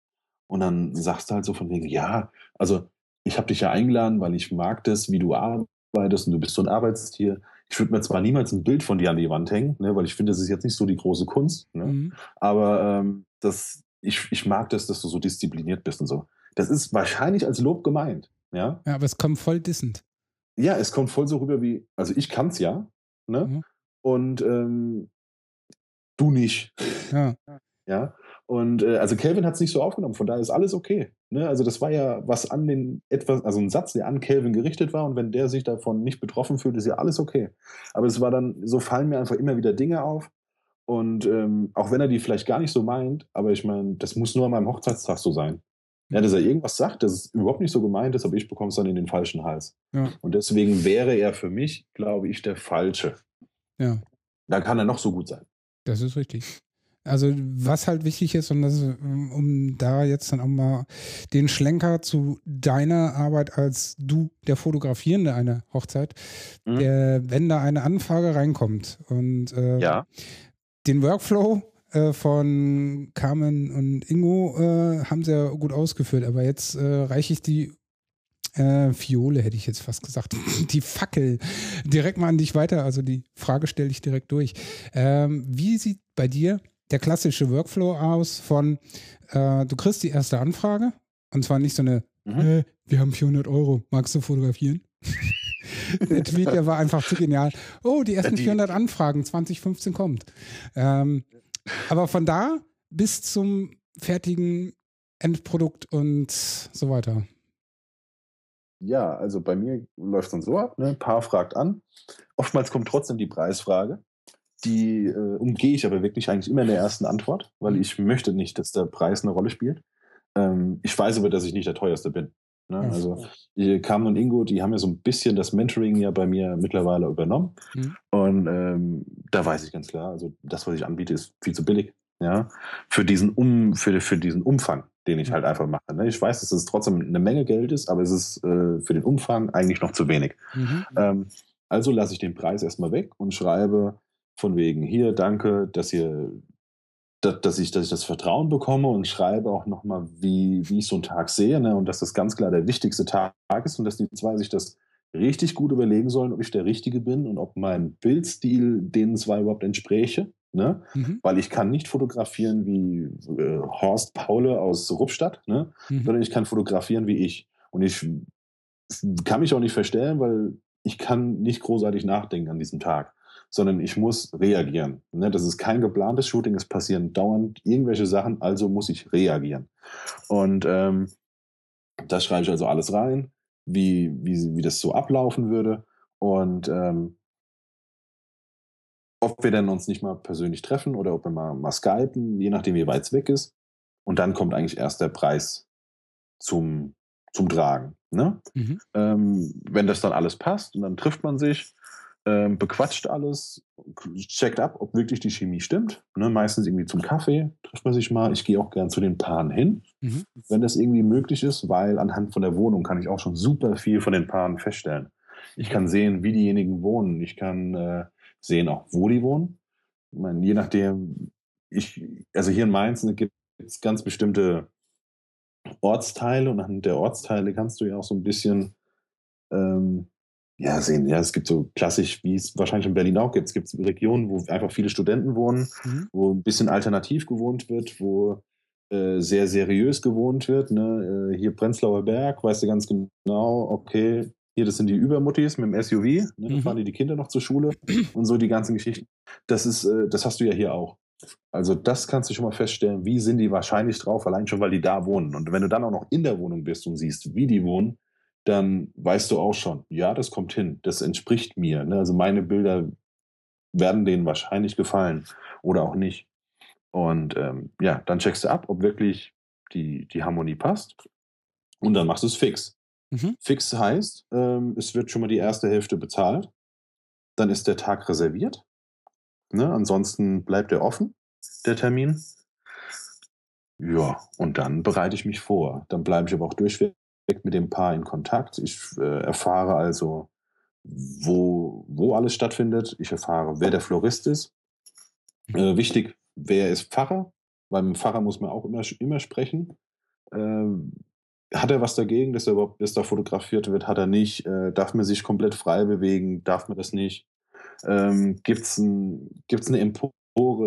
Und dann sagst du halt so von wegen, ja, also ich habe dich ja eingeladen, weil ich mag das, wie du arbeitest und du bist so ein Arbeitstier. Ich würde mir zwar niemals ein Bild von dir an die Wand hängen, ne, weil ich finde, das ist jetzt nicht so die große Kunst. Ne? Mhm. Aber ähm, das, ich, ich mag das, dass du so diszipliniert bist und so. Das ist wahrscheinlich als Lob gemeint. Ja, ja aber es kommt voll dissend. Ja, es kommt voll so rüber wie, also ich kann es ja, ne? Mhm. Und ähm, du nicht. Ja. ja. Und äh, also Kelvin hat es nicht so aufgenommen, von daher ist alles okay. Ne? Also das war ja was an den etwas, also ein Satz, der an Kelvin gerichtet war und wenn der sich davon nicht betroffen fühlt, ist ja alles okay. Aber es war dann, so fallen mir einfach immer wieder Dinge auf. Und ähm, auch wenn er die vielleicht gar nicht so meint, aber ich meine, das muss nur an meinem Hochzeitstag so sein. Ja, dass er irgendwas sagt, das ist überhaupt nicht so gemeint ist, aber ich bekomme es dann in den falschen Hals. Ja. Und deswegen wäre er für mich, glaube ich, der Falsche. Ja. Da kann er noch so gut sein. Das ist richtig. Also was halt wichtig ist, und das, um da jetzt dann auch mal den Schlenker zu deiner Arbeit als du, der Fotografierende einer Hochzeit, mhm. der, wenn da eine Anfrage reinkommt und äh, ja. den Workflow äh, von Carmen und Ingo äh, haben sie ja gut ausgeführt, aber jetzt äh, reiche ich die äh, Fiole hätte ich jetzt fast gesagt, die Fackel direkt mal an dich weiter. Also die Frage stelle ich direkt durch. Ähm, wie sieht bei dir der klassische Workflow aus von, äh, du kriegst die erste Anfrage und zwar nicht so eine, mhm. äh, wir haben 400 Euro, magst du fotografieren? der Tweet, der war einfach zu genial. Oh, die ersten 400 Anfragen, 2015 kommt. Ähm, aber von da bis zum fertigen Endprodukt und so weiter. Ja, also bei mir läuft es dann so ab, ne? Ein paar fragt an. Oftmals kommt trotzdem die Preisfrage die äh, umgehe ich aber wirklich eigentlich immer in der ersten Antwort, weil ich möchte nicht, dass der Preis eine Rolle spielt. Ähm, ich weiß aber, dass ich nicht der teuerste bin. Ne? Mhm. Also Carmen und Ingo, die haben ja so ein bisschen das Mentoring ja bei mir mittlerweile übernommen. Mhm. Und ähm, da weiß ich ganz klar, also das, was ich anbiete, ist viel zu billig. Ja, für diesen, um, für, für diesen Umfang, den ich mhm. halt einfach mache. Ne? Ich weiß, dass es trotzdem eine Menge Geld ist, aber es ist äh, für den Umfang eigentlich noch zu wenig. Mhm. Ähm, also lasse ich den Preis erstmal weg und schreibe von wegen, hier, danke, dass ihr, dass, ich, dass ich das Vertrauen bekomme und schreibe auch nochmal, wie, wie ich so einen Tag sehe, ne? und dass das ganz klar der wichtigste Tag ist und dass die zwei sich das richtig gut überlegen sollen, ob ich der Richtige bin und ob mein Bildstil denen zwei überhaupt entspräche. Ne? Mhm. Weil ich kann nicht fotografieren wie äh, Horst Paule aus Ruppstadt, ne? Mhm. sondern ich kann fotografieren wie ich. Und ich kann mich auch nicht verstellen, weil ich kann nicht großartig nachdenken an diesem Tag sondern ich muss reagieren. Ne? Das ist kein geplantes Shooting, es passieren dauernd irgendwelche Sachen, also muss ich reagieren. Und ähm, da schreibe ich also alles rein, wie, wie, wie das so ablaufen würde. Und ähm, ob wir dann uns nicht mal persönlich treffen oder ob wir mal, mal skypen, je nachdem, wie weit es weg ist. Und dann kommt eigentlich erst der Preis zum, zum Tragen. Ne? Mhm. Ähm, wenn das dann alles passt und dann trifft man sich, ähm, bequatscht alles, checkt ab, ob wirklich die Chemie stimmt. Ne, meistens irgendwie zum Kaffee trifft man sich mal. Ich gehe auch gern zu den Paaren hin, mhm. wenn das irgendwie möglich ist, weil anhand von der Wohnung kann ich auch schon super viel von den Paaren feststellen. Ich kann sehen, wie diejenigen wohnen. Ich kann äh, sehen auch, wo die wohnen. Ich meine, je nachdem, ich, also hier in Mainz gibt es ganz bestimmte Ortsteile und anhand der Ortsteile kannst du ja auch so ein bisschen ähm, ja, sehen. Ja, es gibt so klassisch, wie es wahrscheinlich in Berlin auch gibt. Es gibt Regionen, wo einfach viele Studenten wohnen, mhm. wo ein bisschen alternativ gewohnt wird, wo äh, sehr seriös gewohnt wird. Ne? Äh, hier Prenzlauer Berg, weißt du ganz genau, okay, hier, das sind die Übermuttis mit dem SUV, ne? da mhm. fahren die die Kinder noch zur Schule und so die ganzen Geschichten. Das ist, äh, das hast du ja hier auch. Also das kannst du schon mal feststellen, wie sind die wahrscheinlich drauf, allein schon, weil die da wohnen. Und wenn du dann auch noch in der Wohnung bist und siehst, wie die wohnen, dann weißt du auch schon, ja, das kommt hin, das entspricht mir. Ne? Also meine Bilder werden denen wahrscheinlich gefallen oder auch nicht. Und ähm, ja, dann checkst du ab, ob wirklich die, die Harmonie passt. Und dann machst du es fix. Mhm. Fix heißt, ähm, es wird schon mal die erste Hälfte bezahlt. Dann ist der Tag reserviert. Ne? Ansonsten bleibt er offen, der Termin. Ja, und dann bereite ich mich vor. Dann bleibe ich aber auch durchweg mit dem Paar in Kontakt. Ich äh, erfahre also, wo, wo alles stattfindet. Ich erfahre, wer der Florist ist. Mhm. Äh, wichtig, wer ist Pfarrer? Weil mit dem Pfarrer muss man auch immer, immer sprechen. Äh, hat er was dagegen, dass er überhaupt, dass da fotografiert wird? Hat er nicht? Äh, darf man sich komplett frei bewegen? Darf man das nicht? Ähm, Gibt es ein, gibt's eine Empore?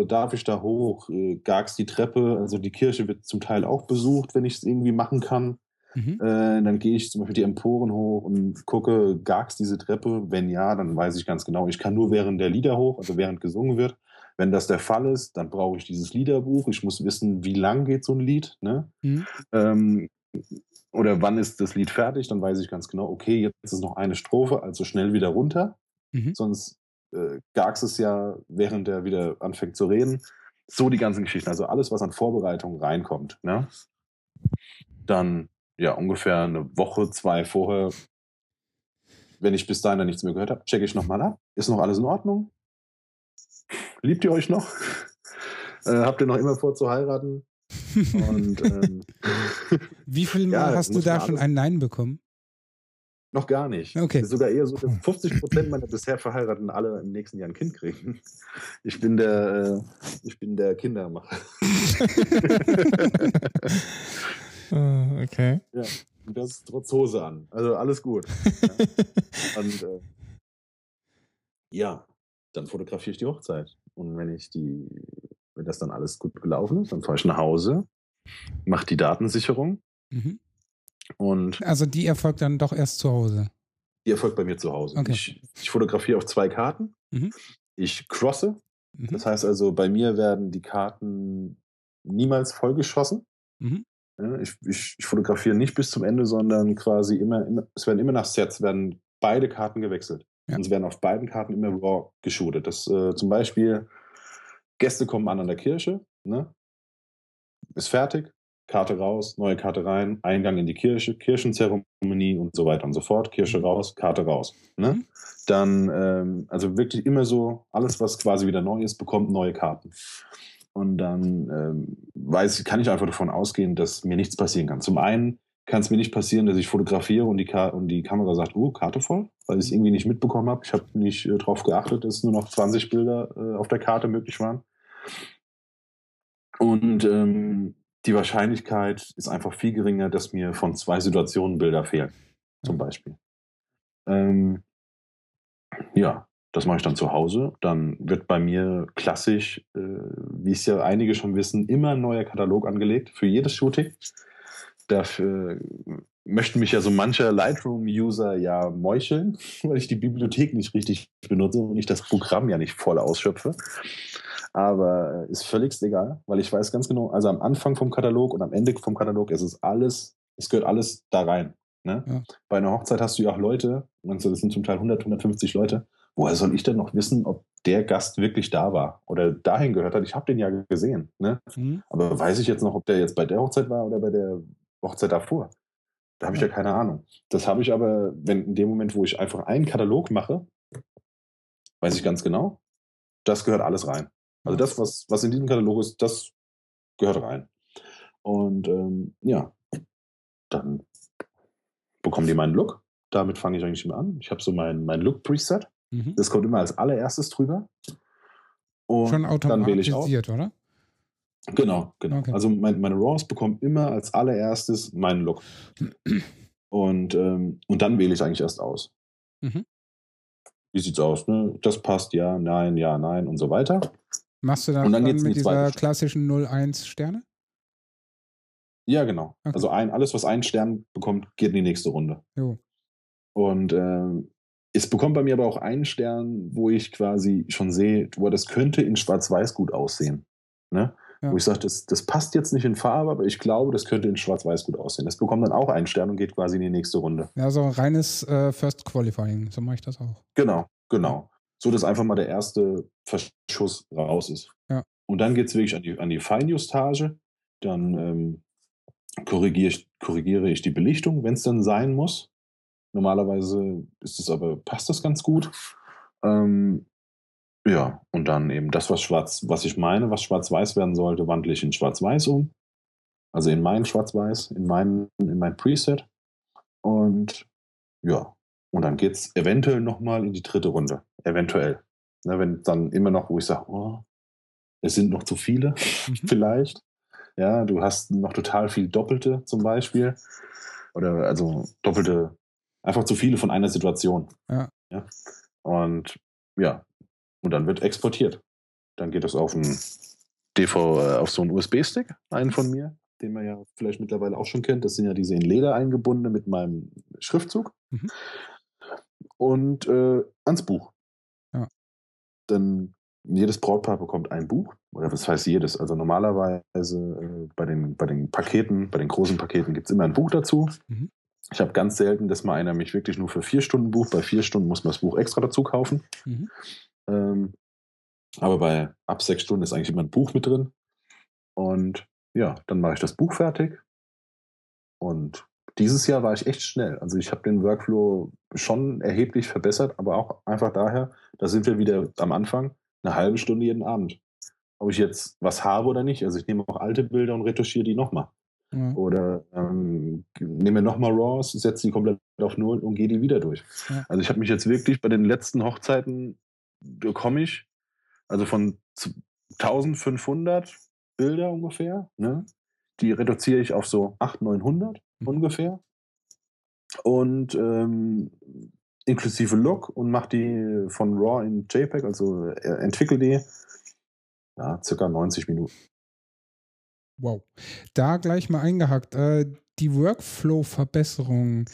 Darf ich da hoch? Äh, Gag's die Treppe? Also die Kirche wird zum Teil auch besucht, wenn ich es irgendwie machen kann. Mhm. Äh, dann gehe ich zum Beispiel die Emporen hoch und gucke, gag's diese Treppe? Wenn ja, dann weiß ich ganz genau, ich kann nur während der Lieder hoch, also während gesungen wird. Wenn das der Fall ist, dann brauche ich dieses Liederbuch. Ich muss wissen, wie lang geht so ein Lied. Ne? Mhm. Ähm, oder wann ist das Lied fertig? Dann weiß ich ganz genau, okay, jetzt ist noch eine Strophe, also schnell wieder runter. Mhm. Sonst äh, gagst es ja, während er wieder anfängt zu reden. So die ganzen Geschichten. Also alles, was an Vorbereitung reinkommt. Ne? Dann ja, ungefähr eine Woche, zwei vorher, wenn ich bis dahin dann nichts mehr gehört habe, checke ich nochmal ab. Ist noch alles in Ordnung? Liebt ihr euch noch? Äh, habt ihr noch immer vor zu heiraten? Und, ähm, Wie viel Mal ja, hast du da schon ein Nein bekommen? Noch gar nicht. Okay. Sogar eher so, dass 50 Prozent meiner bisher Verheirateten alle im nächsten Jahr ein Kind kriegen. Ich bin der, äh, ich bin der Kindermacher. Uh, okay. Ja, und das trotz Hose an. Also alles gut. ja. Und äh, ja, dann fotografiere ich die Hochzeit. Und wenn ich die, wenn das dann alles gut gelaufen ist, dann fahre ich nach Hause, mache die Datensicherung. Mhm. Und also die erfolgt dann doch erst zu Hause. Die erfolgt bei mir zu Hause. Okay. Ich, ich fotografiere auf zwei Karten. Mhm. Ich crosse. Mhm. Das heißt also, bei mir werden die Karten niemals vollgeschossen. Mhm. Ich, ich, ich, fotografiere nicht bis zum Ende, sondern quasi immer, immer, es werden immer nach Sets, werden beide Karten gewechselt. Ja. Und es werden auf beiden Karten immer RAW geshootet. Das äh, zum Beispiel, Gäste kommen an an der Kirche, ne? ist fertig, Karte raus, neue Karte rein, Eingang in die Kirche, Kirchenzeremonie und so weiter und so fort, Kirche mhm. raus, Karte raus. Ne? Mhm. Dann, ähm, also wirklich immer so, alles, was quasi wieder neu ist, bekommt neue Karten. Und dann ähm, weiß, kann ich einfach davon ausgehen, dass mir nichts passieren kann. Zum einen kann es mir nicht passieren, dass ich fotografiere und die, Ka und die Kamera sagt, oh, Karte voll, weil ich es irgendwie nicht mitbekommen habe. Ich habe nicht äh, darauf geachtet, dass nur noch 20 Bilder äh, auf der Karte möglich waren. Und ähm, die Wahrscheinlichkeit ist einfach viel geringer, dass mir von zwei Situationen Bilder fehlen, zum Beispiel. Ähm, ja, das mache ich dann zu Hause. Dann wird bei mir klassisch, äh, wie es ja einige schon wissen, immer ein neuer Katalog angelegt für jedes Shooting. Dafür möchten mich ja so mancher Lightroom-User ja meucheln, weil ich die Bibliothek nicht richtig benutze und ich das Programm ja nicht voll ausschöpfe. Aber ist völlig egal, weil ich weiß ganz genau, also am Anfang vom Katalog und am Ende vom Katalog ist es alles, es gehört alles da rein. Ne? Ja. Bei einer Hochzeit hast du ja auch Leute, also das sind zum Teil 100, 150 Leute, woher soll ich denn noch wissen, ob der Gast wirklich da war oder dahin gehört hat? Ich habe den ja gesehen. Ne? Mhm. Aber weiß ich jetzt noch, ob der jetzt bei der Hochzeit war oder bei der Hochzeit davor? Da habe ich ja. keine Ahnung. Das habe ich aber, wenn in dem Moment, wo ich einfach einen Katalog mache, weiß ich ganz genau. Das gehört alles rein. Also das, was, was in diesem Katalog ist, das gehört rein. Und ähm, ja, dann bekommen die meinen Look. Damit fange ich eigentlich immer an. Ich habe so mein, mein Look-Preset. Mhm. Das kommt immer als allererstes drüber. Und Schon automatisiert, oder? Genau, genau. Okay. Also mein, meine RAWs bekommen immer als allererstes meinen Look. Und, ähm, und dann wähle ich eigentlich erst aus. Mhm. Wie sieht's aus? Ne? Das passt, ja, nein, ja, nein und so weiter. Machst du das und dann, dann mit dieser klassischen 0-1 Sterne? Ja, genau. Okay. Also ein, alles, was einen Stern bekommt, geht in die nächste Runde. Jo. Und ähm, es bekommt bei mir aber auch einen Stern, wo ich quasi schon sehe, wo das könnte in Schwarz-Weiß gut aussehen. Ne? Ja. Wo ich sage, das, das passt jetzt nicht in Farbe, aber ich glaube, das könnte in Schwarz-Weiß gut aussehen. Das bekommt dann auch einen Stern und geht quasi in die nächste Runde. Ja, so reines äh, First Qualifying, so mache ich das auch. Genau, genau. So dass einfach mal der erste Verschuss raus ist. Ja. Und dann geht es wirklich an die, an die Feinjustage. Dann ähm, korrigiere, ich, korrigiere ich die Belichtung, wenn es dann sein muss. Normalerweise ist es aber, passt das ganz gut. Ähm, ja, und dann eben das, was schwarz, was ich meine, was schwarz-weiß werden sollte, wandle ich in schwarz-weiß um. Also in mein schwarz-weiß, in mein, in mein Preset. Und ja, und dann geht es eventuell nochmal in die dritte Runde. Eventuell. Ne, wenn dann immer noch, wo ich sage, oh, es sind noch zu viele, vielleicht. Ja, du hast noch total viel Doppelte zum Beispiel. Oder also doppelte, einfach zu viele von einer Situation. Ja. ja. Und ja, und dann wird exportiert. Dann geht das auf ein DV, äh, auf so einen USB-Stick, einen von mir, den man ja vielleicht mittlerweile auch schon kennt. Das sind ja diese in Leder eingebundene mit meinem Schriftzug. Mhm. Und äh, ans Buch. Ja. Dann jedes Brautpaar bekommt ein Buch. Oder was heißt jedes? Also normalerweise äh, bei, den, bei den Paketen, bei den großen Paketen gibt es immer ein Buch dazu. Mhm. Ich habe ganz selten, dass mal einer mich wirklich nur für vier Stunden bucht. Bei vier Stunden muss man das Buch extra dazu kaufen. Mhm. Ähm, aber bei ab sechs Stunden ist eigentlich immer ein Buch mit drin. Und ja, dann mache ich das Buch fertig. Und dieses Jahr war ich echt schnell. Also ich habe den Workflow schon erheblich verbessert, aber auch einfach daher, da sind wir wieder am Anfang, eine halbe Stunde jeden Abend. Ob ich jetzt was habe oder nicht. Also ich nehme auch alte Bilder und retuschiere die nochmal. Ja. Oder ähm, nehme nochmal RAWs, setze die komplett auf Null und gehe die wieder durch. Ja. Also ich habe mich jetzt wirklich bei den letzten Hochzeiten komme ich, also von 1500 Bilder ungefähr, ne? die reduziere ich auf so 800, 900 mhm. ungefähr. Und ähm, inklusive Look und mache die von RAW in JPEG, also äh, entwickle die ja, circa 90 Minuten. Wow. Da gleich mal eingehackt. Äh, die Workflow-Verbesserung.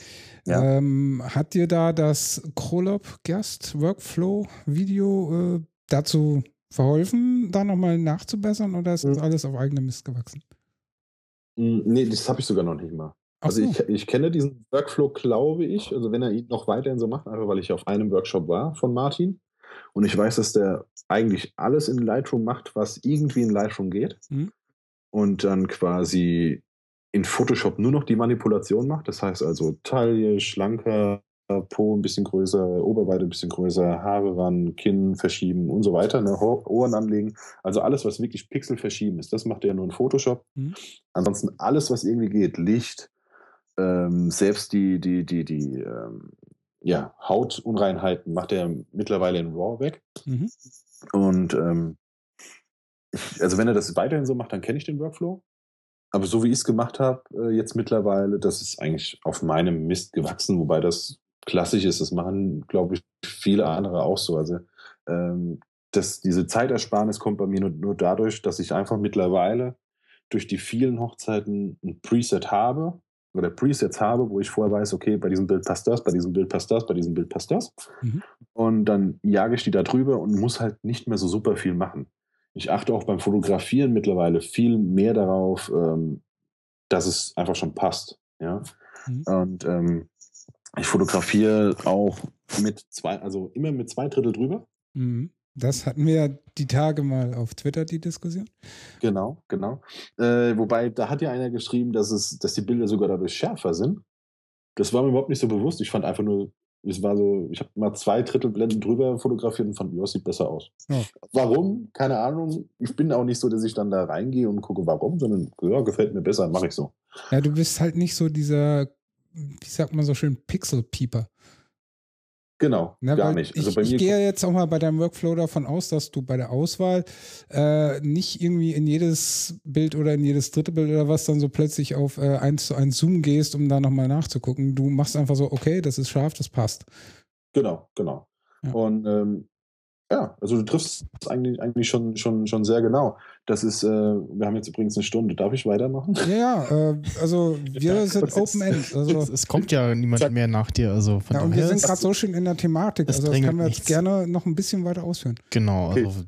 Ja. Ähm, hat dir da das Krolop Gerst Workflow Video äh, dazu verholfen, da nochmal nachzubessern oder ist das hm. alles auf eigene Mist gewachsen? Hm, nee, das habe ich sogar noch nicht mal. Also so. ich, ich kenne diesen Workflow, glaube ich, also wenn er ihn noch weiterhin so macht, einfach weil ich auf einem Workshop war von Martin und ich weiß, dass der eigentlich alles in Lightroom macht, was irgendwie in Lightroom geht mhm. Und dann quasi in Photoshop nur noch die Manipulation macht. Das heißt also Taille, schlanker, Po ein bisschen größer, Oberweite ein bisschen größer, Haare ran, Kinn verschieben und so weiter, ne? Ohren anlegen. Also alles, was wirklich Pixel verschieben ist, das macht er nur in Photoshop. Mhm. Ansonsten alles, was irgendwie geht, Licht, ähm, selbst die, die, die, die ähm, ja, Hautunreinheiten macht er mittlerweile in RAW weg. Mhm. Und ähm, also wenn er das weiterhin so macht, dann kenne ich den Workflow. Aber so wie ich es gemacht habe, äh, jetzt mittlerweile, das ist eigentlich auf meinem Mist gewachsen, wobei das klassisch ist. Das machen, glaube ich, viele andere auch so. Also ähm, das, diese Zeitersparnis kommt bei mir nur, nur dadurch, dass ich einfach mittlerweile durch die vielen Hochzeiten ein Preset habe oder Presets habe, wo ich vorher weiß, okay, bei diesem Bild passt das, bei diesem Bild passt das, bei diesem Bild passt das. Mhm. Und dann jage ich die da drüber und muss halt nicht mehr so super viel machen ich achte auch beim Fotografieren mittlerweile viel mehr darauf, ähm, dass es einfach schon passt. Ja. Mhm. Und ähm, ich fotografiere auch mit zwei, also immer mit zwei Drittel drüber. Mhm. Das hatten wir die Tage mal auf Twitter, die Diskussion. Genau, genau. Äh, wobei, da hat ja einer geschrieben, dass es, dass die Bilder sogar dadurch schärfer sind. Das war mir überhaupt nicht so bewusst. Ich fand einfach nur, Es war so, ich habe mal zwei Drittel Blenden drüber fotografiert und fand, ja, sieht besser aus. Ja. Warum? Keine Ahnung. Ich bin auch nicht so, dass ich dann da reingehe und gucke, warum, sondern ja, gefällt mir besser, mache ich so. Ja, du bist halt nicht so dieser, wie sagt man so schön, Pixel-Pieper. Genau, ja, gar nicht. Also ich, ich gehe jetzt auch mal bei deinem Workflow davon aus, dass du bei der Auswahl äh, nicht irgendwie in jedes Bild oder in jedes dritte Bild oder was dann so plötzlich auf äh, 1 zu 1 Zoom gehst, um da nochmal nachzugucken. Du machst einfach so, okay, das ist scharf, das passt. Genau, genau. Ja. Und ähm, ja, also du triffst es eigentlich, eigentlich schon, schon, schon sehr genau. Das ist, äh, wir haben jetzt übrigens eine Stunde. Darf ich weitermachen? Ja, äh, also wir ja, sind Open End. Also, es, es, kommt ja niemand mehr nach dir. Also ja, und wir sind gerade so schön in der Thematik. Also das können wir jetzt gerne noch ein bisschen weiter ausführen. Genau. Okay. Also,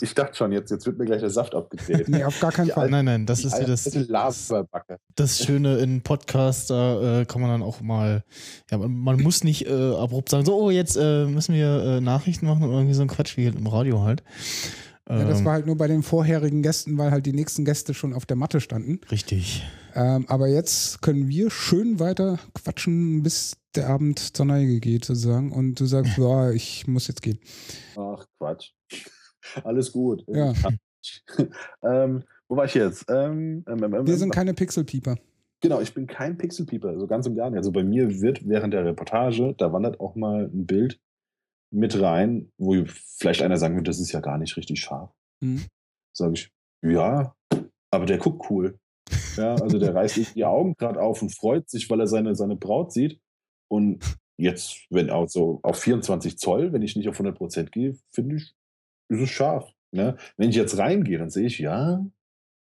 ich dachte schon, jetzt, jetzt wird mir gleich der Saft abgedreht. nee, auf gar keinen Fall. Nein, nein, das ist ja das, das, das Schöne in Podcasts, da äh, kann man dann auch mal, ja, man, man muss nicht äh, abrupt sagen, so, oh, jetzt äh, müssen wir äh, Nachrichten machen und irgendwie so ein Quatsch wie im Radio halt. Ja, das ähm, war halt nur bei den vorherigen Gästen, weil halt die nächsten Gäste schon auf der Matte standen. Richtig. Ähm, aber jetzt können wir schön weiter quatschen, bis der Abend zur Neige geht, sozusagen. Und du sagst, ja, ich muss jetzt gehen. Ach, Quatsch. Alles gut. Ja. ähm, wo war ich jetzt? Ähm, ähm, ähm wir sind keine Pixelpieper. Genau, ich bin kein Pixelpieper, so also ganz und gar nicht. Also bei mir wird während der Reportage, da wandert auch mal ein Bild mit rein, wo vielleicht einer sagen würde, das ist ja gar nicht richtig scharf. Mhm. Sage ich, ja, aber der guckt cool. Ja, also der reißt die Augen gerade auf und freut sich, weil er seine, seine Braut sieht. Und jetzt, wenn auch so auf 24 Zoll, wenn ich nicht auf 100 Prozent gehe, finde ich, ist es scharf. Ne? Wenn ich jetzt reingehe, dann sehe ich, ja,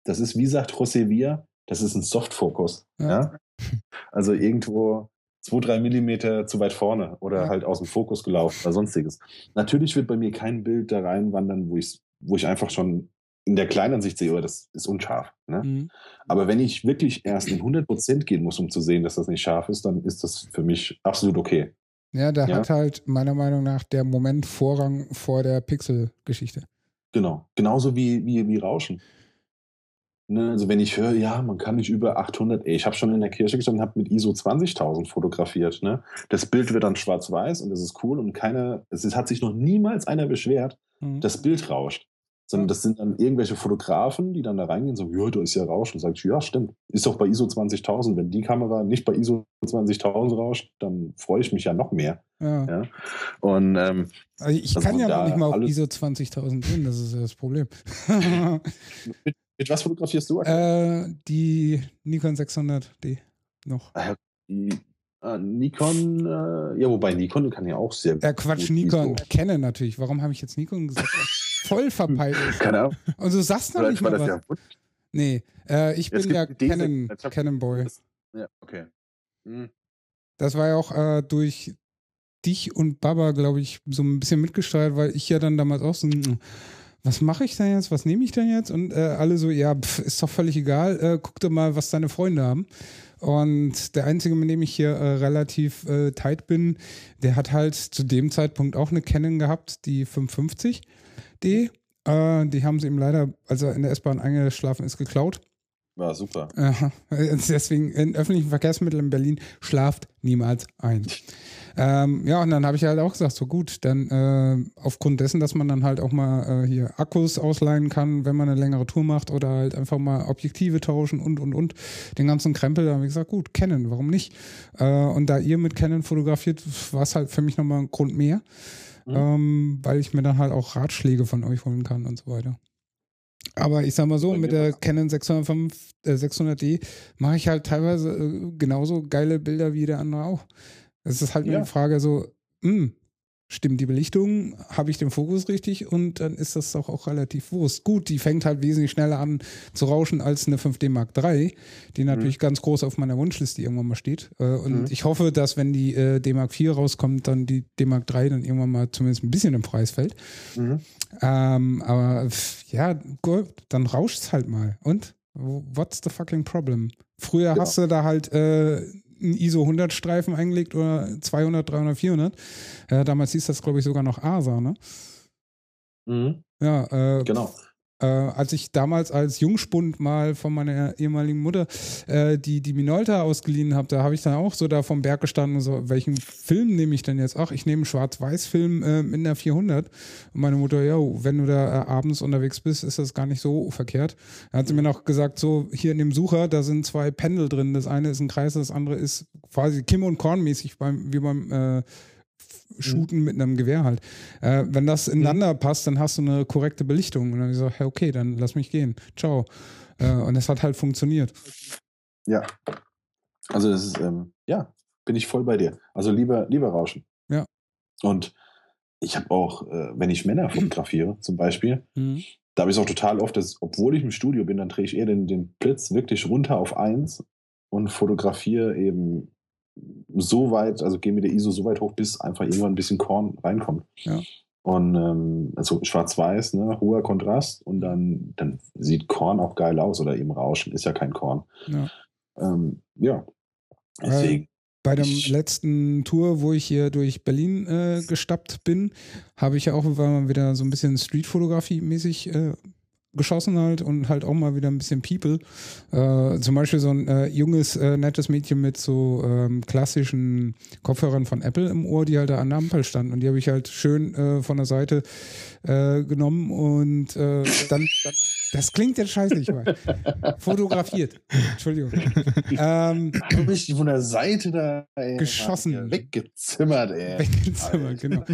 das ist, wie sagt José Villa, das ist ein Softfokus. Ja. ja. Also irgendwo zwei, drei Millimeter zu weit vorne oder halt aus dem Fokus gelaufen oder sonstiges. Natürlich wird bei mir kein Bild da reinwandern, wo ich, wo ich einfach schon in der kleinen Sicht sehe, oh, das ist unscharf. Ne? Mhm. Aber wenn ich wirklich erst in 100 Prozent gehen muss, um zu sehen, dass das nicht scharf ist, dann ist das für mich absolut okay. Ja, da ja? hat halt meiner Meinung nach der Moment Vorrang vor der Pixel-Geschichte. Genau. Genauso wie, wie, wie Rauschen. Ne, also wenn ich höre, ja, man kann nicht über 800, ey, ich habe schon in der Kirche gestanden, habe mit ISO 20.000 fotografiert. Ne? Das Bild wird dann schwarz-weiß und das ist cool und keiner, es hat sich noch niemals einer beschwert, mhm. das Bild rauscht. Sondern das sind dann irgendwelche Fotografen, die dann da reingehen und sagen, ja, da ist ja Rausch. Und sage ich, ja, stimmt. Ist doch bei ISO 20.000. Wenn die Kamera nicht bei ISO 20.000 rauscht, dann freue ich mich ja noch mehr. Ja. ja? Und ähm, also ich kann ja noch nicht mal auf ISO 20.000 gehen, das ist ja das Problem. mit, mit was fotografierst du? Äh, die Nikon 600D noch. Ah, die äh, Nikon, äh, ja, wobei Nikon kann ja auch sehr gut. Ja, Quatsch, Nikon. So. Kenne natürlich. Warum habe ich jetzt Nikon gesagt? Voll verpeilt. Keine Ahnung. Und du sagst noch nicht mal was. Ja nee, äh, ich bin ja Canon, Canon Boy. Ja, okay. Hm. Das war ja auch äh, durch dich und Baba, glaube ich, so ein bisschen mitgesteuert, weil ich ja dann damals auch so ein was mache ich denn jetzt, was nehme ich denn jetzt? Und äh, alle so, ja, pf, ist doch völlig egal, äh, guck dir mal, was deine Freunde haben. Und der Einzige, mit dem ich hier äh, relativ äh, tight bin, der hat halt zu dem Zeitpunkt auch eine Canon gehabt, die 550D. Äh, die haben sie ihm leider, als er in der S-Bahn eingeschlafen ist, geklaut. War super. deswegen in öffentlichen Verkehrsmitteln in Berlin schlaft niemals ein. Ähm, ja, und dann habe ich halt auch gesagt, so gut, dann äh, aufgrund dessen, dass man dann halt auch mal äh, hier Akkus ausleihen kann, wenn man eine längere Tour macht oder halt einfach mal Objektive tauschen und und und den ganzen Krempel, da habe ich gesagt, gut, Canon, warum nicht? Äh, und da ihr mit Canon fotografiert, war es halt für mich nochmal ein Grund mehr, mhm. ähm, weil ich mir dann halt auch Ratschläge von euch holen kann und so weiter. Aber ich sag mal so, mit der Canon 605, äh, 600D mache ich halt teilweise äh, genauso geile Bilder wie der andere auch. Es ist halt ja. eine Frage so, mh, hm, stimmt die Belichtung, habe ich den Fokus richtig und dann ist das doch auch relativ Wurst. Gut, die fängt halt wesentlich schneller an zu rauschen als eine 5D Mark III, die natürlich mhm. ganz groß auf meiner Wunschliste irgendwann mal steht. Äh, und mhm. ich hoffe, dass wenn die äh, D Mark IV rauskommt, dann die D Mark III dann irgendwann mal zumindest ein bisschen im Preis fällt. Mhm. Ähm, aber ja, gut, dann rauscht es halt mal. Und? What's the fucking problem? Früher ja. hast du da halt äh, einen ISO 100 Streifen eingelegt oder 200, 300, 400. Äh, damals hieß das, glaube ich, sogar noch ASA, ne? Mhm. Ja, äh, genau. Äh, als ich damals als Jungspund mal von meiner ehemaligen Mutter äh, die, die Minolta ausgeliehen habe, da habe ich dann auch so da vom Berg gestanden und so, welchen Film nehme ich denn jetzt? Ach, ich nehme einen Schwarz-Weiß-Film äh, in der 400. Und meine Mutter, ja, wenn du da äh, abends unterwegs bist, ist das gar nicht so verkehrt. Da hat sie mir noch gesagt, so hier in dem Sucher, da sind zwei Pendel drin. Das eine ist ein Kreis, das andere ist quasi Kim und Korn mäßig beim, wie beim äh, shooten mhm. mit einem Gewehr halt. Äh, wenn das mhm. ineinander mhm. passt, dann hast du eine korrekte Belichtung. Und dann habe ich gesagt, hey, okay, dann lass mich gehen. Ciao. Äh, und es hat halt funktioniert. Ja. Also das ist, ähm, ja, bin ich voll bei dir. Also lieber, lieber Rauschen. Ja. Und ich habe auch, äh, wenn ich Männer fotografiere, zum Beispiel, mhm. da habe ich es auch total oft, dass, obwohl ich im Studio bin, dann drehe ich eher den, den Blitz wirklich runter auf eins und fotografiere eben so weit, also gehen mit der ISO so weit hoch, bis einfach irgendwann ein bisschen Korn reinkommt. Ja. Und ähm, also schwarz-weiß, ne, hoher Kontrast und dann, dann sieht Korn auch geil aus oder eben Rauschen, ist ja kein Korn. Ja. Ähm, ja. Deswegen. Bei der letzten Tour, wo ich hier durch Berlin äh, gestappt bin, habe ich ja auch wieder so ein bisschen Streetfotografie-mäßig äh, geschossen halt und halt auch mal wieder ein bisschen People. Äh, zum Beispiel so ein äh, junges, äh, nettes Mädchen mit so ähm, klassischen Kopfhörern von Apple im Ohr, die halt da an der Ampel standen. Und die habe ich halt schön äh, von der Seite äh, genommen und äh, dann, dann das klingt jetzt scheiße, weil fotografiert. Entschuldigung. Ähm, du bist von der Seite da ey, geschossen. Weggezimmert, ey. Weggezimmert, genau.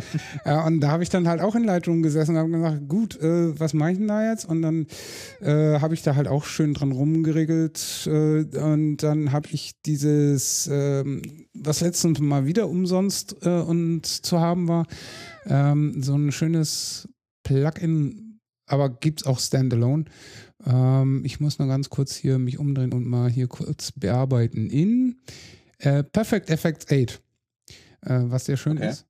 Ja, und da habe ich dann halt auch in Lightroom gesessen und habe gesagt, gut, äh, was mache ich denn da jetzt? Und dann äh, habe ich da halt auch schön dran rumgeregelt. Äh, und dann habe ich dieses, äh, was letztens mal wieder umsonst äh, und zu haben war, ähm, so ein schönes Plugin aber gibt es auch Standalone. Ähm, ich muss noch ganz kurz hier mich umdrehen und mal hier kurz bearbeiten in äh, Perfect Effects 8, äh, was sehr schön okay. ist.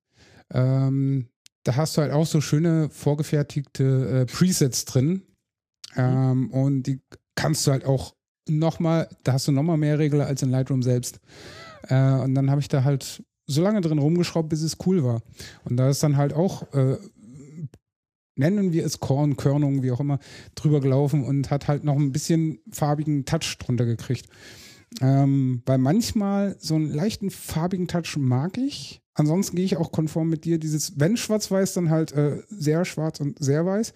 Ähm, da hast du halt auch so schöne vorgefertigte äh, Presets drin. Mhm. Ähm, mhm. Und die kannst du halt auch nochmal, da hast du nochmal mehr Regler als in Lightroom selbst. Äh, und dann habe ich da halt so lange drin rumgeschraubt, bis es cool war. Und da ist dann halt auch äh, nennen wir es Korn, Körnung, wie auch immer, drüber gelaufen und hat halt noch ein bisschen farbigen Touch drunter gekriegt. Ähm, weil manchmal so einen leichten farbigen Touch mag ich. Ansonsten gehe ich auch konform mit dir. Dieses, wenn schwarz-weiß, dann halt äh, sehr schwarz und sehr weiß.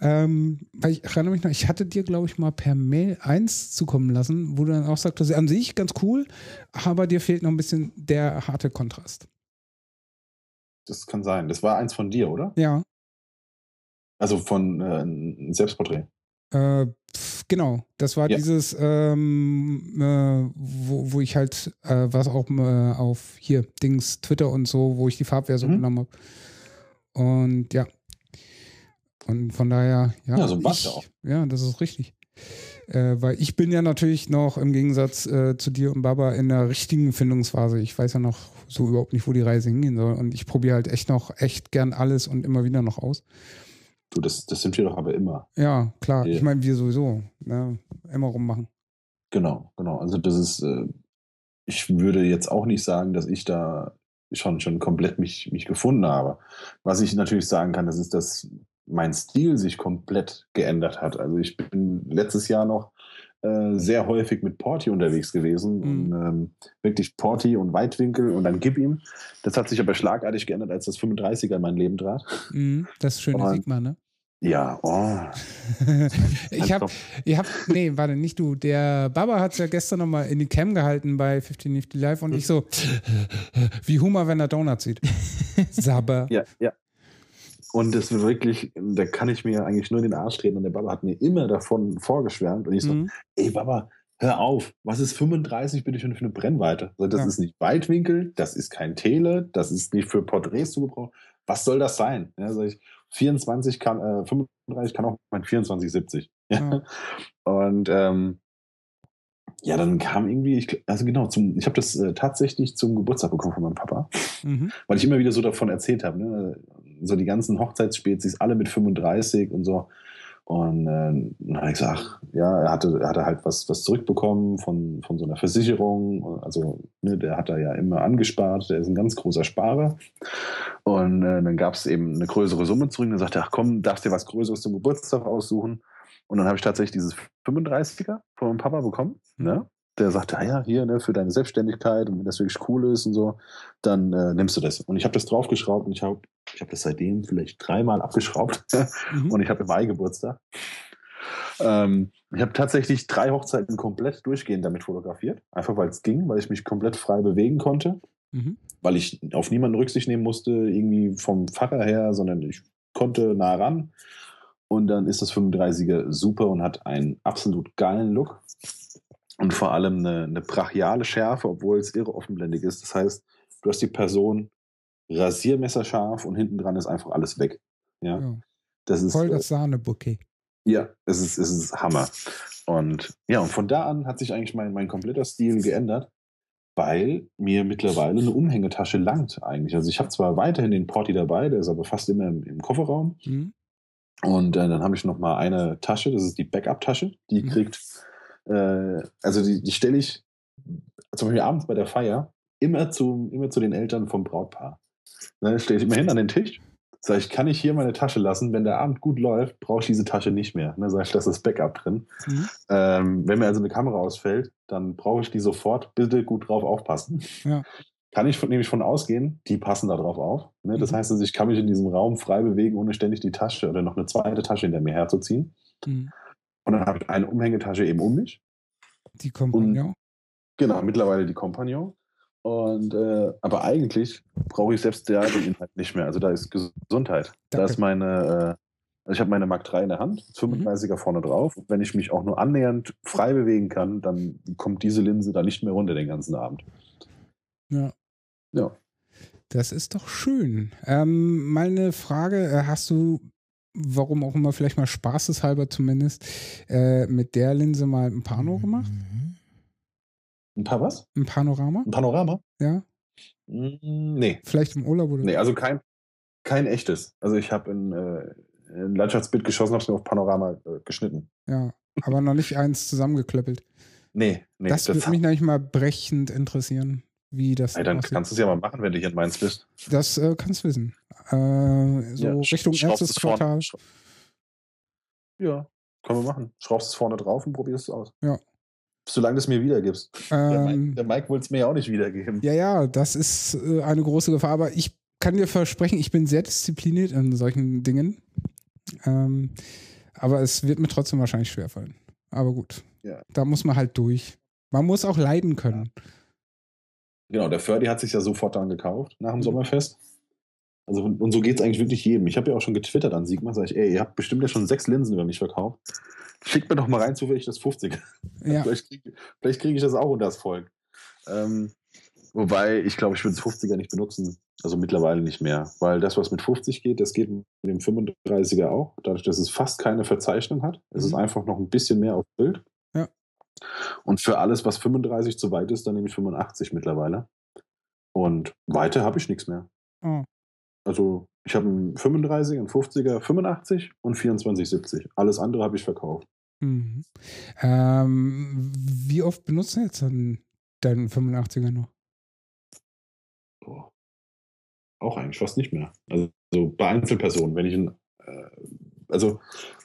Ähm, weil ich erinnere mich noch, ich hatte dir, glaube ich, mal per Mail eins zukommen lassen, wo du dann auch sagtest, an sich ganz cool, aber dir fehlt noch ein bisschen der harte Kontrast. Das kann sein. Das war eins von dir, oder? Ja. Also von äh, Selbstporträt. Äh, genau, das war ja. dieses, ähm, äh, wo, wo ich halt, äh, was auch äh, auf hier, Dings, Twitter und so, wo ich die Farbversion mhm. genommen habe. Und ja. Und von daher, ja. Ja, so ein ich, auch. Ja, das ist richtig. Äh, weil ich bin ja natürlich noch im Gegensatz äh, zu dir und Baba in der richtigen Findungsphase. Ich weiß ja noch so überhaupt nicht, wo die Reise hingehen soll. Und ich probiere halt echt noch, echt gern alles und immer wieder noch aus. Du, das, das sind wir doch aber immer. Ja, klar. Ich meine, wir sowieso. Ne? Immer rummachen. Genau, genau. Also das ist, äh, ich würde jetzt auch nicht sagen, dass ich da schon, schon komplett mich, mich gefunden habe. Was ich natürlich sagen kann, das ist, dass mein Stil sich komplett geändert hat. Also ich bin letztes Jahr noch äh, sehr häufig mit Porti unterwegs gewesen. Mhm. Und, ähm, wirklich Porti und Weitwinkel und dann gib ihm. Das hat sich aber schlagartig geändert, als das 35er in mein Leben trat. Mhm, das schöne und, Sigma, ne? Ja, oh. ich habe, ich hab, nee, warte, nicht du. Der Baba hat es ja gestern nochmal in die Cam gehalten bei 15 Nifty Live und ich so, wie Hummer, wenn er Donuts sieht. Saber. Ja, ja. Und das wirklich, da kann ich mir eigentlich nur in den Arsch treten. Und der Baba hat mir immer davon vorgeschwärmt. Und ich so, mhm. ey Baba, hör auf, was ist 35 bitte schon für eine Brennweite? Also das ja. ist nicht Weitwinkel, das ist kein Tele, das ist nicht für Porträts zu gebrauchen. Was soll das sein? Ja, sag ich, 24 kann, äh, 35 kann auch mein 24, 70. Ja. ja. Und ähm, ja, dann kam irgendwie, ich, also genau, zum, ich habe das äh, tatsächlich zum Geburtstag bekommen von meinem Papa, mhm. weil ich immer wieder so davon erzählt habe. Ne? So die ganzen Hochzeitsspezies, alle mit 35 und so. Und äh, dann habe ich gesagt, ja, er hatte, er hatte halt was, was zurückbekommen von, von so einer Versicherung. Also, ne, der hat da ja immer angespart, der ist ein ganz großer Sparer. Und äh, dann gab es eben eine größere Summe zurück. Dann sagte er, ach komm, darfst dir was Größeres zum Geburtstag aussuchen. Und dann habe ich tatsächlich dieses 35er von meinem Papa bekommen. Mhm. Ne? Der sagte, ah ja, hier, ne, für deine Selbstständigkeit und wenn das wirklich cool ist und so, dann äh, nimmst du das. Und ich habe das draufgeschraubt und ich habe ich hab das seitdem vielleicht dreimal abgeschraubt. mhm. Und ich habe im Mai Geburtstag. Ähm, ich habe tatsächlich drei Hochzeiten komplett durchgehend damit fotografiert. Einfach weil es ging, weil ich mich komplett frei bewegen konnte. Mhm. Weil ich auf niemanden Rücksicht nehmen musste, irgendwie vom Pfarrer her, sondern ich konnte nah ran. Und dann ist das 35er super und hat einen absolut geilen Look. Und vor allem eine, eine brachiale Schärfe, obwohl es irre offenblendig ist. Das heißt, du hast die Person rasiermesserscharf und hinten dran ist einfach alles weg. Ja. ja. Das ist, Voll das Sahnebouquet. Ja, es ist, es ist Hammer. Und ja, und von da an hat sich eigentlich mein, mein kompletter Stil geändert, weil mir mittlerweile eine Umhängetasche langt eigentlich. Also ich habe zwar weiterhin den Porti dabei, der ist aber fast immer im, im Kofferraum. Mhm. Und äh, dann habe ich noch mal eine Tasche, das ist die Backup-Tasche. Die mhm. kriegt, äh, also die, die stelle ich zum Beispiel abends bei der Feier immer zu, immer zu den Eltern vom Brautpaar. Dann stelle ich immer hin an den Tisch Sag ich, kann ich hier meine Tasche lassen? Wenn der Abend gut läuft, brauche ich diese Tasche nicht mehr. Ne, sag ich, das ist Backup drin. Mhm. Ähm, wenn mir also eine Kamera ausfällt, dann brauche ich die sofort. Bitte gut drauf aufpassen. Ja. Kann ich von, nämlich von ausgehen, die passen da drauf auf. Ne? Das mhm. heißt, also ich kann mich in diesem Raum frei bewegen, ohne ständig die Tasche oder noch eine zweite Tasche hinter mir herzuziehen. Mhm. Und dann habe ich eine Umhängetasche eben um mich. Die Compagnon. Und, genau, mittlerweile die Compagnon. Und äh, aber eigentlich brauche ich selbst der den Inhalt nicht mehr. Also da ist Gesundheit. Danke. Da ist meine, äh, also ich habe meine Mark 3 in der Hand, 35er mhm. vorne drauf. Und wenn ich mich auch nur annähernd frei bewegen kann, dann kommt diese Linse da nicht mehr runter den ganzen Abend. Ja. Ja. Das ist doch schön. Ähm, mal eine Frage: äh, Hast du, warum auch immer, vielleicht mal spaßeshalber zumindest, äh, mit der Linse mal ein Pano gemacht? Mhm. Ein paar was? Ein Panorama? Ein Panorama? Ja. Mm, nee. Vielleicht im Urlaub oder? Nee, also kein, kein echtes. Also ich habe ein, äh, ein Landschaftsbild geschossen, habe es mir auf Panorama äh, geschnitten. Ja, aber noch nicht eins zusammengeklöppelt. Nee, nee. Das, das würde mich nämlich mal brechend interessieren, wie das Ey, Dann aussieht. kannst du es ja mal machen, wenn du hier in Mainz bist. Das äh, kannst du wissen. Äh, so ja, Richtung erstes Quartal. Ja, können wir machen. Schraubst es vorne drauf und probierst es aus. Ja, Solange du es mir wiedergibst. Ähm, der Mike, Mike wollte es mir ja auch nicht wiedergeben. Ja, ja, das ist äh, eine große Gefahr. Aber ich kann dir versprechen, ich bin sehr diszipliniert in solchen Dingen. Ähm, aber es wird mir trotzdem wahrscheinlich schwerfallen. Aber gut. Ja. Da muss man halt durch. Man muss auch leiden können. Ja. Genau, der Ferdi hat sich ja sofort dann gekauft nach dem mhm. Sommerfest. Also, und so geht es eigentlich wirklich jedem. Ich habe ja auch schon getwittert an Sigmar, sag ich, ey, ihr habt bestimmt ja schon sechs Linsen über mich verkauft. Schickt mir doch mal rein, zufällig das 50. Ja. vielleicht kriege krieg ich das auch unter das Volk. Ähm, wobei, ich glaube, ich würde das 50er nicht benutzen. Also mittlerweile nicht mehr. Weil das, was mit 50 geht, das geht mit dem 35er auch. Dadurch, dass es fast keine Verzeichnung hat. Es mhm. ist einfach noch ein bisschen mehr auf Bild. Ja. Und für alles, was 35 zu weit ist, dann nehme ich 85 mittlerweile. Und weiter habe ich nichts mehr. Oh. Also ich habe einen 35, einen 50er, 85 und 2470. Alles andere habe ich verkauft. Mhm. Ähm, wie oft benutzt du jetzt dann deinen 85er noch? Oh. Auch eigentlich fast nicht mehr. Also bei Einzelpersonen, wenn ich ein, äh, also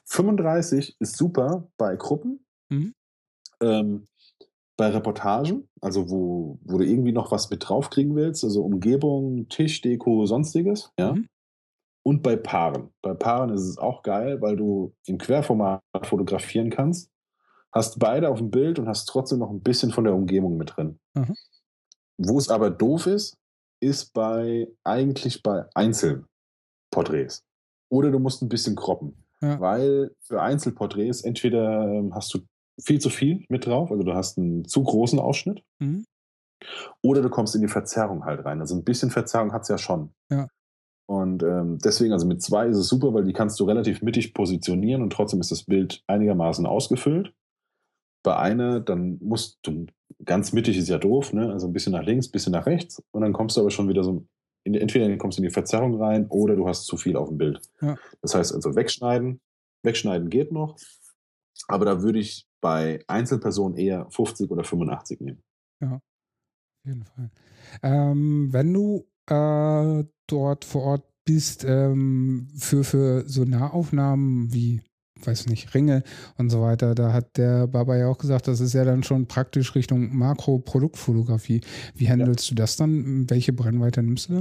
35 ist super bei Gruppen. Mhm. Ähm, bei Reportagen, also wo, wo du irgendwie noch was mit draufkriegen willst, also Umgebung, Tisch, Deko, sonstiges, ja. Mhm. Und bei Paaren. Bei Paaren ist es auch geil, weil du im Querformat fotografieren kannst, hast beide auf dem Bild und hast trotzdem noch ein bisschen von der Umgebung mit drin. Mhm. Wo es aber doof ist, ist bei eigentlich bei Einzelporträts. Oder du musst ein bisschen kroppen. Ja. Weil für Einzelporträts entweder ähm, hast du viel zu viel mit drauf, also du hast einen zu großen Ausschnitt. Mhm. Oder du kommst in die Verzerrung halt rein. Also ein bisschen Verzerrung hat es ja schon. Ja. Und ähm, deswegen, also mit zwei ist es super, weil die kannst du relativ mittig positionieren und trotzdem ist das Bild einigermaßen ausgefüllt. Bei einer, dann musst du, ganz mittig ist ja doof, ne? Also ein bisschen nach links, ein bisschen nach rechts und dann kommst du aber schon wieder so, in, entweder kommst du in die Verzerrung rein oder du hast zu viel auf dem Bild. Ja. Das heißt also wegschneiden, wegschneiden geht noch, aber da würde ich bei Einzelpersonen eher 50 oder 85 nehmen. Ja, auf jeden Fall. Ähm, wenn du äh, dort vor Ort bist, ähm, für, für so Nahaufnahmen wie weiß nicht, Ringe und so weiter. Da hat der Baba ja auch gesagt, das ist ja dann schon praktisch Richtung Makro-Produktfotografie. Wie handelst ja. du das dann? Welche Brennweite nimmst du da?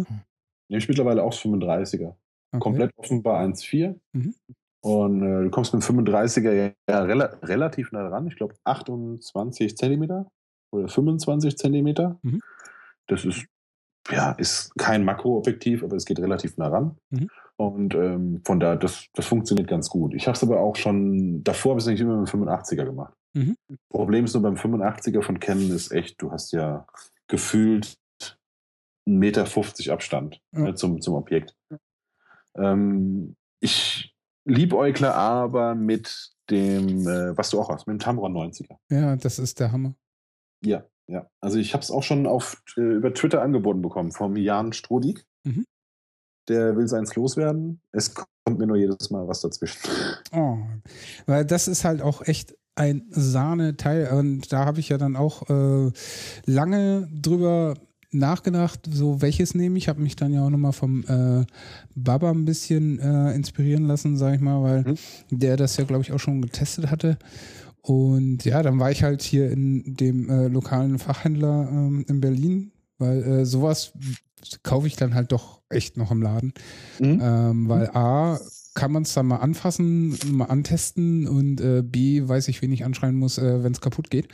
Nehme ich mittlerweile auch 35er. Okay. Komplett offenbar 1,4. Mhm. Und äh, du kommst mit dem 35er ja, rela relativ nah dran. Ich glaube 28 Zentimeter oder 25 Zentimeter. Mhm. Das ist, ja, ist kein Makroobjektiv, aber es geht relativ nah ran. Mhm. Und ähm, von da, das, das funktioniert ganz gut. Ich habe es aber auch schon, davor habe ich es eigentlich immer mit dem 85er gemacht. Mhm. Problem ist nur beim 85er von Canon ist echt, du hast ja gefühlt 1,50 Meter Abstand ja. ne, zum, zum Objekt. Ähm, ich liebäugle aber mit dem, äh, was du auch hast, mit dem Tamron 90er. Ja, das ist der Hammer. Ja, ja. Also ich habe es auch schon auf, äh, über Twitter angeboten bekommen vom Jan Strodig. Mhm der will seins loswerden. Es kommt mir nur jedes Mal was dazwischen. Oh, weil das ist halt auch echt ein Sahneteil und da habe ich ja dann auch äh, lange drüber nachgedacht, so welches nehme ich. Habe mich dann ja auch nochmal vom äh, Baba ein bisschen äh, inspirieren lassen, sage ich mal, weil mhm. der das ja, glaube ich, auch schon getestet hatte. Und ja, dann war ich halt hier in dem äh, lokalen Fachhändler ähm, in Berlin, weil äh, sowas kaufe ich dann halt doch echt noch im Laden. Mhm. Ähm, weil A, kann man es dann mal anfassen, mal antesten und äh, B, weiß ich, wen ich anschreien muss, äh, wenn es kaputt geht.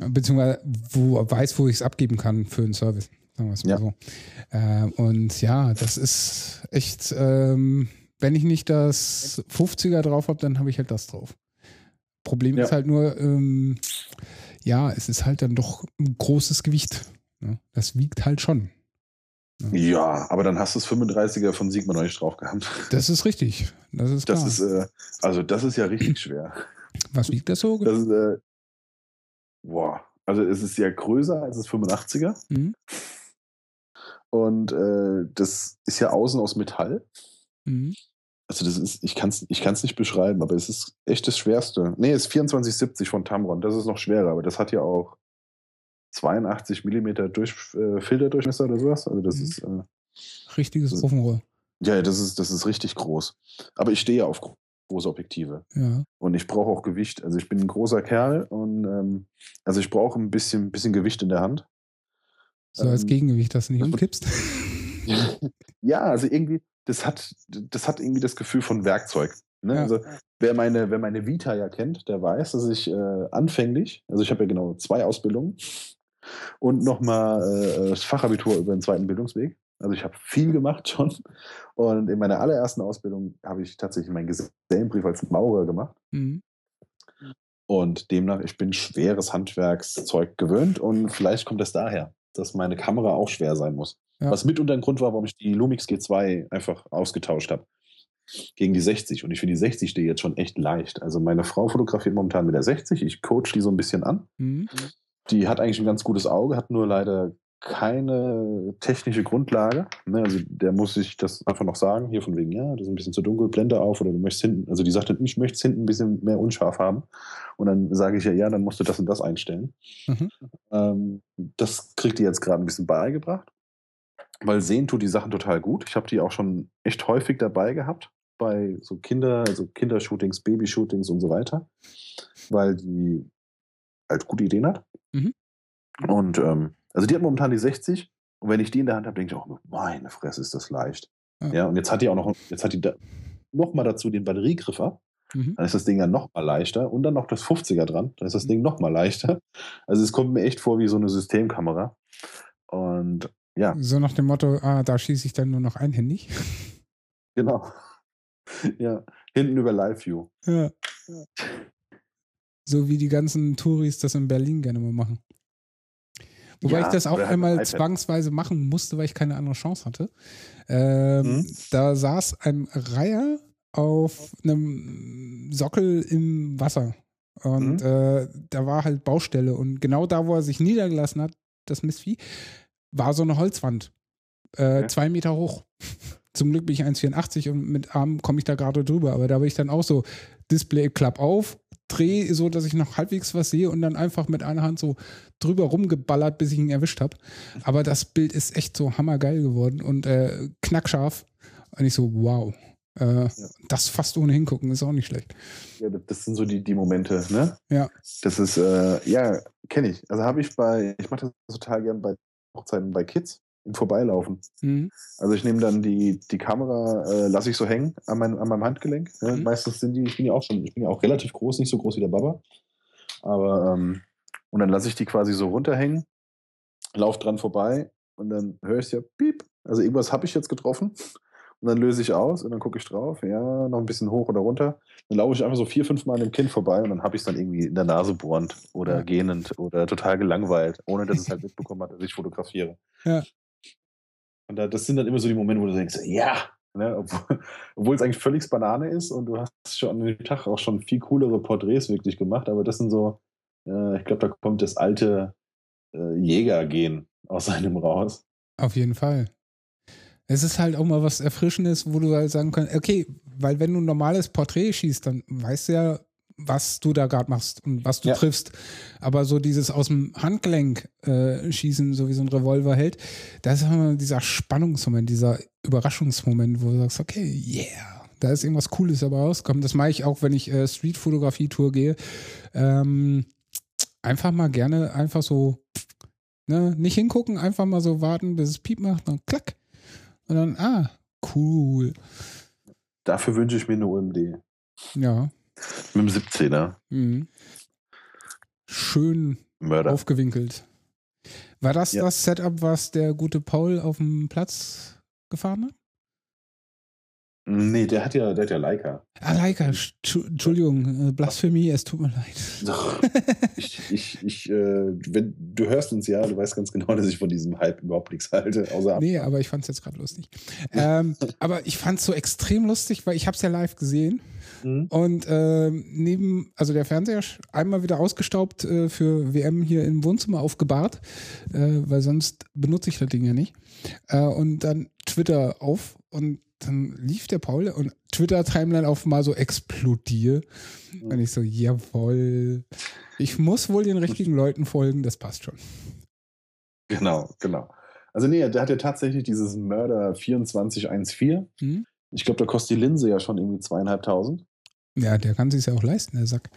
Beziehungsweise wo weiß, wo ich es abgeben kann für einen Service. Sagen wir es mal ja. so. Äh, und ja, das ist echt, ähm, wenn ich nicht das 50er drauf habe, dann habe ich halt das drauf. Problem ja. ist halt nur, ähm, ja, es ist halt dann doch ein großes Gewicht. Ne? Das wiegt halt schon. Ja, aber dann hast du das 35er von Sigma noch nicht drauf gehabt. Das ist richtig. Das ist klar. Das ist, äh, also das ist ja richtig schwer. Was wiegt das so? Das ist, äh, boah, also es ist ja größer als das 85er. Mhm. Und äh, das ist ja außen aus Metall. Mhm. Also das ist, ich kann es ich kann's nicht beschreiben, aber es ist echt das Schwerste. Nee, es ist 2470 von Tamron, das ist noch schwerer, aber das hat ja auch 82 mm durch, äh, Filterdurchmesser oder sowas. Also das mhm. ist äh, richtiges Ofenrohr. Ja, das ist, das ist richtig groß. Aber ich stehe ja auf große Objektive. Ja. Und ich brauche auch Gewicht. Also ich bin ein großer Kerl und ähm, also ich brauche ein bisschen, bisschen Gewicht in der Hand. So als ähm, Gegengewicht, dass du nicht umkippst. ja, also irgendwie, das hat, das hat irgendwie das Gefühl von Werkzeug. Ne? Ja. Also wer meine, wer meine Vita ja kennt, der weiß, dass ich äh, anfänglich, also ich habe ja genau zwei Ausbildungen, und nochmal äh, das Fachabitur über den zweiten Bildungsweg. Also ich habe viel gemacht schon. Und in meiner allerersten Ausbildung habe ich tatsächlich meinen Gesellenbrief als Maurer gemacht. Mhm. Und demnach, ich bin schweres Handwerkszeug gewöhnt und vielleicht kommt es daher, dass meine Kamera auch schwer sein muss. Ja. Was mitunter ein Grund war, warum ich die Lumix G2 einfach ausgetauscht habe gegen die 60. Und ich finde, die 60 steht jetzt schon echt leicht. Also meine Frau fotografiert momentan mit der 60. Ich coach die so ein bisschen an. Mhm. Die hat eigentlich ein ganz gutes Auge, hat nur leider keine technische Grundlage. Ne? Also der muss sich das einfach noch sagen, hier von wegen, ja, das ist ein bisschen zu dunkel, Blende auf oder du möchtest hinten, also die sagt dann, ich möchte hinten ein bisschen mehr unscharf haben. Und dann sage ich ja, ja, dann musst du das und das einstellen. Mhm. Ähm, das kriegt die jetzt gerade ein bisschen beigebracht, weil sehen tut die Sachen total gut. Ich habe die auch schon echt häufig dabei gehabt bei so Kinder, also Kindershootings, Babyshootings und so weiter, weil die halt gute Ideen hat. Mhm. Und ähm, also die hat momentan die 60 und wenn ich die in der Hand habe, denke ich auch, meine Fresse, ist das leicht. Ja. ja, und jetzt hat die auch noch, jetzt hat die da noch mal dazu den Batteriegriffer. Mhm. Dann ist das Ding ja noch mal leichter und dann noch das 50er dran, dann ist das Ding noch mal leichter. Also es kommt mir echt vor wie so eine Systemkamera. Und ja. So nach dem Motto, ah, da schieße ich dann nur noch einhändig. Genau. Ja, hinten über Live View. Ja. So wie die ganzen Touris das in Berlin gerne mal machen. Wobei ja, ich das auch halt einmal zwangsweise machen musste, weil ich keine andere Chance hatte. Ähm, mhm. Da saß ein Reiher auf einem Sockel im Wasser. Und mhm. äh, da war halt Baustelle. Und genau da, wo er sich niedergelassen hat, das Mistvieh, war so eine Holzwand. Äh, okay. Zwei Meter hoch. Zum Glück bin ich 1,84 und mit Arm komme ich da gerade drüber. Aber da bin ich dann auch so, Display klapp auf, drehe so, dass ich noch halbwegs was sehe und dann einfach mit einer Hand so drüber rumgeballert, bis ich ihn erwischt habe. Aber das Bild ist echt so hammergeil geworden und äh, knackscharf. Und ich so, wow. Äh, ja. Das fast ohne hingucken ist auch nicht schlecht. Ja, das sind so die, die Momente, ne? Ja. Das ist, äh, ja, kenne ich. Also habe ich bei, ich mache das total gern bei Hochzeiten bei Kids im Vorbeilaufen. Mhm. Also ich nehme dann die, die Kamera, äh, lasse ich so hängen an, mein, an meinem Handgelenk. Ne? Mhm. Meistens sind die, ich bin ja auch schon, ich bin ja auch relativ groß, nicht so groß wie der Baba. Aber, ähm, und dann lasse ich die quasi so runterhängen, laufe dran vorbei und dann höre ich ja piep. Also irgendwas habe ich jetzt getroffen. Und dann löse ich aus und dann gucke ich drauf, ja, noch ein bisschen hoch oder runter. Dann laufe ich einfach so vier, fünf Mal an dem Kind vorbei und dann habe ich es dann irgendwie in der Nase bohrend oder gähnend oder total gelangweilt, ohne dass es halt mitbekommen hat, dass ich fotografiere. Ja. Und da, das sind dann immer so die Momente, wo du denkst, ja, ne, obwohl, es eigentlich völlig Banane ist und du hast schon an dem Tag auch schon viel coolere Porträts wirklich gemacht, aber das sind so, äh, ich glaube, da kommt das alte äh, Jägergehen aus einem raus. Auf jeden Fall. Es ist halt auch mal was Erfrischendes, wo du halt sagen kannst, okay, weil wenn du ein normales Porträt schießt, dann weißt du ja, was du da gerade machst und was du ja. triffst. Aber so dieses aus dem Handgelenk äh, schießen, so wie so ein Revolver hält, das ist immer dieser Spannungsmoment, dieser Überraschungsmoment, wo du sagst, okay, yeah, da ist irgendwas Cooles dabei rausgekommen. Das mache ich auch, wenn ich äh, Street-Fotografie-Tour gehe. Ähm, einfach mal gerne einfach so, ne, nicht hingucken, einfach mal so warten, bis es Piep macht, dann klack. Und dann, ah, cool. Dafür wünsche ich mir eine UMD. Ja, mit dem 17er. Mhm. Schön Mörder. aufgewinkelt. War das ja. das Setup, was der gute Paul auf dem Platz gefahren hat? Nee, der hat ja, der hat ja Leica. Ah, Leica, Entschuldigung, äh, Blasphemie, es tut mir leid. ich, ich, ich, äh, wenn, du hörst uns ja, du weißt ganz genau, dass ich von diesem Hype überhaupt nichts halte. Außer nee, aber ich fand es jetzt gerade lustig. ähm, aber ich fand es so extrem lustig, weil ich habe es ja live gesehen. Mhm. Und äh, neben, also der Fernseher einmal wieder ausgestaubt äh, für WM hier im Wohnzimmer aufgebahrt, äh, weil sonst benutze ich das Ding ja nicht. Äh, und dann Twitter auf und dann lief der Paul und Twitter-Timeline auf mal so explodiert. Mhm. Und ich so, jawoll. Ich muss wohl den richtigen Leuten folgen, das passt schon. Genau, genau. Also nee, der hat ja tatsächlich dieses Mörder 2414. Mhm. Ich glaube, da kostet die Linse ja schon irgendwie zweieinhalbtausend. Ja, der kann sich ja auch leisten, der Sack.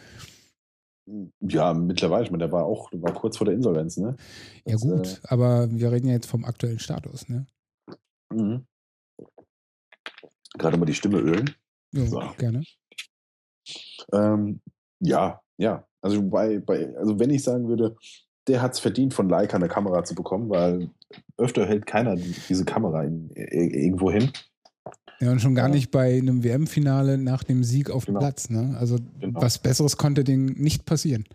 Ja, mittlerweile. Ich meine, der war auch, der war kurz vor der Insolvenz, ne? Das, ja, gut, äh, aber wir reden ja jetzt vom aktuellen Status, ne? Mhm. Gerade mal die Stimme ölen. Ja, so. gerne. Ähm, ja, ja. Also bei, bei, also wenn ich sagen würde, der hat es verdient, von Leica eine Kamera zu bekommen, weil öfter hält keiner diese Kamera in, irgendwo hin. Ja, und schon gar ja. nicht bei einem WM-Finale nach dem Sieg auf dem genau. Platz. Ne? Also genau. was Besseres konnte dem nicht passieren.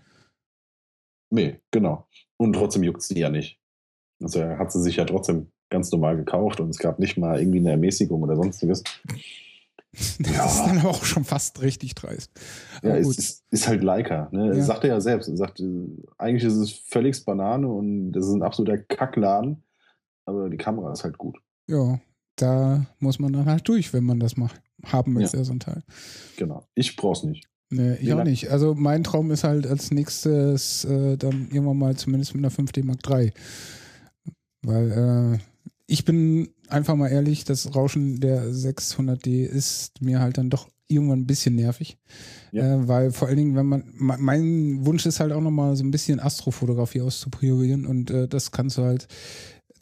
Nee, genau. Und trotzdem juckt sie ja nicht. Also er hat sie sich ja trotzdem ganz normal gekauft und es gab nicht mal irgendwie eine Ermäßigung oder sonstiges. Das ja. ist dann aber auch schon fast richtig dreist. Ja, es ist, ist, halt Leica. Ne? Ja. Sagt er ja selbst. Er sagt, eigentlich ist es völlig Banane und das ist ein absoluter Kackladen, aber die Kamera ist halt gut. Ja, da muss man dann halt durch, wenn man das macht, haben möchte, ja. so ein Teil. Genau. Ich brauch's nicht. Nee, ich Wie auch nicht. Also mein Traum ist halt als nächstes äh, dann irgendwann mal zumindest mit einer 5D Mark III. Weil äh, ich bin einfach mal ehrlich, das Rauschen der 600D ist mir halt dann doch irgendwann ein bisschen nervig. Ja. Äh, weil vor allen Dingen, wenn man, mein Wunsch ist halt auch nochmal so ein bisschen Astrofotografie auszupriorieren und äh, das kannst du halt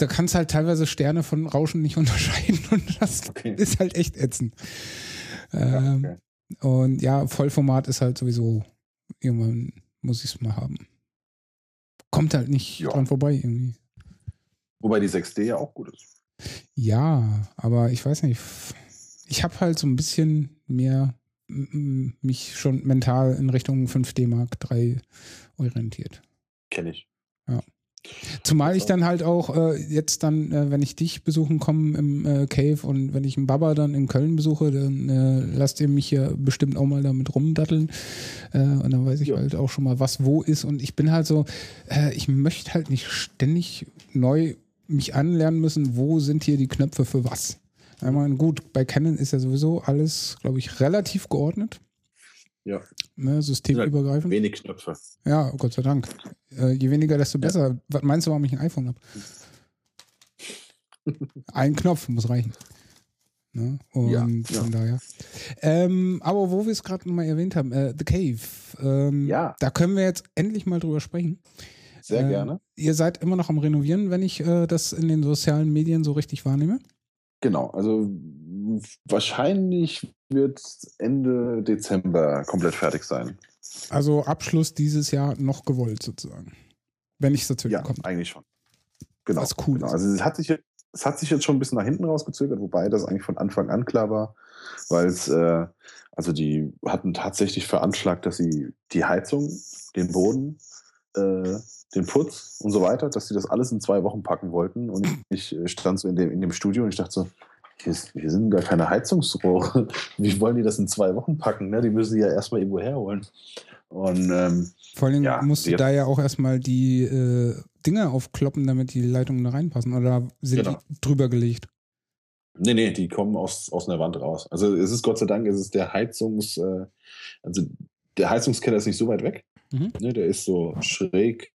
da kannst halt teilweise Sterne von Rauschen nicht unterscheiden und das okay. ist halt echt ätzend. Ja, ähm, okay. Und ja, Vollformat ist halt sowieso, irgendwann muss ich es mal haben. Kommt halt nicht ja. dran vorbei irgendwie. Wobei die 6D ja auch gut ist. Ja, aber ich weiß nicht. Ich habe halt so ein bisschen mehr mich schon mental in Richtung 5D Mark 3 orientiert. Kenne ich. Ja. Zumal ich dann halt auch äh, jetzt dann, äh, wenn ich dich besuchen komme im äh, Cave und wenn ich einen Baba dann in Köln besuche, dann äh, lasst ihr mich hier bestimmt auch mal damit rumdatteln. Äh, und dann weiß ich ja. halt auch schon mal, was wo ist. Und ich bin halt so, äh, ich möchte halt nicht ständig neu mich anlernen müssen, wo sind hier die Knöpfe für was. Ich meine, gut, bei Canon ist ja sowieso alles, glaube ich, relativ geordnet. Ja. Ne, systemübergreifend. Wenig Knöpfe. Ja, Gott sei Dank. Äh, je weniger, desto besser. Ja. Was meinst du, warum ich ein iPhone habe? ein Knopf muss reichen. Ne? Und ja, von daher. Ähm, aber wo wir es gerade nochmal erwähnt haben, äh, The Cave, ähm, ja. da können wir jetzt endlich mal drüber sprechen. Sehr äh, gerne. Ihr seid immer noch am Renovieren, wenn ich äh, das in den sozialen Medien so richtig wahrnehme? Genau, also wahrscheinlich wird Ende Dezember komplett fertig sein. Also Abschluss dieses Jahr noch gewollt sozusagen. Wenn ich es dazu ja, kommt. eigentlich schon. Genau. Was cool genau. Also es hat, sich, es hat sich jetzt schon ein bisschen nach hinten rausgezögert, wobei das eigentlich von Anfang an klar war, weil es, äh, also die hatten tatsächlich veranschlagt, dass sie die Heizung, den Boden, äh, den Putz und so weiter, dass sie das alles in zwei Wochen packen wollten. Und ich stand so in dem, in dem Studio und ich dachte so, hier, ist, hier sind gar keine Heizungsrohre. Wie wollen die das in zwei Wochen packen? Ne? Die müssen die ja erstmal irgendwo herholen. Und, ähm, Vor allem ja, musst du da ja auch erstmal die äh, Dinger aufkloppen, damit die Leitungen da reinpassen. Oder sind genau. die drüber gelegt? Nee, nee, die kommen aus, aus einer Wand raus. Also es ist Gott sei Dank, es ist der Heizungs, äh, also der Heizungskeller ist nicht so weit weg. Mhm. Ne, der ist so schräg.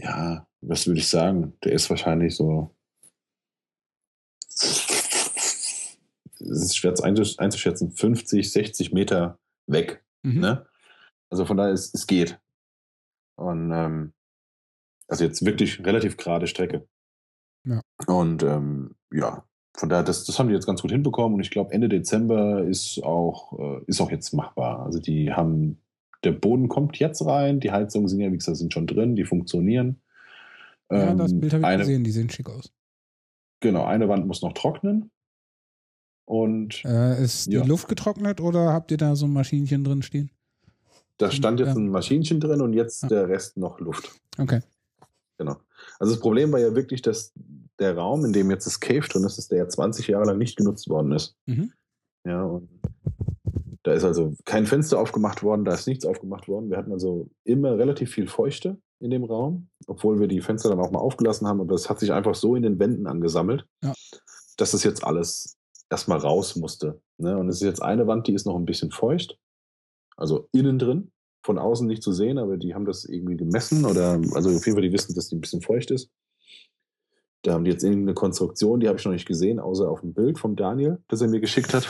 Ja, was würde ich sagen? Der ist wahrscheinlich so es ist schwer einzuschätzen, 50, 60 Meter weg. Mhm. Ne? Also von daher, es, es geht. Und ähm, also jetzt wirklich relativ gerade Strecke. Ja. Und ähm, ja, von daher, das, das haben die jetzt ganz gut hinbekommen und ich glaube, Ende Dezember ist auch, äh, ist auch jetzt machbar. Also die haben, der Boden kommt jetzt rein, die Heizungen sind ja, wie gesagt, sind schon drin, die funktionieren. Ja, das ähm, Bild habe ich eine, gesehen, die sehen schick aus. Genau, eine Wand muss noch trocknen. Und äh, ist die ja. Luft getrocknet oder habt ihr da so ein Maschinchen drin stehen? Da stand jetzt ein Maschinchen drin und jetzt ja. der Rest noch Luft. Okay. Genau. Also das Problem war ja wirklich, dass der Raum, in dem jetzt das Cave drin ist, dass der ja 20 Jahre lang nicht genutzt worden ist. Mhm. Ja, und da ist also kein Fenster aufgemacht worden, da ist nichts aufgemacht worden. Wir hatten also immer relativ viel Feuchte in dem Raum, obwohl wir die Fenster dann auch mal aufgelassen haben. Aber es hat sich einfach so in den Wänden angesammelt, ja. dass das jetzt alles erstmal raus musste. Ne? Und es ist jetzt eine Wand, die ist noch ein bisschen feucht. Also innen drin, von außen nicht zu sehen, aber die haben das irgendwie gemessen oder also auf jeden Fall, die wissen, dass die ein bisschen feucht ist. Da haben die jetzt irgendeine Konstruktion, die habe ich noch nicht gesehen, außer auf dem Bild vom Daniel, das er mir geschickt hat.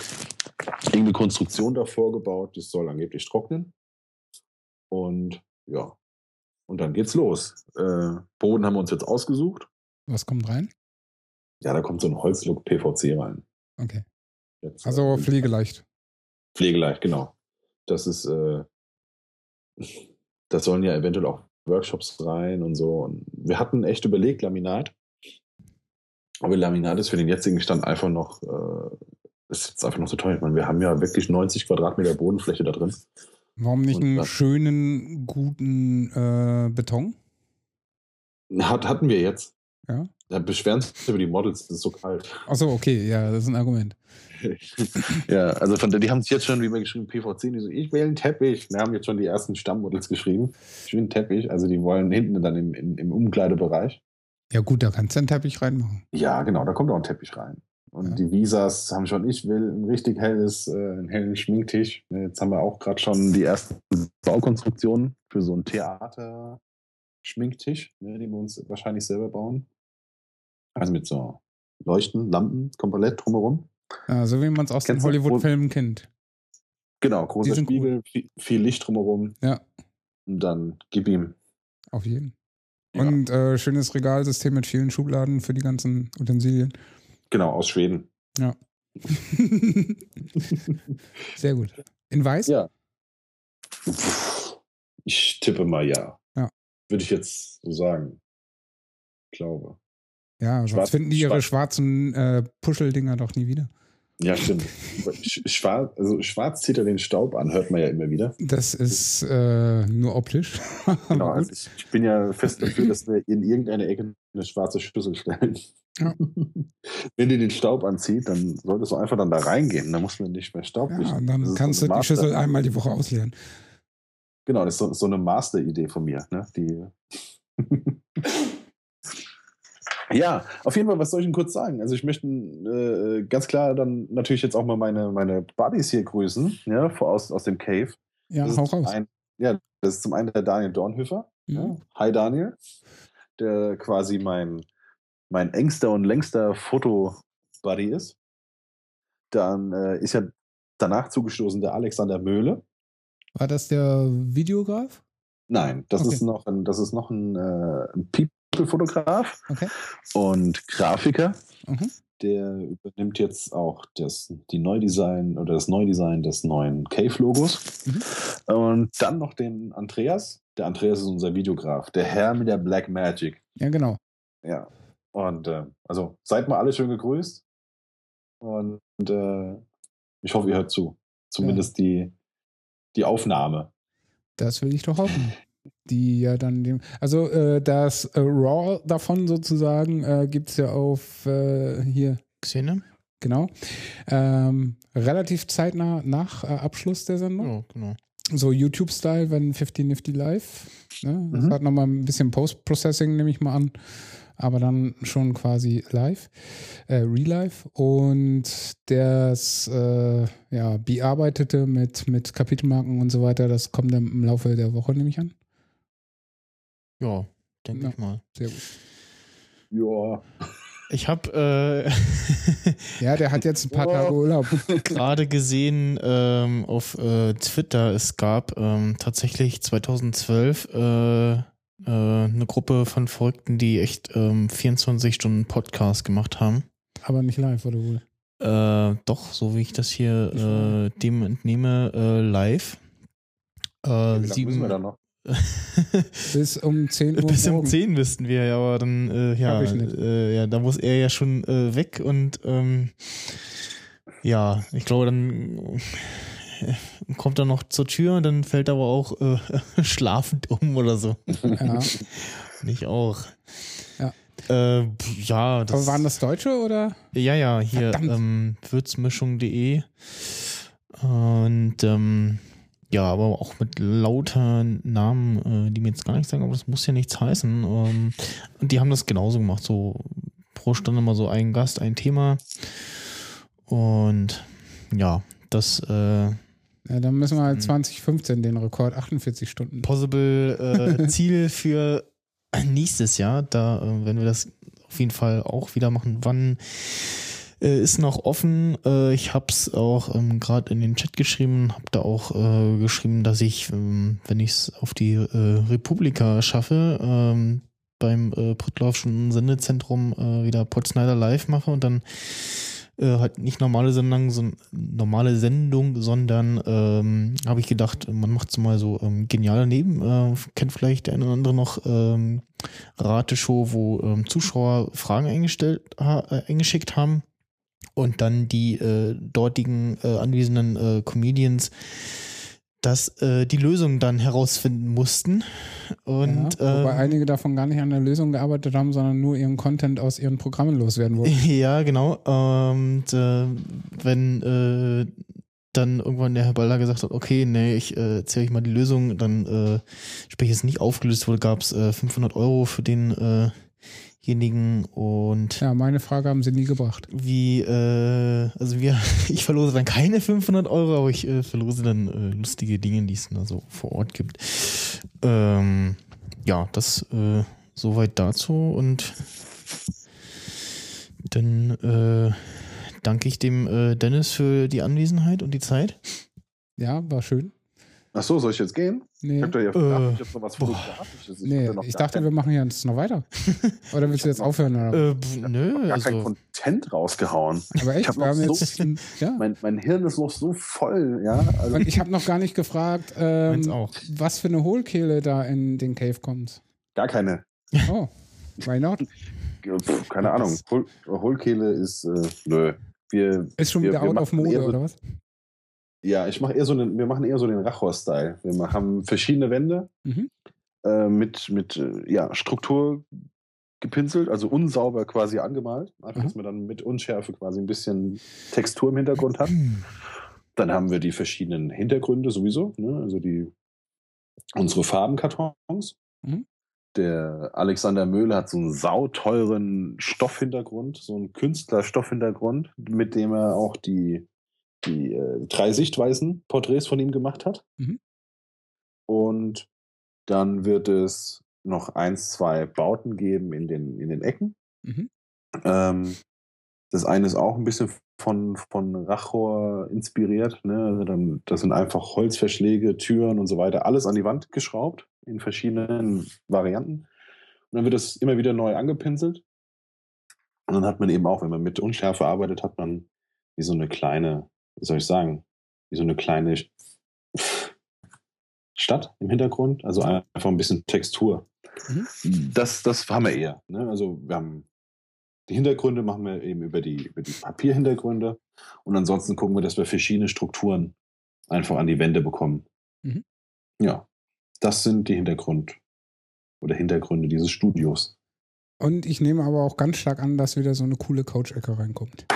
Irgendeine Konstruktion davor gebaut, das soll angeblich trocknen. Und ja, und dann geht's los. Äh, Boden haben wir uns jetzt ausgesucht. Was kommt rein? Ja, da kommt so ein Holzlook PVC rein. Okay. Jetzt, also äh, pflegeleicht. Pflegeleicht, genau. Das ist, äh, das sollen ja eventuell auch Workshops rein und so. Und wir hatten echt überlegt, Laminat. Aber Laminat ist für den jetzigen Stand einfach noch, äh, ist jetzt einfach noch zu teuer. Ich meine, wir haben ja wirklich 90 Quadratmeter Bodenfläche da drin. Warum nicht einen schönen, guten äh, Beton? Hat, hatten wir jetzt. Ja. Da beschweren sich über die Models, es ist so kalt. Achso, okay, ja, das ist ein Argument. ja, also von der, die haben es jetzt schon, wie wir geschrieben, PVC, die so, ich will einen Teppich. Wir haben jetzt schon die ersten Stammmodels geschrieben. Ich will einen Teppich, also die wollen hinten dann im, im, im Umkleidebereich. Ja, gut, da kannst du einen Teppich reinmachen. Ja, genau, da kommt auch ein Teppich rein. Und ja. die Visas haben schon, ich will ein richtig helles, äh, einen hellen Schminktisch. Jetzt haben wir auch gerade schon die ersten Baukonstruktionen für so einen Theater-Schminktisch, ne, den wir uns wahrscheinlich selber bauen. Also mit so Leuchten, Lampen, komplett drumherum. Ja, so wie man es aus Kennst den Hollywood-Filmen kennt. Genau, großer Spiegel, viel, viel, Licht drumherum. Ja. Und dann gib ihm. Auf jeden. Ja. Und äh, schönes Regalsystem mit vielen Schubladen für die ganzen Utensilien. Genau, aus Schweden. Ja. Sehr gut. In weiß? Ja. Ich tippe mal ja. Ja. Würde ich jetzt so sagen. Ich glaube. Ja, sonst Schwarz, finden die ihre schwarzen äh, Puscheldinger doch nie wieder. Ja, stimmt. Schwarz, also schwarz zieht er den Staub an, hört man ja immer wieder. Das ist äh, nur optisch. genau, also ich, ich, bin ja fest dafür, dass wir in irgendeine Ecke eine schwarze Schüssel stellen. Ja. Wenn die den Staub anzieht, dann solltest du einfach dann da reingehen. Dann muss man nicht mehr Staub Ja, und dann kannst so du die Schüssel einmal die Woche ausleeren. Genau, das ist so, so eine Master-Idee von mir. Ne? Die ja, auf jeden Fall, was soll ich Ihnen kurz sagen? Also ich möchte äh, ganz klar dann natürlich jetzt auch mal meine, meine Buddies hier grüßen, ja, aus, aus dem Cave. Ja, das hau raus. Ein, ja, das ist zum einen der Daniel Dornhöfer. Mhm. Ja. Hi Daniel, der quasi mein, mein engster und längster Foto-Buddy ist. dann äh, ist ja danach zugestoßen der Alexander Möhle. War das der Videograf? Nein, das okay. ist noch ein, das ist noch ein, äh, People-Fotograf okay. und Grafiker. Mhm. Der übernimmt jetzt auch das, die Neudesign oder das Neudesign des neuen Cave-Logos. Mhm. Und dann noch den Andreas. Der Andreas ist unser Videograf, der Herr mit der Black Magic. Ja, genau. Ja. Und äh, also seid mal alle schön gegrüßt. Und äh, ich hoffe, ihr hört zu. Zumindest ja. die, die Aufnahme. Das will ich doch hoffen. Die ja dann dem. Also äh, das äh, Raw davon sozusagen äh, gibt es ja auf äh, hier. Xene? Genau. Ähm, relativ zeitnah nach äh, Abschluss der Sendung. Ja, genau. So YouTube-Style, wenn 50 Nifty Live. Ne? Das Mhm. hat nochmal ein bisschen Post-Processing, nehme ich mal an. Aber dann schon quasi live, äh, real-life. Und das äh, ja, bearbeitete mit, mit Kapitelmarken und so weiter, das kommt dann im Laufe der Woche, nehme ich an. Ja, denke Ja. ich mal. Sehr gut. Ja. Ich habe äh, Ja, der hat jetzt ein paar Oh. Tage Urlaub. gerade gesehen ähm, auf äh, Twitter, es gab ähm, tatsächlich 2012 äh, äh, eine Gruppe von Verrückten, die echt ähm, 24 Stunden Podcast gemacht haben. Aber nicht live, oder wohl? Äh, doch, so wie ich das hier äh, dem entnehme, äh, live. Äh, Wie lange sieben, müssen wir da noch? Bis um 10 Uhr. Bis um morgen. 10 wüssten wir ja, aber dann, äh, ja, äh, ja, da muss er ja schon äh, weg und ähm, ja, ich glaube, dann äh, kommt er noch zur Tür und dann fällt er aber auch äh, schlafend um oder so. Ja. Nicht auch. Ja. Äh, ja, das, Aber waren das Deutsche oder? ja, ja, hier Verdammt. ähm, würzmischung.de und ähm, ja, aber auch mit lauter Namen, äh, die mir jetzt gar nicht sagen, aber das muss ja nichts heißen. Ähm, und die haben das genauso gemacht, so pro Stunde mal so ein Gast, ein Thema. Und ja, das äh, Ja, dann müssen wir halt Mhm. 2015 den Rekord 48 Stunden. possible äh, Ziel für nächstes Jahr, da äh, werden wir das auf jeden Fall auch wieder machen. Wann äh, ist noch offen? Äh, ich habe es auch ähm, gerade in den Chat geschrieben, habe da auch äh, geschrieben, dass ich, ähm, wenn ich es auf die äh, Republika schaffe, ähm, beim äh, Prittlaufschen Sendezentrum äh, wieder Potsnyder live mache und dann äh, halt nicht normale Sendung, so, normale Sendung, sondern ähm, habe ich gedacht, man macht so mal so ähm, genial daneben. Äh, kennt vielleicht der eine oder andere noch ähm, Rateshow, wo ähm, Zuschauer Fragen eingestellt, ha, äh, eingeschickt haben und dann die äh, dortigen äh, anwesenden äh, Comedians das äh, die Lösung dann herausfinden mussten. Und ja, wobei ähm, einige davon gar nicht an der Lösung gearbeitet haben, sondern nur ihren Content aus ihren Programmen loswerden wollten. Ja, genau. Und äh, wenn äh, dann irgendwann der Herr Baller gesagt hat, okay, nee, ich äh, erzähle euch mal die Lösung, dann, äh, sprich, es nicht aufgelöst wurde, gab es äh, 500 Euro für denjenigen und Ja, meine Frage haben sie nie gebracht. wie, äh, also wir, ich verlose dann keine 500 Euro, aber ich äh, verlose dann äh, lustige Dinge, die es da so vor Ort gibt. Ähm, ja, das äh, soweit dazu und dann äh, danke ich dem äh, Dennis für die Anwesenheit und die Zeit. Ja, war schön. Ach so, soll ich jetzt gehen? Nee, Ich hab da ja Äh, ich hab noch was boah. Fotografisches. nee hab da noch ich gar dachte, wir machen jetzt noch weiter. Oder willst du jetzt aufhören? Oder? Äh, pf, nö, gar kein also Content rausgehauen. Aber echt, hab wir haben noch so jetzt. ja. Mein, mein Hirn ist noch so voll, ja. Also, Und ich habe noch gar nicht gefragt, ähm, auch. was für eine Hohlkehle da in den Cave kommt. gar keine. Oh, why not? Pff, keine Ahnung. Hohl, Hohlkehle ist, äh, nö. Wir, Ist schon Wir- wieder wir out of Mode, oder was? Ja, ich mache eher so einen, wir machen eher so den Rachor-Style. Wir haben verschiedene Wände Mhm. äh, mit, mit äh, ja, Struktur gepinselt, also unsauber quasi angemalt. Einfach, Mhm. dass man dann mit Unschärfe quasi ein bisschen Textur im Hintergrund hat. Dann haben wir die verschiedenen Hintergründe sowieso, ne? also die unsere Farbenkartons. Mhm. Der Alexander Möhle hat so einen sauteuren Stoffhintergrund, so einen Künstlerstoffhintergrund, mit dem er auch die, die äh, drei Sichtweisen Porträts von ihm gemacht hat. Mhm. Und dann wird es noch eins, zwei Bauten geben in den, in den Ecken. Mhm. Ähm, das eine ist auch ein bisschen von, von Rachor inspiriert. Ne? Also dann, das sind einfach Holzverschläge, Türen und so weiter, alles an die Wand geschraubt in verschiedenen Varianten. Und dann wird das immer wieder neu angepinselt. Und dann hat man eben auch, wenn man mit Unschärfe arbeitet, hat man wie so eine kleine, wie soll ich sagen, wie so eine kleine Stadt im Hintergrund. Also einfach ein bisschen Textur. Mhm. Das, das haben wir eher. Ne? Also wir haben die Hintergründe machen wir eben über die, über die Papierhintergründe. Und ansonsten gucken wir, dass wir verschiedene Strukturen einfach an die Wände bekommen. Mhm. Ja, das sind die Hintergrund oder Hintergründe dieses Studios. Und ich nehme aber auch ganz stark an, dass wieder so eine coole Couch-Ecke reinkommt.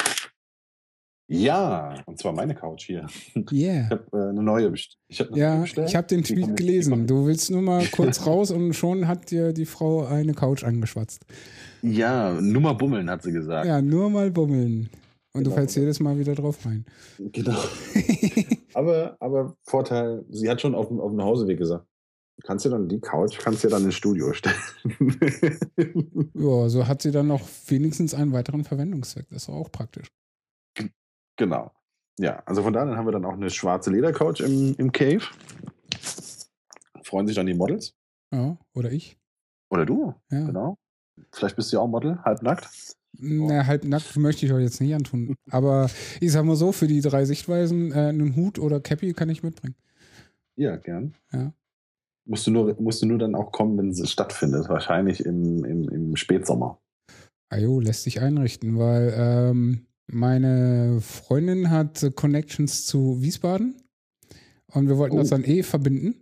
Ja, und zwar meine Couch hier. Yeah. Ich habe äh, eine neue bestellt. Ich hab ja, bestellt. ich habe den Tweet gelesen. Du willst nur mal kurz raus und schon hat dir die Frau eine Couch angeschwatzt. Ja, nur mal bummeln, hat sie gesagt. Ja, nur mal bummeln. Und genau. du fällst jedes Mal wieder drauf rein. Genau. aber, aber Vorteil, sie hat schon auf, auf dem Hauseweg gesagt, kannst du dann die Couch, kannst du dann ins Studio stellen. ja, so hat sie dann noch wenigstens einen weiteren Verwendungszweck. Das ist auch praktisch. Genau. Ja, also von daher haben wir dann auch eine schwarze Ledercouch im, im Cave. Freuen sich dann die Models. Ja, oder ich. Oder du, ja. genau. Vielleicht bist du ja auch Model, halbnackt. Na, halbnackt möchte ich euch jetzt nicht antun. Aber ich sag mal so, für die drei Sichtweisen, äh, einen Hut oder Cappy kann ich mitbringen. Ja, gern. Ja. Musst du nur, musst du nur dann auch kommen, wenn es stattfindet. Wahrscheinlich im, im, im Spätsommer. Ajo, lässt sich einrichten, weil ähm, meine Freundin hat Connections zu Wiesbaden und wir wollten oh. das dann eh verbinden.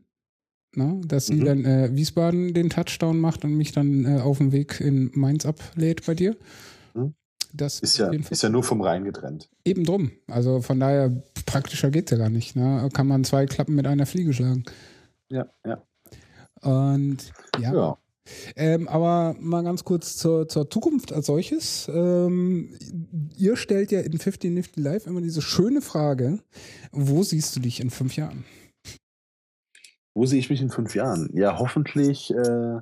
Na, dass sie mhm. dann äh, Wiesbaden den Touchdown macht und mich dann äh, auf dem Weg in Mainz ablädt bei dir. Mhm. Das ist ja, ist ja nur vom Rhein getrennt. Eben drum. Also von daher, praktischer geht es ja gar nicht. Ne? Kann man zwei Klappen mit einer Fliege schlagen. Ja, ja. Und ja. ja. Ähm, aber mal ganz kurz zur, zur Zukunft als solches. Ähm, ihr stellt ja in 50 Nifty Live immer diese schöne Frage: Wo siehst du dich in fünf Jahren? Wo sehe ich mich in fünf Jahren? Ja, hoffentlich äh,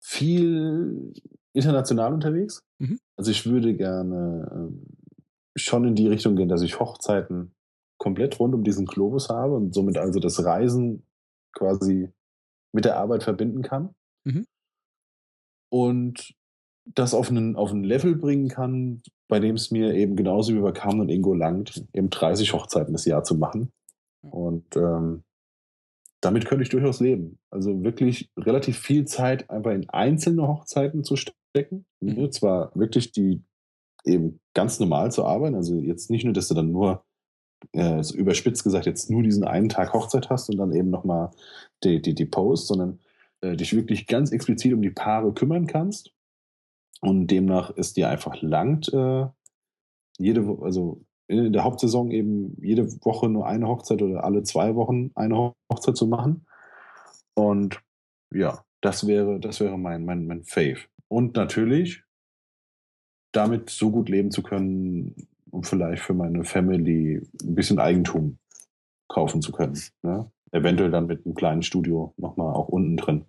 viel international unterwegs. Mhm. Also, ich würde gerne äh, schon in die Richtung gehen, dass ich Hochzeiten komplett rund um diesen Globus habe und somit also das Reisen quasi mit der Arbeit verbinden kann. Mhm. Und das auf einen, auf ein Level bringen kann, bei dem es mir eben genauso wie bei Carmen und Ingo langt, eben 30 Hochzeiten das Jahr zu machen. Und ähm, damit könnte ich durchaus leben. Also wirklich relativ viel Zeit einfach in einzelne Hochzeiten zu stecken. Mhm. Zwar wirklich die eben ganz normal zu arbeiten, also jetzt nicht nur, dass du dann nur äh, so überspitzt gesagt jetzt nur diesen einen Tag Hochzeit hast und dann eben nochmal die, die, die Post, sondern äh, dich wirklich ganz explizit um die Paare kümmern kannst. Und demnach ist dir einfach langt, äh, jede, also in der Hauptsaison eben jede Woche nur eine Hochzeit oder alle zwei Wochen eine Hochzeit zu machen. Und ja, das wäre, das wäre mein, mein, mein Fave. Und natürlich damit so gut leben zu können, um vielleicht für meine Family ein bisschen Eigentum kaufen zu können. Ne? Eventuell dann mit einem kleinen Studio nochmal auch unten drin.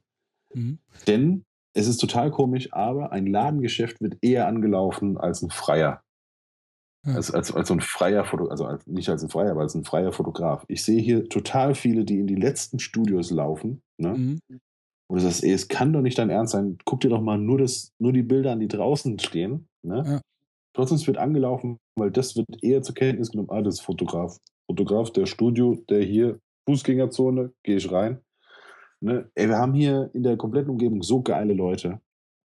Mhm. Denn es ist total komisch, aber ein Ladengeschäft wird eher angelaufen als ein Freier. Ja. Als, als, als so ein freier Fotograf, also als, nicht als ein Freier, aber als ein freier Fotograf. Ich sehe hier total viele, die in die letzten Studios laufen. Ne? Mhm. Und du sagst, ey, es kann doch nicht dein Ernst sein. Guck dir doch mal nur, das, nur die Bilder an, die draußen stehen. Ne? Ja. Trotzdem wird angelaufen, weil das wird eher zur Kenntnis genommen, ah, das ist Fotograf. Fotograf der Studio, der hier, Fußgängerzone, gehe ich rein. Ne? Ey, wir haben hier in der kompletten Umgebung so geile Leute.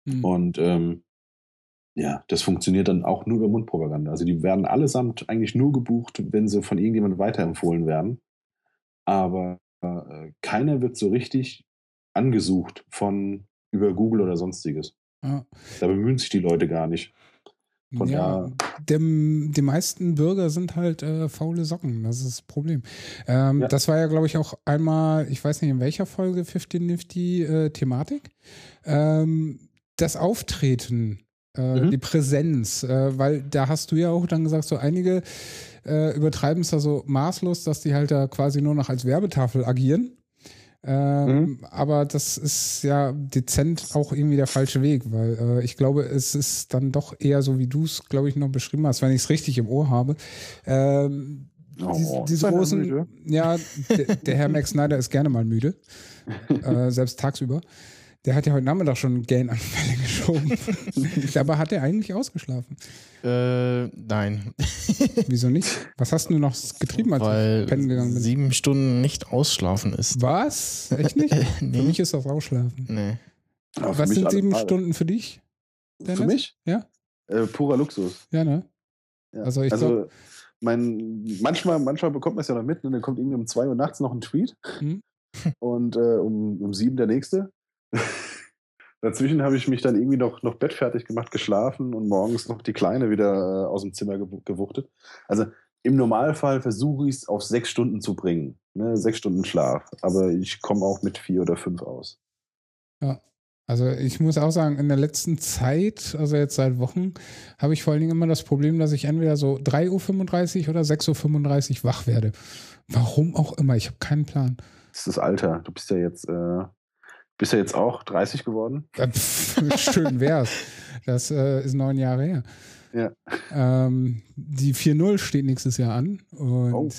Mhm. Und ähm, ja, das funktioniert dann auch nur über Mundpropaganda. Also die werden allesamt eigentlich nur gebucht, wenn sie von irgendjemandem weiterempfohlen werden. Aber äh, keiner wird so richtig angesucht von über Google oder sonstiges. Ja. Da bemühen sich die Leute gar nicht. Von ja, dem, die meisten Bürger sind halt äh, faule Socken, das ist das Problem. Ähm, ja. Das war ja, glaube ich, auch einmal, ich weiß nicht in welcher Folge 15 Nifty äh, Thematik. Ähm, das Auftreten, äh, mhm. die Präsenz, äh, weil da hast du ja auch dann gesagt, so einige äh, übertreiben es da so maßlos, dass die halt da quasi nur noch als Werbetafel agieren. Ähm, mhm. Aber das ist ja dezent auch irgendwie der falsche Weg, weil äh, ich glaube, es ist dann doch eher so, wie du es, glaube ich, noch beschrieben hast, wenn ich es richtig im Ohr habe. Ähm, oh, diese großen, ja, der, der Herr Max Snyder ist gerne mal müde, äh, selbst tagsüber. Der hat ja heute Nachmittag schon Gain-Anfälle geschoben. Dabei hat er eigentlich ausgeschlafen. Äh, nein. Wieso nicht? Was hast du noch getrieben, als Weil du pennen gegangen bist? sieben Stunden nicht ausschlafen ist. Was? Echt nicht? nee. Für mich ist das Ausschlafen. Nee. Aber Was sind sieben Stunden für dich? Dennis? Für mich? Ja. Äh, purer Luxus. Ja, ne? Ja. Also, ich also glaub, mein, manchmal, manchmal bekommt man es ja noch mit, und ne? dann kommt irgendwie um zwei Uhr nachts noch ein Tweet mhm. und äh, um, um sieben der nächste. Dazwischen habe ich mich dann irgendwie noch, noch bettfertig gemacht, geschlafen und morgens noch die Kleine wieder äh, aus dem Zimmer gewuchtet. Also im Normalfall versuche ich es auf sechs Stunden zu bringen. Ne? Sechs Stunden Schlaf. Aber ich komme auch mit vier oder fünf aus. Ja. Also ich muss auch sagen, in der letzten Zeit, also jetzt seit Wochen, habe ich vor allen Dingen immer das Problem, dass ich entweder so 3.35 Uhr oder 6.35 Uhr wach werde. Warum auch immer, ich habe keinen Plan. Das ist das Alter. Du bist ja jetzt äh, bist du jetzt auch 30 geworden? Schön wär's. Das äh, ist neun Jahre her. Ja. Ähm, die 4-0 steht nächstes Jahr an und oh.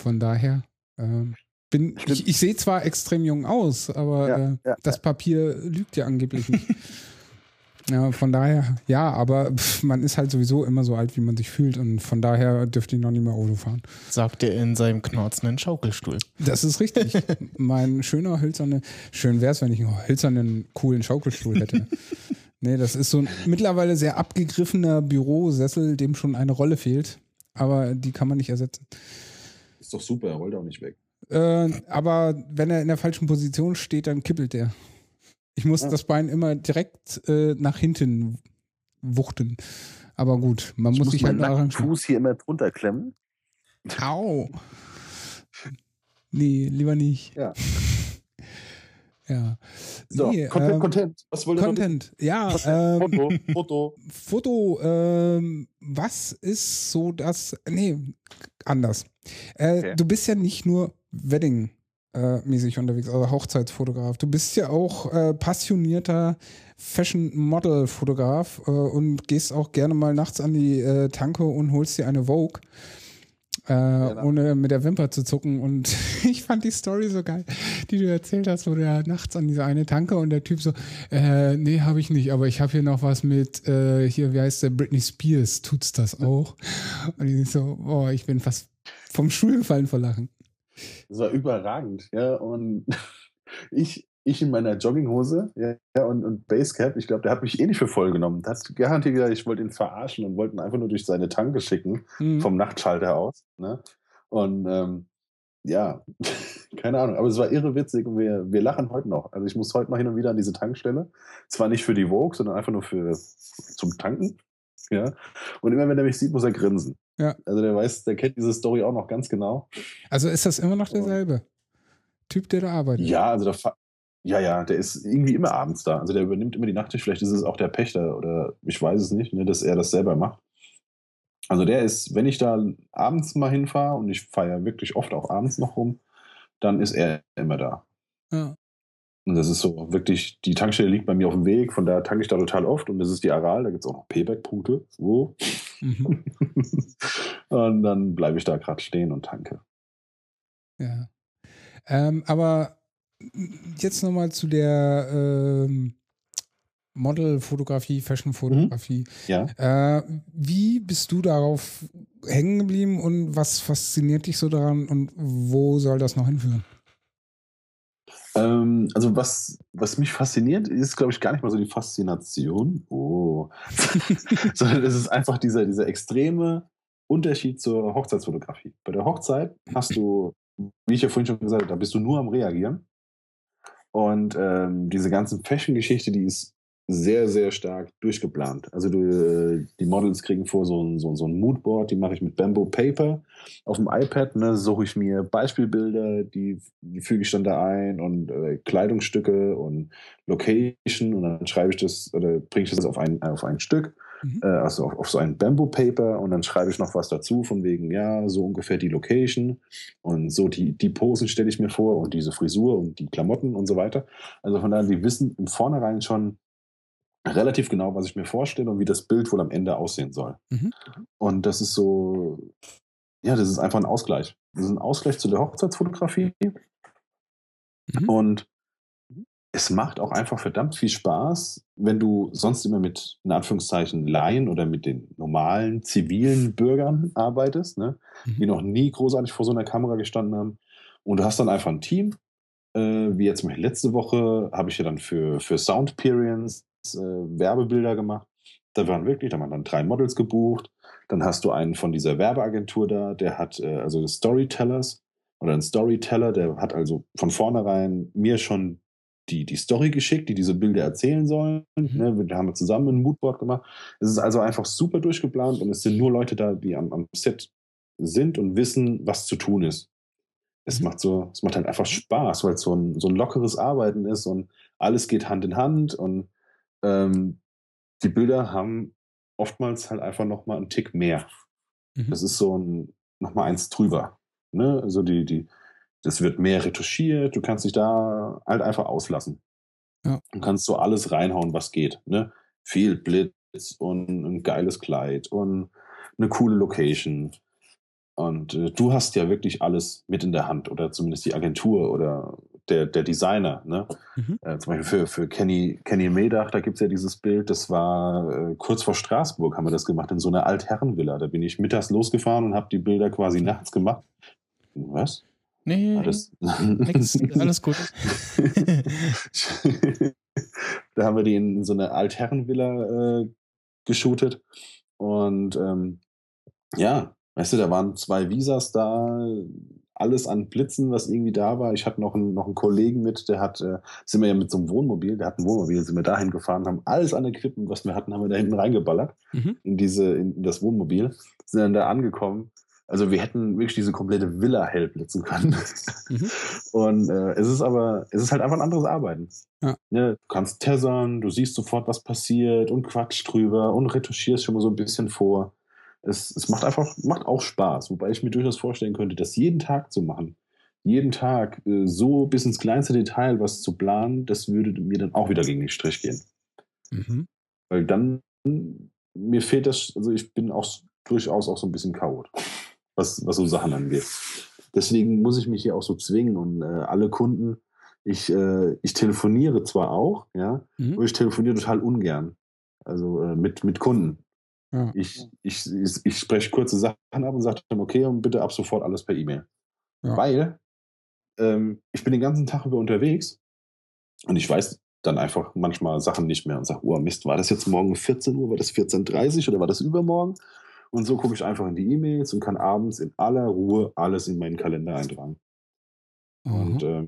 von daher ähm, bin ich, ich sehe zwar extrem jung aus, aber ja, äh, ja, das Papier lügt ja angeblich nicht. Ja, von daher, ja, aber pff, man ist halt sowieso immer so alt, wie man sich fühlt und von daher dürfte ich noch nicht mehr Auto fahren. Sagt er in seinem knorzenden Schaukelstuhl. Das ist richtig. mein schöner hölzerner, schön wäre es, wenn ich einen hölzernen, coolen Schaukelstuhl hätte. nee, das ist so ein mittlerweile sehr abgegriffener Bürosessel, dem schon eine Rolle fehlt, aber die kann man nicht ersetzen. Ist doch super, er rollt auch nicht weg. Äh, aber wenn er in der falschen Position steht, dann kippelt er. Ich muss ja. das Bein immer direkt äh, nach hinten wuchten. Aber gut, man ich muss, muss sich halt meinen Fuß hier immer drunter klemmen. Au. Nee, lieber nicht. Ja. Ja. So, nee, Content, ähm, Content. Was wollt ihr Content, ja. Ähm, Foto, Foto. Foto, ähm, was ist so das, nee, anders. Äh, okay. Du bist ja nicht nur Wedding äh, mäßig unterwegs, also Hochzeitsfotograf. Du bist ja auch äh, passionierter Fashion-Model-Fotograf äh, und gehst auch gerne mal nachts an die äh, Tanke und holst dir eine Vogue. Äh, ohne mit der Wimper zu zucken. Und ich fand die Story so geil, die du erzählt hast, wo du ja nachts an diese eine Tanke und der Typ so, äh, nee, habe ich nicht, aber ich habe hier noch was mit, äh, hier, wie heißt der, Britney Spears, tut's das auch? Und ich so, boah, ich bin fast vom Stuhl gefallen vor Lachen. Das war überragend, ja. Und ich, ich in meiner Jogginghose ja, und, und Basecap, ich glaube, der hat mich eh nicht für voll genommen. Der hat garantiert gesagt, ich wollte ihn verarschen und wollte ihn einfach nur durch seine Tanke schicken, mhm. vom Nachtschalter aus. Ne? Und ähm, ja, keine Ahnung, aber es war irre witzig und wir, wir lachen heute noch. Also ich muss heute noch hin und wieder an diese Tankstelle. Zwar nicht für die Vogue, sondern einfach nur für zum Tanken. Ja. Und immer wenn er mich sieht, muss er grinsen. Ja. Also der weiß, der kennt diese Story auch noch ganz genau. Also ist das immer noch derselbe Typ, der da arbeitet? Ja, also der ja, ja, der ist irgendwie immer abends da. Also der übernimmt immer die Nachtschicht. Vielleicht ist es auch der Pächter oder ich weiß es nicht, ne, dass er das selber macht. Also der ist, wenn ich da abends mal hinfahre und ich ja wirklich oft auch abends noch rum, dann ist er immer da. Ja. Und das ist so wirklich, die Tankstelle liegt bei mir auf dem Weg, von daher tanke ich da total oft und das ist die Aral, da gibt es auch noch Payback-Punkte. So. Mhm. und dann bleibe ich da gerade stehen und tanke. Ja. Ähm, aber jetzt nochmal zu der ähm, Modelfotografie, Fashionfotografie. Mhm. Ja. Äh, wie bist du darauf hängen geblieben und was fasziniert dich so daran und wo soll das noch hinführen? Ähm, also was, was mich fasziniert, ist, glaube ich, gar nicht mal so die Faszination. Oh. Sondern es ist einfach dieser, dieser extreme Unterschied zur Hochzeitsfotografie. Bei der Hochzeit hast du, wie ich ja vorhin schon gesagt habe, da bist du nur am Reagieren. Und ähm, diese ganzen Fashion-Geschichte, die ist sehr, sehr stark durchgeplant. Also du, äh, die Models kriegen vor so ein, so, so ein Moodboard, die mache ich mit Bamboo Paper. Auf dem iPad ne, suche ich mir Beispielbilder, die, die füge ich dann da ein und äh, Kleidungsstücke und Location und dann schreibe ich das oder bringe ich das auf ein, auf ein Stück. mhm. äh, also auf, auf, so ein Bamboo Paper und dann schreibe ich noch was dazu von wegen, ja, so ungefähr die Location und so die, die Posen stelle ich mir vor und diese Frisur und die Klamotten und so weiter. Also von daher, die wissen im Vornherein schon relativ genau, was ich mir vorstelle und wie das Bild wohl am Ende aussehen soll. Mhm. Und das ist so, ja, das ist einfach ein Ausgleich. Das ist ein Ausgleich zu der Hochzeitsfotografie. Mhm. Und es macht auch einfach verdammt viel Spaß, wenn du sonst immer mit, in Anführungszeichen, Laien oder mit den normalen zivilen Bürgern arbeitest, ne? Mhm. die noch nie großartig vor so einer Kamera gestanden haben. Und du hast dann einfach ein Team. Äh, wie jetzt letzte Woche habe ich ja dann für, für Soundperience äh, Werbebilder gemacht. Da waren wirklich, da waren dann drei Models gebucht. Dann hast du einen von dieser Werbeagentur da, der hat äh, also Storytellers oder ein Storyteller, der hat also von vornherein mir schon die, die Story geschickt, die diese Bilder erzählen sollen. Mhm. Ne, wir haben zusammen ein Moodboard gemacht. Es ist also einfach super durchgeplant und es sind nur Leute da, die am, am Set sind und wissen, was zu tun ist. Es mhm. macht so, es macht halt einfach Spaß, weil es so ein, so ein lockeres Arbeiten ist und alles geht Hand in Hand und ähm, die Bilder haben oftmals halt einfach nochmal einen Tick mehr. Mhm. Das ist so ein, nochmal eins drüber. Ne? Also die, die, das wird mehr retuschiert, du kannst dich da halt einfach auslassen. Ja. Du kannst so alles reinhauen, was geht. Ne? Viel Blitz und ein geiles Kleid und eine coole Location. Und äh, du hast ja wirklich alles mit in der Hand oder zumindest die Agentur oder der, der Designer. Ne? Mhm. Äh, zum Beispiel für, für Kenny, Kenny Medach, da gibt es ja dieses Bild, das war äh, kurz vor Straßburg, haben wir das gemacht, in so einer Altherrenvilla. Da bin ich mittags losgefahren und habe die Bilder quasi nachts gemacht. Was? Nee, alles, nix, alles gut. da haben wir die in so einer Altherrenvilla äh, geshootet. Und ähm, ja, weißt du, da waren zwei Visas da, alles an Blitzen, was irgendwie da war. Ich hatte noch einen, noch einen Kollegen mit, der hat, äh, sind wir ja mit so einem Wohnmobil, der hat ein Wohnmobil, sind wir dahin gefahren, haben alles an Equipment, was wir hatten, haben wir da hinten reingeballert mhm. in diese, in das Wohnmobil, sind dann da angekommen also wir hätten wirklich diese komplette Villa hell blitzen können. Mhm. Und äh, es ist aber, es ist halt einfach ein anderes Arbeiten. Ja. Ne, du kannst tessern, du siehst sofort, was passiert und quatsch drüber und retuschierst schon mal so ein bisschen vor. Es, es macht einfach, macht auch Spaß, wobei ich mir durchaus vorstellen könnte, das jeden Tag zu machen. Jeden Tag äh, so bis ins kleinste Detail was zu planen, das würde mir dann auch wieder gegen den Strich gehen. Mhm. Weil dann, mir fehlt das, also ich bin auch durchaus auch so ein bisschen Chaot was, was so Sachen angeht. Deswegen muss ich mich hier auch so zwingen und äh, alle Kunden, ich, äh, ich telefoniere zwar auch, ja, mhm. aber ich telefoniere total ungern. Also äh, mit, mit Kunden. Ja. Ich, ich, ich, spreche kurze Sachen ab und sage dann, okay, und bitte ab sofort alles per E-Mail. Ja. Weil ähm, ich bin den ganzen Tag über unterwegs und ich weiß dann einfach manchmal Sachen nicht mehr und sage, oh Mist, war das jetzt morgen 14 Uhr, war das 14.30 Uhr oder war das übermorgen? Und so gucke ich einfach in die E-Mails und kann abends in aller Ruhe alles in meinen Kalender eintragen. Mhm. Und äh,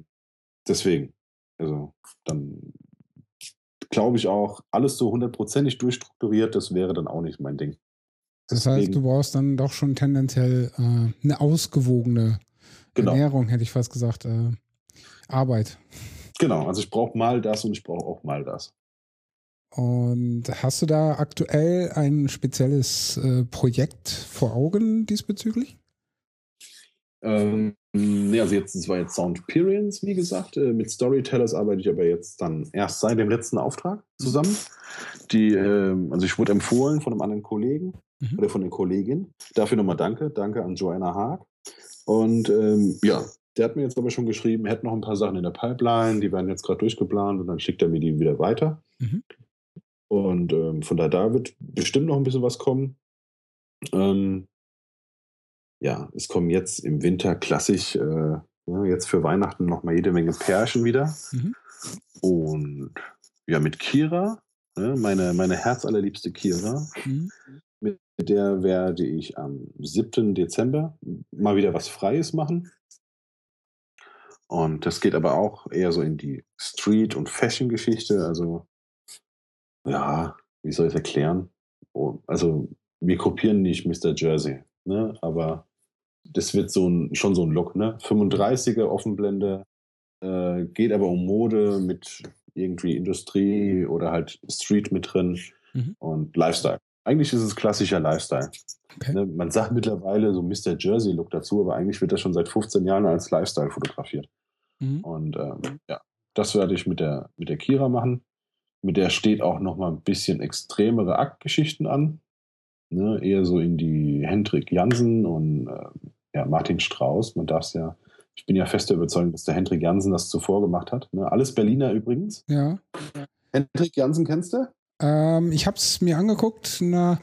deswegen, also dann glaube ich auch, alles so hundertprozentig durchstrukturiert, das wäre dann auch nicht mein Ding. Das deswegen, heißt, du brauchst dann doch schon tendenziell äh, eine ausgewogene genau. Ernährung, hätte ich fast gesagt, äh, Arbeit. Genau, also ich brauche mal das und ich brauche auch mal das. Und hast du da aktuell ein spezielles äh, Projekt vor Augen diesbezüglich? Ähm, nee, also jetzt, das war jetzt Soundperience, wie gesagt. Äh, mit Storytellers arbeite ich aber jetzt dann erst seit dem letzten Auftrag zusammen. Die, äh, also ich wurde empfohlen von einem anderen Kollegen mhm. oder von der Kollegin. Dafür nochmal danke. Danke an Joanna Haag. Und ähm, ja, der hat mir jetzt aber schon geschrieben, er hätte noch ein paar Sachen in der Pipeline, die werden jetzt gerade durchgeplant und dann schickt er mir die wieder weiter. Mhm. Und ähm, von daher, da wird bestimmt noch ein bisschen was kommen. Ähm, ja, es kommen jetzt im Winter klassisch, äh, jetzt für Weihnachten noch mal jede Menge Pärchen wieder. Mhm. Und ja, mit Kira, ne, meine, meine herzallerliebste Kira, mhm. mit der werde ich am 7. Dezember mal wieder was Freies machen. Und das geht aber auch eher so in die Street- und Fashion-Geschichte. Also ja, wie soll ich es erklären? Oh, also, wir kopieren nicht Mr. Jersey, ne? aber das wird so ein, schon so ein Look. Ne? 35er Offenblende, äh, geht aber um Mode mit irgendwie Industrie oder halt Street mit drin mhm. und Lifestyle. eigentlich ist es klassischer Lifestyle. Okay. Ne, man sagt mittlerweile so Mr. Jersey-Look dazu, aber eigentlich wird das schon seit 15 Jahren als Lifestyle fotografiert. Mhm. Und ähm, ja, das werde ich mit der, mit der Kira machen. Mit der steht auch noch mal ein bisschen extremere Aktgeschichten an. Ne, eher so in die Hendrik Jansen und äh, ja, Martin Strauß. Man darf es ja, ich bin ja fest der Überzeugung, dass der Hendrik Jansen das zuvor gemacht hat. Ne? Alles Berliner übrigens. Ja. Hendrik Jansen kennst du? Ähm, ich habe es mir angeguckt. Na,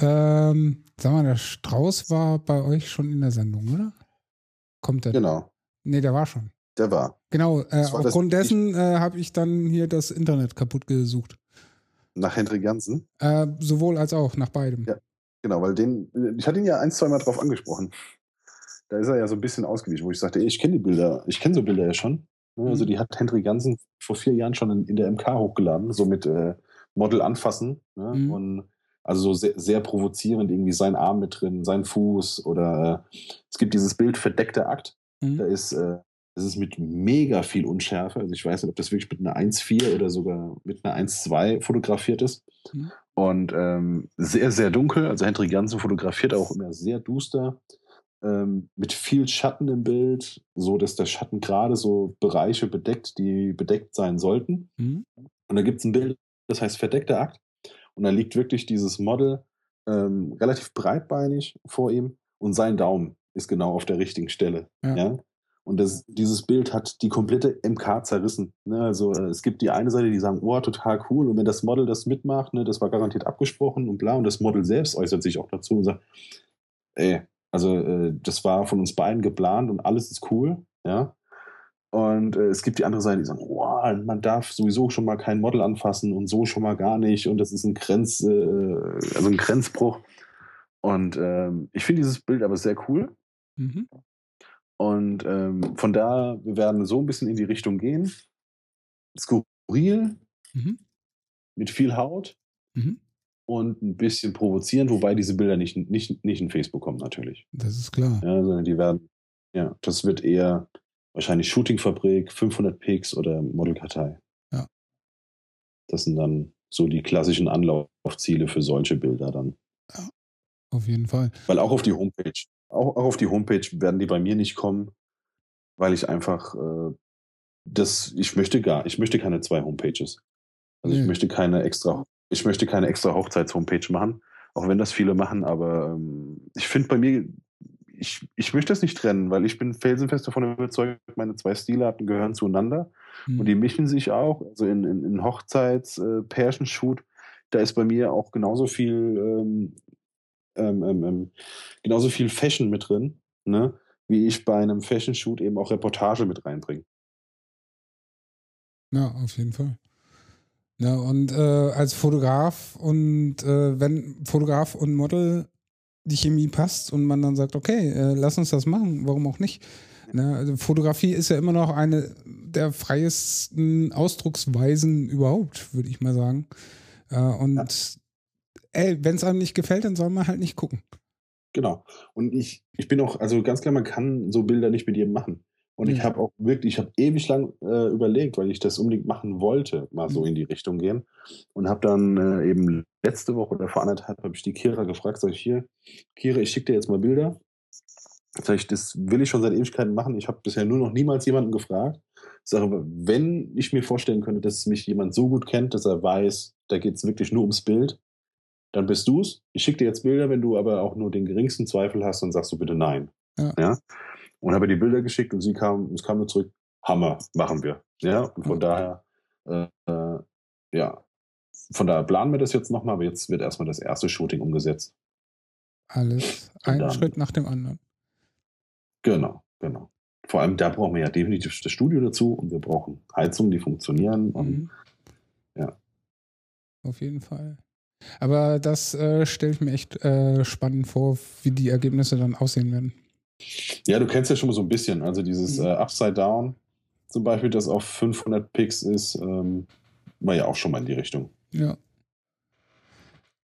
ähm, sag mal, der Strauß war bei euch schon in der Sendung, oder? Kommt der? Genau. Nee, der war schon. Der war. Genau, äh, aufgrund dessen äh, habe ich dann hier das Internet kaputt gesucht. Nach Hendrik Jansen? Äh, sowohl als auch, nach beidem. Ja, genau, weil den, ich hatte ihn ja ein, zwei Mal drauf angesprochen. Da ist er ja so ein bisschen ausgewichen, wo ich sagte, ey, ich kenne die Bilder, ich kenne so Bilder ja schon. Also mhm. die hat Hendrik Jansen vor vier Jahren schon in, in der MK hochgeladen, so mit äh, Model anfassen. Ne? Mhm. Und also so sehr, sehr, provozierend, irgendwie sein Arm mit drin, sein Fuß oder äh, es gibt dieses Bild verdeckter Akt. Mhm. Da ist äh, das ist mit mega viel Unschärfe. Also ich weiß nicht, ob das wirklich mit einer 1,4 oder sogar mit einer 1,2 fotografiert ist. Mhm. Und ähm, sehr, sehr dunkel. Also Hendrik Jansen fotografiert auch immer sehr duster. Ähm, mit viel Schatten im Bild, so dass der Schatten gerade so Bereiche bedeckt, die bedeckt sein sollten. Mhm. Und da gibt es ein Bild, das heißt verdeckter Akt. Und da liegt wirklich dieses Model ähm, relativ breitbeinig vor ihm und sein Daumen ist genau auf der richtigen Stelle. Ja. ja? Und das, dieses Bild hat die komplette MK zerrissen. Ne? Also äh, es gibt die eine Seite, die sagen, oh, total cool. Und wenn das Model das mitmacht, ne, das war garantiert abgesprochen und bla. Und das Model selbst äußert sich auch dazu und sagt, ey, also äh, das war von uns beiden geplant und alles ist cool. Ja. Und äh, es gibt die andere Seite, die sagen, oh, man darf sowieso schon mal kein Model anfassen und so schon mal gar nicht. Und das ist ein Grenz, äh, also ein Grenzbruch. Und ähm, ich finde dieses Bild aber sehr cool. Mhm. Und ähm, von da, wir werden so ein bisschen in die Richtung gehen. Skurril, mhm. mit viel Haut mhm. und ein bisschen provozierend, wobei diese Bilder nicht, nicht, nicht in Facebook kommen, natürlich. Das ist klar. Ja, sondern die werden, ja, das wird eher wahrscheinlich Shootingfabrik, 500 Pix oder Modelkartei. Ja. Das sind dann so die klassischen Anlaufziele für solche Bilder dann. Ja, auf jeden Fall. Weil auch auf die Homepage auch, auch auf die Homepage werden die bei mir nicht kommen, weil ich einfach äh, das, ich möchte gar, ich möchte keine zwei Homepages. Also nee. ich möchte keine extra, ich möchte keine extra Hochzeits-Homepage machen, auch wenn das viele machen, aber ähm, ich finde bei mir, ich, ich möchte das nicht trennen, weil ich bin felsenfest davon überzeugt, meine zwei Stilarten gehören zueinander mhm. und die mischen sich auch. Also in, in, in Hochzeits, äh, Pärchenshoot, da ist bei mir auch genauso viel ähm, ähm, ähm, ähm, genauso viel Fashion mit drin, ne? wie ich bei einem Fashion-Shoot eben auch Reportage mit reinbringe. Ja, auf jeden Fall. Ja, und äh, als Fotograf und äh, wenn Fotograf und Model die Chemie passt und man dann sagt, okay, äh, lass uns das machen, warum auch nicht? Ne? Also Fotografie ist ja immer noch eine der freiesten Ausdrucksweisen überhaupt, würde ich mal sagen. Äh, und ja ey, wenn es einem nicht gefällt, dann soll man halt nicht gucken. Genau. Und ich, ich bin auch, also ganz klar, man kann so Bilder nicht mit jedem machen. Und ja. ich habe auch wirklich, ich habe ewig lang äh, überlegt, weil ich das unbedingt machen wollte, mal so mhm. in die Richtung gehen. Und habe dann äh, eben letzte Woche oder vor anderthalb habe ich die Kira gefragt, sag ich hier, Kira, ich schicke dir jetzt mal Bilder. Sag ich, das will ich schon seit Ewigkeiten machen. Ich habe bisher nur noch niemals jemanden gefragt. Sage, wenn ich mir vorstellen könnte, dass mich jemand so gut kennt, dass er weiß, da geht es wirklich nur ums Bild, dann bist du es. Ich schicke dir jetzt Bilder, wenn du aber auch nur den geringsten Zweifel hast, dann sagst du bitte nein. Ja. ja? Und habe die Bilder geschickt und sie kam, es kam nur zurück, Hammer, machen wir. Ja, und von okay. daher, äh, ja, von daher planen wir das jetzt nochmal, aber jetzt wird erstmal das erste Shooting umgesetzt. Alles, ein Schritt nach dem anderen. Genau, genau. Vor allem da brauchen wir ja definitiv das Studio dazu und wir brauchen Heizungen, die funktionieren und mhm. ja. Auf jeden Fall. Aber das äh, stelle ich mir echt äh, spannend vor, wie die Ergebnisse dann aussehen werden. Ja, du kennst ja schon mal so ein bisschen. Also dieses mhm. äh, Upside Down zum Beispiel, das auf 500 Pix ist, ähm, war ja auch schon mal in die Richtung. Ja.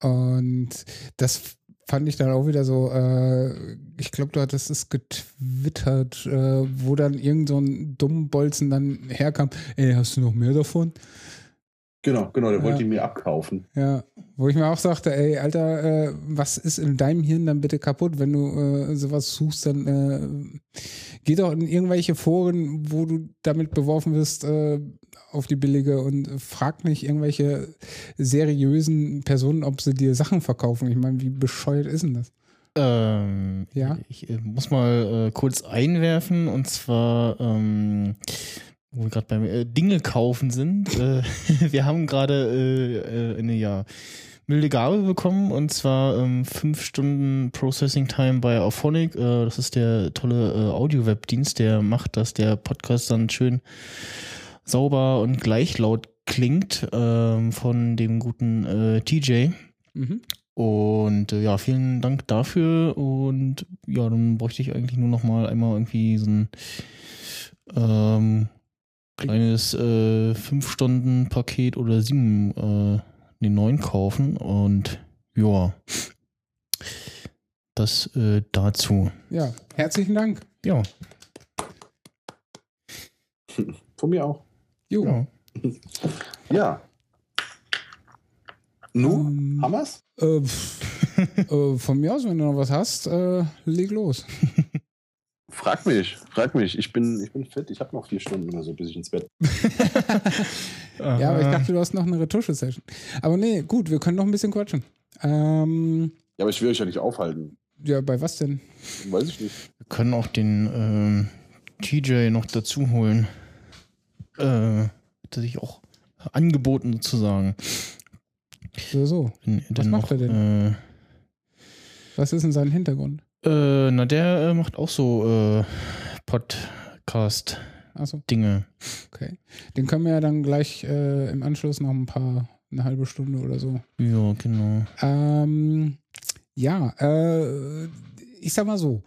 Und das fand ich dann auch wieder so, äh, ich glaube, du hattest es getwittert, äh, wo dann irgend so ein dummen Bolzen dann herkam, ey, hast du noch mehr davon? Genau, genau, der ja. wollte ihn mir abkaufen. Ja, wo ich mir auch sagte, ey, Alter, äh, was ist in deinem Hirn dann bitte kaputt, wenn du äh, sowas suchst, dann äh, geh doch in irgendwelche Foren, wo du damit beworfen wirst, äh, auf die billige und frag nicht irgendwelche seriösen Personen, ob sie dir Sachen verkaufen. Ich meine, wie bescheuert ist denn das? Ähm, ja. Ich äh, muss mal äh, kurz einwerfen und zwar ähm, wo wir gerade beim äh, Dinge kaufen sind. Äh, wir haben gerade äh, äh, eine ja milde Gabe bekommen und zwar ähm, fünf Stunden Processing Time bei Auphonic. Äh, das ist der tolle äh, Audio-Web-Dienst, der macht, dass der Podcast dann schön sauber und gleich laut klingt ähm, von dem guten TJ. Mhm. Und ja, vielen Dank dafür. Und ja, dann bräuchte ich eigentlich nur noch mal einmal irgendwie so ein ähm, kleines äh, 5-Stunden-Paket oder 7, äh, den neuen kaufen und ja, das äh, dazu. Ja, herzlichen Dank. Ja. Von mir auch. Jo. Ja. ja. Nu, ähm, haben wir's? Äh, äh, von mir aus, wenn du noch was hast, äh, leg los. Frag mich, frag mich. Ich bin, ich bin fit. Ich habe noch vier Stunden oder so, bis ich ins Bett. ja, aber ich dachte, du hast noch eine Retusche-Session. Aber nee, gut, wir können noch ein bisschen quatschen. Ähm, ja, aber ich will euch ja nicht aufhalten. Ja, bei was denn? Weiß ich nicht. Wir können auch den ähm, TJ noch dazu holen. Äh, hat sich auch angeboten sozusagen. So, so. Was macht noch, er denn? Äh, was ist denn sein Hintergrund? Äh, na, der äh, macht auch so äh, Podcast. So. Okay. Den können wir ja dann gleich äh, im Anschluss noch ein paar, eine halbe Stunde oder so. Ja, genau. Ähm, ja, äh, ich sag mal so.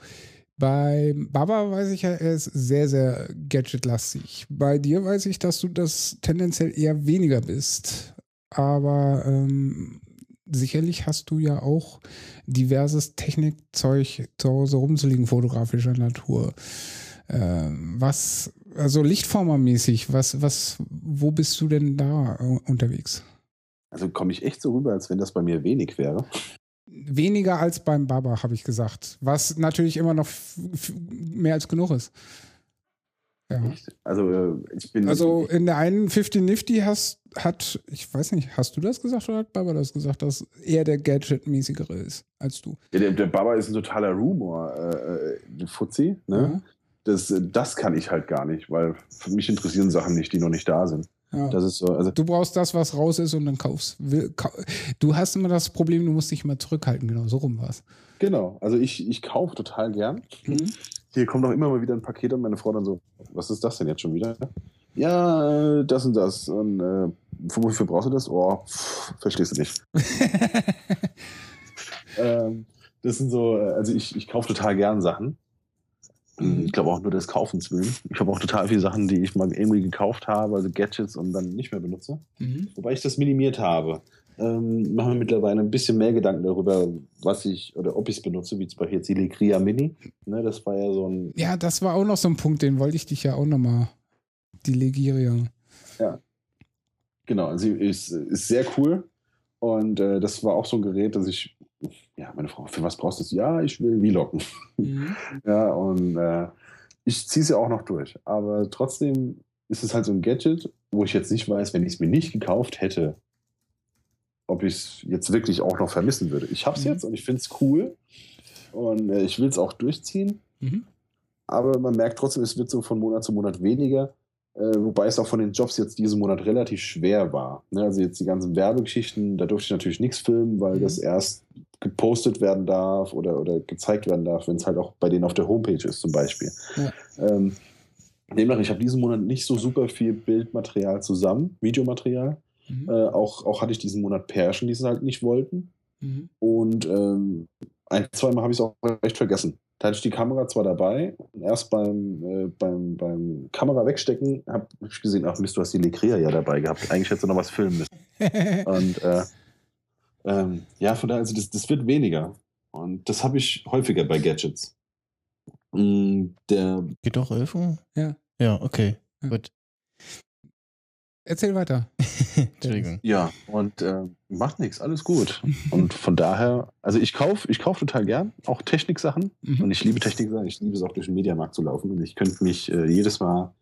Bei Baba weiß ich ja, er ist sehr, sehr gadgetlastig. Bei dir weiß ich, dass du das tendenziell eher weniger bist. Aber ähm, sicherlich hast du ja auch diverses Technikzeug zu Hause rumzuliegen, fotografischer Natur. Ähm, was, also Lichtformermäßig, was, was, wo bist du denn da äh, unterwegs? Also komme ich echt so rüber, als wenn das bei mir wenig wäre. Weniger als beim Baba, habe ich gesagt. Was natürlich immer noch mehr als genug ist. Ja. Also äh, ich bin. Also in der einen 50 Nifty hast, hat, ich weiß nicht, hast du das gesagt oder hat Baba das gesagt, dass er der Gadget-mäßigere ist als du? Ja, der, der Baba ist ein totaler Rumor, äh, äh Fuzzi, ne? Ja. Das, das kann ich halt gar nicht, weil für mich interessieren Sachen nicht, die noch nicht da sind. Ja. Das ist so, also du brauchst das, was raus ist und dann kaufst. Du hast immer das Problem, du musst dich immer zurückhalten, genau, so rum war es. Genau, also ich, ich kaufe total gern. Mhm hier kommt auch immer mal wieder ein Paket und meine Frau dann so, was ist das denn jetzt schon wieder? Ja, äh, das und das. Und äh, wofür brauchst du das? Oh, pff, verstehst du nicht. ähm, das sind so, äh, also ich, ich kaufe total gern Sachen. Mhm. Ich glaube auch nur des Kaufens willen. Ich habe auch total viele Sachen, die ich mal irgendwie gekauft habe, also Gadgets und dann nicht mehr benutze. Mhm. Wobei ich das minimiert habe ähm, machen wir mittlerweile ein bisschen mehr Gedanken darüber, was ich oder ob ich es benutze, wie zum Beispiel jetzt die Legria Mini. Ne, das war ja so ein. Ja, das war auch noch so ein Punkt, den wollte ich dich ja auch nochmal. Die Legiria. Ja. Genau, sie ist, ist sehr cool. Und äh, das war auch so ein Gerät, das ich, ja, meine Frau, für was brauchst du das? Ja, ich will Vloggen. Mhm. ja, und äh, ich ziehe es ja auch noch durch. Aber trotzdem ist es halt so ein Gadget, wo ich jetzt nicht weiß, wenn ich es mir nicht gekauft hätte, ob ich es jetzt wirklich auch noch vermissen würde. Ich habe es mhm. jetzt und ich finde es cool und äh, ich will es auch durchziehen. Mhm. Aber man merkt trotzdem, es wird so von Monat zu Monat weniger. Äh, wobei es auch von den Jobs jetzt diesen Monat relativ schwer war. Ne? Also jetzt die ganzen Werbegeschichten, da durfte ich natürlich nichts filmen, weil mhm. das erst gepostet werden darf oder, oder gezeigt werden darf, wenn es halt auch bei denen auf der Homepage ist zum Beispiel. Ja. Ähm, demnach, ich habe diesen Monat nicht so super viel Bildmaterial zusammen, Videomaterial. Mhm. Äh, auch, auch hatte ich diesen Monat Pärchen, die es halt nicht wollten. Mhm. Und ähm, ein, zweimal habe ich es auch recht vergessen. Da hatte ich die Kamera zwar dabei, und erst beim, äh, beim, beim Kamera wegstecken habe ich gesehen, ach Mist, du hast die Lekria ja dabei gehabt. Eigentlich hättest du noch was filmen müssen. und äh, ähm, ja, von daher, also das, das wird weniger. Und das habe ich häufiger bei Gadgets. Mm, der Geht doch 11 Uhr? Ja. Ja, okay. Ja. Gut. Erzähl weiter. Entschuldigung. Ja, und äh, macht nichts, alles gut. Und von daher, also ich kaufe ich kauf total gern, auch Techniksachen. Mhm. Und ich liebe Techniksachen. Ich liebe es auch durch den Mediamarkt zu laufen. Und ich könnte mich äh, jedes Mal,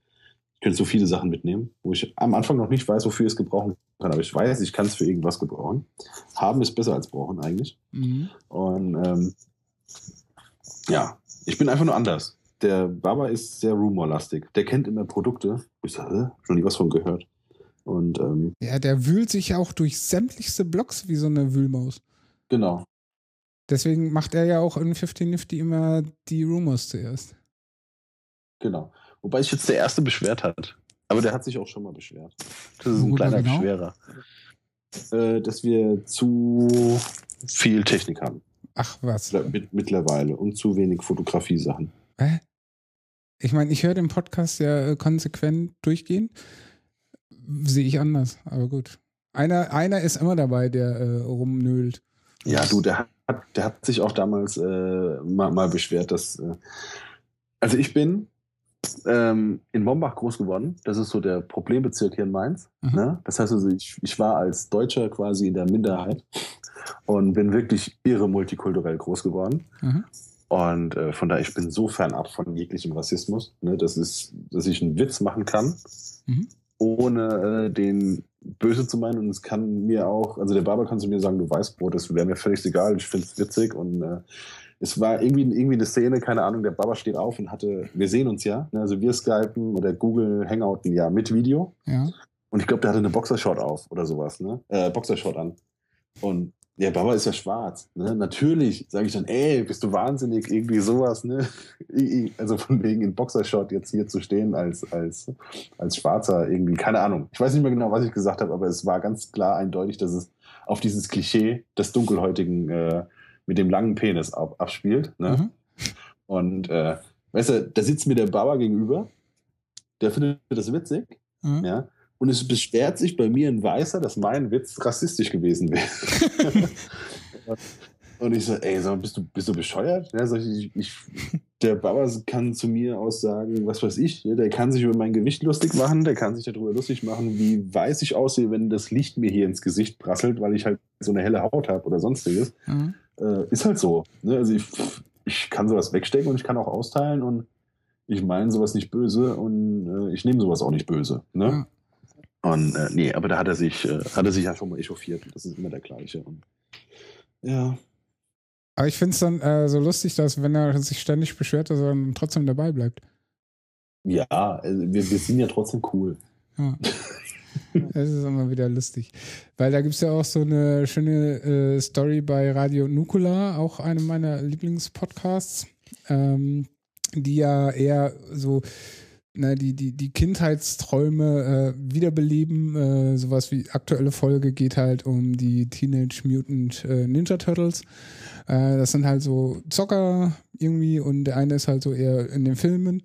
ich könnte so viele Sachen mitnehmen, wo ich am Anfang noch nicht weiß, wofür ich es gebrauchen kann. Aber ich weiß, ich kann es für irgendwas gebrauchen. Haben ist besser als brauchen eigentlich. Mhm. Und ähm, ja, ich bin einfach nur anders. Der Baba ist sehr rumorlastig. Der kennt immer Produkte. Ich sage, schon nie was von gehört. Und, ähm, ja, der wühlt sich auch durch sämtlichste Blocks wie so eine Wühlmaus. Genau. Deswegen macht er ja auch in 50 Nifty immer die Rumors zuerst. Genau. Wobei sich jetzt der erste beschwert hat. Aber der hat sich auch schon mal beschwert. Das ist ein kleiner genau? Beschwerer. Äh, dass wir zu viel Technik haben. Ach was. Mittlerweile. Und zu wenig Fotografie-Sachen. Hä? Ich meine, ich höre den Podcast ja äh, konsequent durchgehen sehe ich anders, aber gut. Einer, einer ist immer dabei, der äh, rumnölt. Ja, du, der hat, der hat sich auch damals äh, mal, mal, beschwert, dass. Äh, also ich bin ähm, in Mombach groß geworden. Das ist so der Problembezirk hier in Mainz. Mhm. Ne? Das heißt also, ich, ich war als Deutscher quasi in der Minderheit und bin wirklich irre multikulturell groß geworden. Mhm. Und äh, von daher, ich bin so fernab von jeglichem Rassismus, ne? das ist, dass ich einen Witz machen kann. Mhm ohne äh, den böse zu meinen. Und es kann mir auch, also der Barber kann zu mir sagen, du weißt, Brot, das wäre mir völlig egal, ich finde es witzig. Und äh, es war irgendwie, irgendwie eine Szene, keine Ahnung, der Barber steht auf und hatte, wir sehen uns ja, ne, also wir skypen oder Google Hangouten ja mit Video. Ja. Und ich glaube, der hatte eine Boxershot auf oder sowas, ne? Äh, Boxershot an. Und der Baba ist ja schwarz. Ne? Natürlich sage ich dann, ey, bist du wahnsinnig, irgendwie sowas. Ne? Also von wegen in Boxershot jetzt hier zu stehen als, als, als Schwarzer irgendwie, keine Ahnung. Ich weiß nicht mehr genau, was ich gesagt habe, aber es war ganz klar eindeutig, dass es auf dieses Klischee des Dunkelhäutigen äh, mit dem langen Penis ab, abspielt. Ne? Mhm. Und äh, weißt du, da sitzt mir der Baba gegenüber, der findet das witzig. Mhm. Ja, und es beschwert sich bei mir ein Weißer, dass mein Witz rassistisch gewesen wäre. und ich so, ey, sag, bist, du, bist du bescheuert? Ja, sag ich, ich, der Baba kann zu mir aussagen, was weiß ich, der kann sich über mein Gewicht lustig machen, der kann sich darüber lustig machen, wie weiß ich aussehe, wenn das Licht mir hier ins Gesicht prasselt, weil ich halt so eine helle Haut habe oder sonstiges. Mhm. Äh, ist halt so. Ne? Also ich, ich kann sowas wegstecken und ich kann auch austeilen und ich meine sowas nicht böse und äh, ich nehme sowas auch nicht böse. Ne? Ja. Und äh, nee, aber da hat er sich, äh, hat er sich ja schon mal echauffiert. Das ist immer der gleiche. Und, ja. Aber ich finde es dann äh, so lustig, dass wenn er sich ständig beschwert, dass er dann trotzdem dabei bleibt. Ja, also wir, wir sind ja trotzdem cool. Ja. Das ist immer wieder lustig. Weil da gibt es ja auch so eine schöne äh, Story bei Radio Nukula, auch eine meiner Lieblingspodcasts, ähm, die ja eher so ne, die, die, die Kindheitsträume äh, wiederbeleben. Äh, sowas wie aktuelle Folge geht halt um die Teenage Mutant äh, Ninja Turtles. Äh, das sind halt so Zocker irgendwie und der eine ist halt so eher in den Filmen.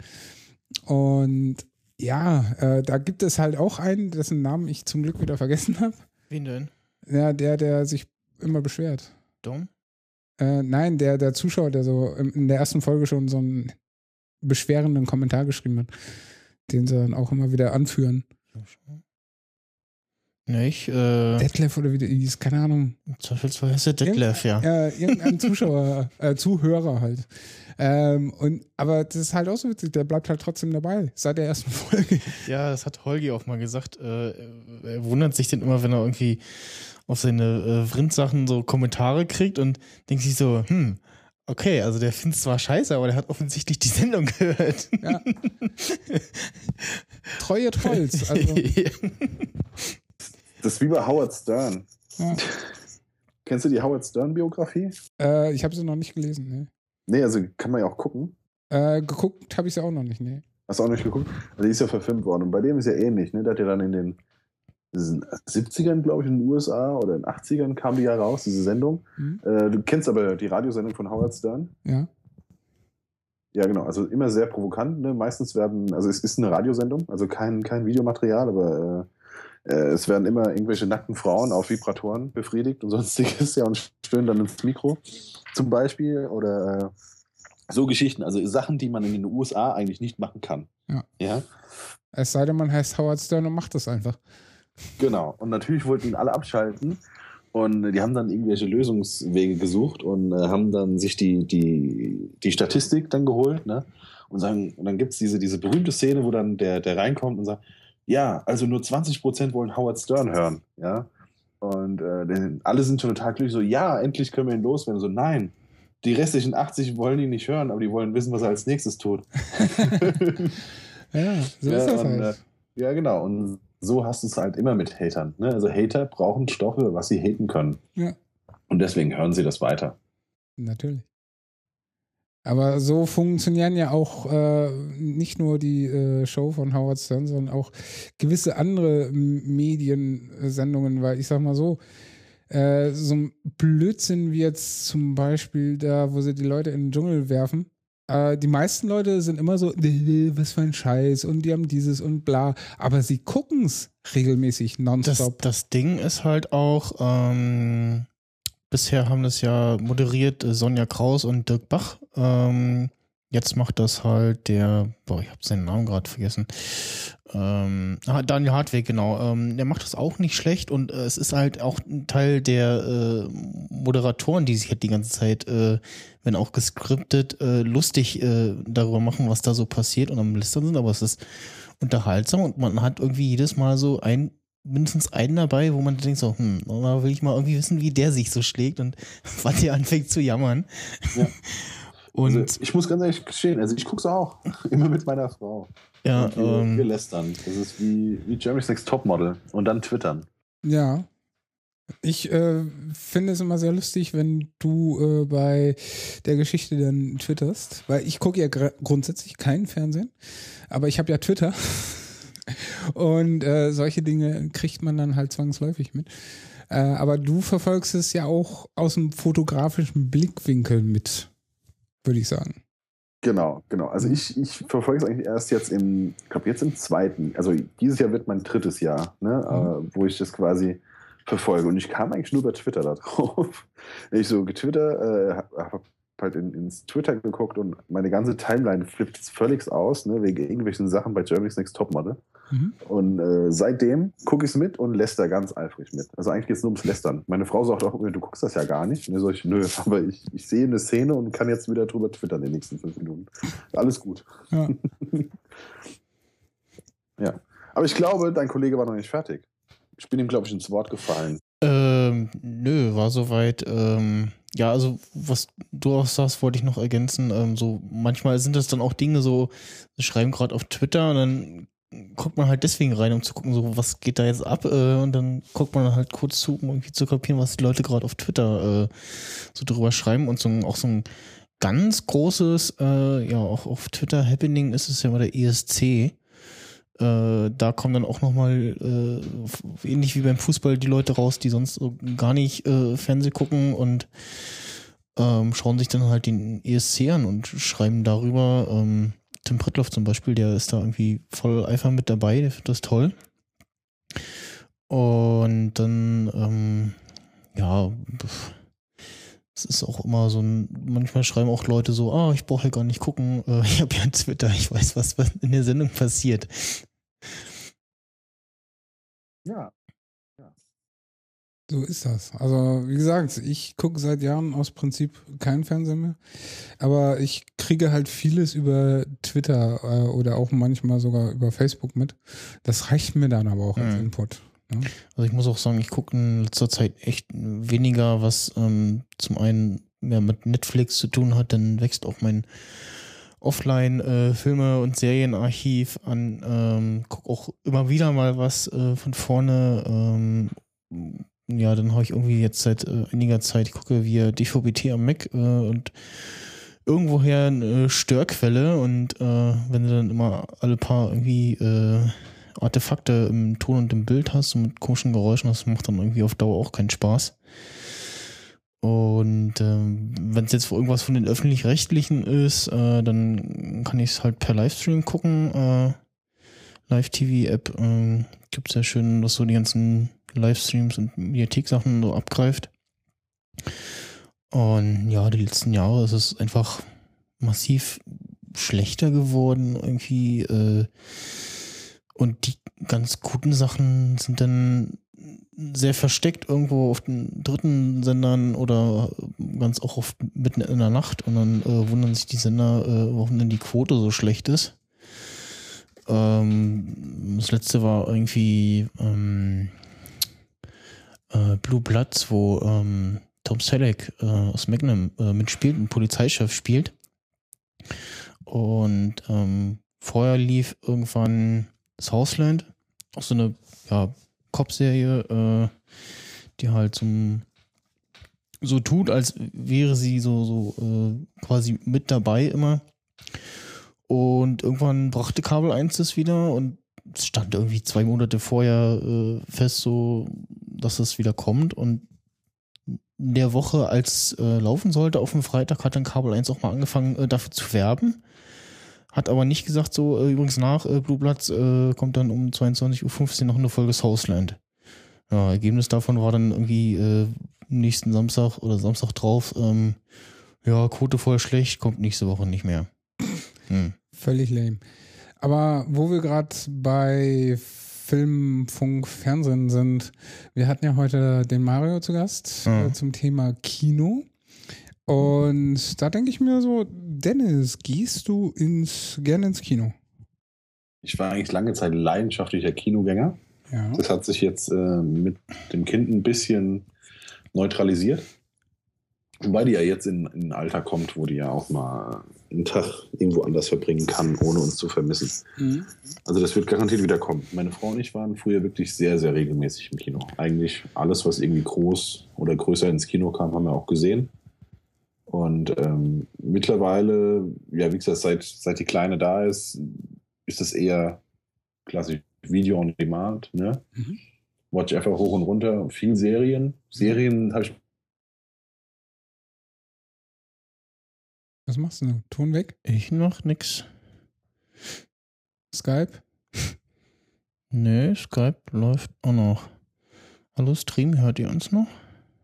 Und ja, äh, da gibt es halt auch einen, dessen Namen ich zum Glück wieder vergessen habe. Wen denn? Ja, der, der sich immer beschwert. Dom? Äh, nein, der, der Zuschauer, der so in der ersten Folge schon so ein beschwerenden Kommentar geschrieben hat, den sie dann auch immer wieder anführen. Nicht? Äh, Detlef oder wie der hieß, keine Ahnung. Zweifelsfall heißt er Detlef, ja. Ja, irgendein Zuschauer, äh, Zuhörer halt. Ähm, und, aber das ist halt auch so witzig, der bleibt halt trotzdem dabei, seit der ersten Folge. Ja, das hat Holgi auch mal gesagt. Äh, er wundert sich dann immer, wenn er irgendwie auf seine äh, Vrindsachen so Kommentare kriegt und denkt sich so, hm, Okay, also der findet es zwar scheiße, aber der hat offensichtlich die Sendung gehört. Ja. Treue Trolls. Also. Das ist wie bei Howard Stern. Ja. Kennst du die Howard Stern-Biografie? Äh, ich habe sie noch nicht gelesen, ne. Nee, also kann man ja auch gucken. Äh, geguckt habe ich sie auch noch nicht, ne. Hast du auch nicht geguckt? Also die ist ja verfilmt worden. Und bei dem ist ja ähnlich, ne? Der hat ja dann in den 70ern, glaube ich, in den USA oder in den 80ern kam die ja raus, diese Sendung. Mhm. Äh, du kennst aber die Radiosendung von Howard Stern. Ja. Ja, genau. Also immer sehr provokant. Ne? Meistens werden, also es ist eine Radiosendung, also kein, kein Videomaterial, aber äh, äh, es werden immer irgendwelche nackten Frauen auf Vibratoren befriedigt und sonstiges, ja, und stöhnen dann ins Mikro zum Beispiel. Oder äh, so Geschichten, also Sachen, die man in den USA eigentlich nicht machen kann. Ja. ja? Es sei denn, man heißt Howard Stern und macht das einfach. Genau. Und natürlich wollten ihn alle abschalten. Und die haben dann irgendwelche Lösungswege gesucht und äh, haben dann sich die, die, die Statistik dann geholt. Ne? Und, sagen, und dann gibt es diese, diese berühmte Szene, wo dann der, der reinkommt und sagt, ja, also nur 20 Prozent wollen Howard Stern hören. Ja? Und äh, alle sind schon total glücklich, so, ja, endlich können wir ihn loswerden. So, nein, die restlichen 80 wollen ihn nicht hören, aber die wollen wissen, was er als nächstes tut. ja, so ja, ist das und, halt. Äh, ja, genau. Und so hast du es halt immer mit Hatern. Ne? Also Hater brauchen Stoffe, was sie haten können. Ja. Und deswegen hören sie das weiter. Natürlich. Aber so funktionieren ja auch äh, nicht nur die äh, Show von Howard Stern, sondern auch gewisse andere Mediensendungen, weil ich sag mal so, äh, so ein Blödsinn wie jetzt zum Beispiel da, wo sie die Leute in den Dschungel werfen. Äh, die meisten Leute sind immer so, was für ein Scheiß und die haben dieses und bla. Aber sie gucken es regelmäßig nonstop. Das, das Ding ist halt auch, ähm, bisher haben das ja moderiert äh, Sonja Kraus und Dirk Bach. Ähm, Jetzt macht das halt der, boah, ich habe seinen Namen gerade vergessen. Ähm, ah, Daniel Hartweg, genau. Ähm, der macht das auch nicht schlecht und äh, es ist halt auch ein Teil der äh, Moderatoren, die sich halt die ganze Zeit, äh, wenn auch geskriptet, äh, lustig äh, darüber machen, was da so passiert und am Listern sind, aber es ist unterhaltsam und man hat irgendwie jedes Mal so ein mindestens einen dabei, wo man denkt so, hm, da will ich mal irgendwie wissen, wie der sich so schlägt und wann der anfängt zu jammern. Ja. Und also ich muss ganz ehrlich gestehen, also ich gucke es auch. Immer mit meiner Frau. Ja, wir, ähm, wir lästern. Das ist wie, wie Jeremy's Next Topmodel. Und dann twittern. Ja. Ich äh, finde es immer sehr lustig, wenn du äh, bei der Geschichte dann twitterst, weil ich gucke ja grundsätzlich keinen Fernsehen, aber ich habe ja Twitter und äh, solche Dinge kriegt man dann halt zwangsläufig mit. Äh, aber du verfolgst es ja auch aus dem fotografischen Blickwinkel mit würde ich sagen. Genau, genau. Also ich, ich verfolge es eigentlich erst jetzt im, ich glaube jetzt im zweiten, also dieses Jahr wird mein drittes Jahr, ne, mhm. äh, wo ich das quasi verfolge. Und ich kam eigentlich nur über Twitter da drauf. ich so getwittert, äh, habe halt in, ins Twitter geguckt und meine ganze Timeline flippt völlig aus, ne, wegen irgendwelchen Sachen bei Germany's Next Topmodel. Mhm. Und äh, seitdem gucke ich es mit und läster ganz eifrig mit. Also eigentlich geht es nur ums Lästern. Meine Frau sagt auch, du guckst das ja gar nicht. Und ich sage, nö, aber ich, ich sehe eine Szene und kann jetzt wieder drüber twittern in den nächsten fünf Minuten. Alles gut. Ja. ja. Aber ich glaube, dein Kollege war noch nicht fertig. Ich bin ihm, glaube ich, ins Wort gefallen. Ähm, nö, war soweit. Ähm, ja, also was du auch sagst, wollte ich noch ergänzen. Ähm, so manchmal sind das dann auch Dinge so, schreiben gerade auf Twitter und dann guckt man halt deswegen rein, um zu gucken, so was geht da jetzt ab äh, und dann guckt man halt kurz zu, um irgendwie zu kapieren, was die Leute gerade auf Twitter äh, so drüber schreiben und so auch so ein ganz großes, äh, ja auch auf Twitter Happening ist es ja mal der ESC. Äh, da kommen dann auch nochmal, äh, ähnlich wie beim Fußball, die Leute raus, die sonst gar nicht äh, Fernseh gucken und ähm, schauen sich dann halt den ESC an und schreiben darüber, ähm, Tim Prittloff zum Beispiel, der ist da irgendwie voll Eifer mit dabei, der findet das toll. Und dann, ähm, ja, es ist auch immer so ein, manchmal schreiben auch Leute so, ah, ich brauche ja gar nicht gucken, äh, ich habe ja einen Twitter, ich weiß, was, was in der Sendung passiert. Ja, so ist das. Also, wie gesagt, ich gucke seit Jahren aus Prinzip keinen Fernseher mehr. Aber ich kriege halt vieles über Twitter äh, oder auch manchmal sogar über Facebook mit. Das reicht mir dann aber auch als mhm. Input. Ja? Also ich muss auch sagen, ich gucke in letzter Zeit echt weniger, was ähm, zum einen mehr mit Netflix zu tun hat, dann wächst auch mein Offline-Filme- äh, und Serienarchiv an. Ähm, guck auch immer wieder mal was äh, von vorne. Ähm, ja, dann habe ich irgendwie jetzt seit äh, einiger Zeit, ich gucke via DVB-T am Mac äh, und irgendwoher eine Störquelle und äh, wenn du dann immer alle paar irgendwie äh, Artefakte im Ton und im Bild hast und mit komischen Geräuschen, das macht dann irgendwie auf Dauer auch keinen Spaß. Und ähm, wenn es jetzt irgendwas von den öffentlich-rechtlichen ist, äh, dann kann ich es halt per Livestream gucken. Äh, Live-TV-App äh, gibt es ja schön, dass so die ganzen Livestreams und Mediathek-Sachen so abgreift. Und ja, die letzten Jahre ist es einfach massiv schlechter geworden, irgendwie. Äh, Und die ganz guten Sachen sind dann sehr versteckt irgendwo auf den dritten Sendern oder ganz auch oft mitten in der Nacht und dann äh, wundern sich die Sender, äh, warum denn die Quote so schlecht ist. Ähm, das letzte war irgendwie ähm, äh, Blue Bloods, wo ähm, Tom Selleck äh, aus Magnum äh, mitspielt, ein Polizeichef spielt. Und ähm, vorher lief irgendwann Southland, auch so eine ja, Cop-Serie, äh, die halt zum so tut, als wäre sie so, so äh, quasi mit dabei immer. Und irgendwann brachte Kabel 1 das wieder und es stand irgendwie zwei Monate vorher äh, fest, so dass es wieder kommt. Und in der Woche, als äh, laufen sollte auf dem Freitag, hat dann Kabel 1 auch mal angefangen, äh, dafür zu werben. Hat aber nicht gesagt, so äh, übrigens nach äh, Blue Bloods äh, kommt dann um 22.15 Uhr noch eine Folge Southland. Ja, Ergebnis davon war dann irgendwie äh, nächsten Samstag oder Samstag drauf, ähm, ja, Quote voll schlecht, kommt nächste Woche nicht mehr. Hm. Völlig lame. Aber wo wir gerade bei Film, Funk, Fernsehen sind, wir hatten ja heute den Mario zu Gast mhm. äh, zum Thema Kino. Und da denke ich mir so, Dennis, gehst du ins, gerne ins Kino? Ich war eigentlich lange Zeit leidenschaftlicher Kinogänger. Ja. Das hat sich jetzt äh, mit dem Kind ein bisschen neutralisiert. Wobei die ja jetzt in, in ein Alter kommt, wo die ja auch mal einen Tag irgendwo anders verbringen kann, ohne uns zu vermissen. Mhm. Also das wird garantiert wieder kommen. Meine Frau und ich waren früher wirklich sehr, sehr regelmäßig im Kino. Eigentlich alles, was irgendwie groß oder größer ins Kino kam, haben wir auch gesehen. Und ähm, mittlerweile, ja, wie gesagt, seit, seit die Kleine da ist, ist es eher klassisch Video on Demand. Ne? Mhm. Watch einfach hoch und runter. Viel Serien. Serien habe ich Was machst du? Ton weg? Ich mach nix. Skype? Nee, Skype läuft auch noch. Hallo Stream, hört ihr uns noch?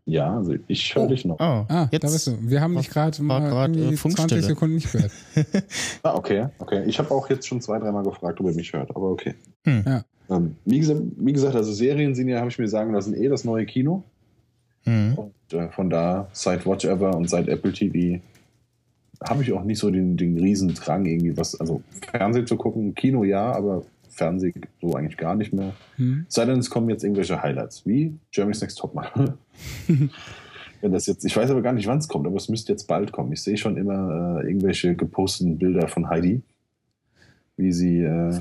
Ja, also ich höre oh. dich noch. Oh, ah, jetzt da bist du. Wir haben dich gerade mal äh, 20 Sekunden nicht gehört. ah, okay, okay. Ich habe auch jetzt schon zwei, dreimal gefragt, ob ihr mich hört, aber okay. Hm. Ja. Ähm, wie, gesagt, wie, gesagt, also Serien sind ja, habe ich mir sagen lassen, eh das neue Kino. Hm. Und äh, von da, seit Watch Ever und seit Apple TV habe ich auch nicht so den, den Riesendrang, irgendwie was, also Fernsehen zu gucken, Kino ja, aber Fernsehen so eigentlich gar nicht mehr. Hm. Sei denn, es kommen jetzt irgendwelche Highlights, wie Germany's Next Topmodel. Wenn das jetzt, ich weiß aber gar nicht, wann es kommt, aber es müsste jetzt bald kommen. Ich sehe schon immer äh, irgendwelche geposteten Bilder von Heidi, wie sie. Äh,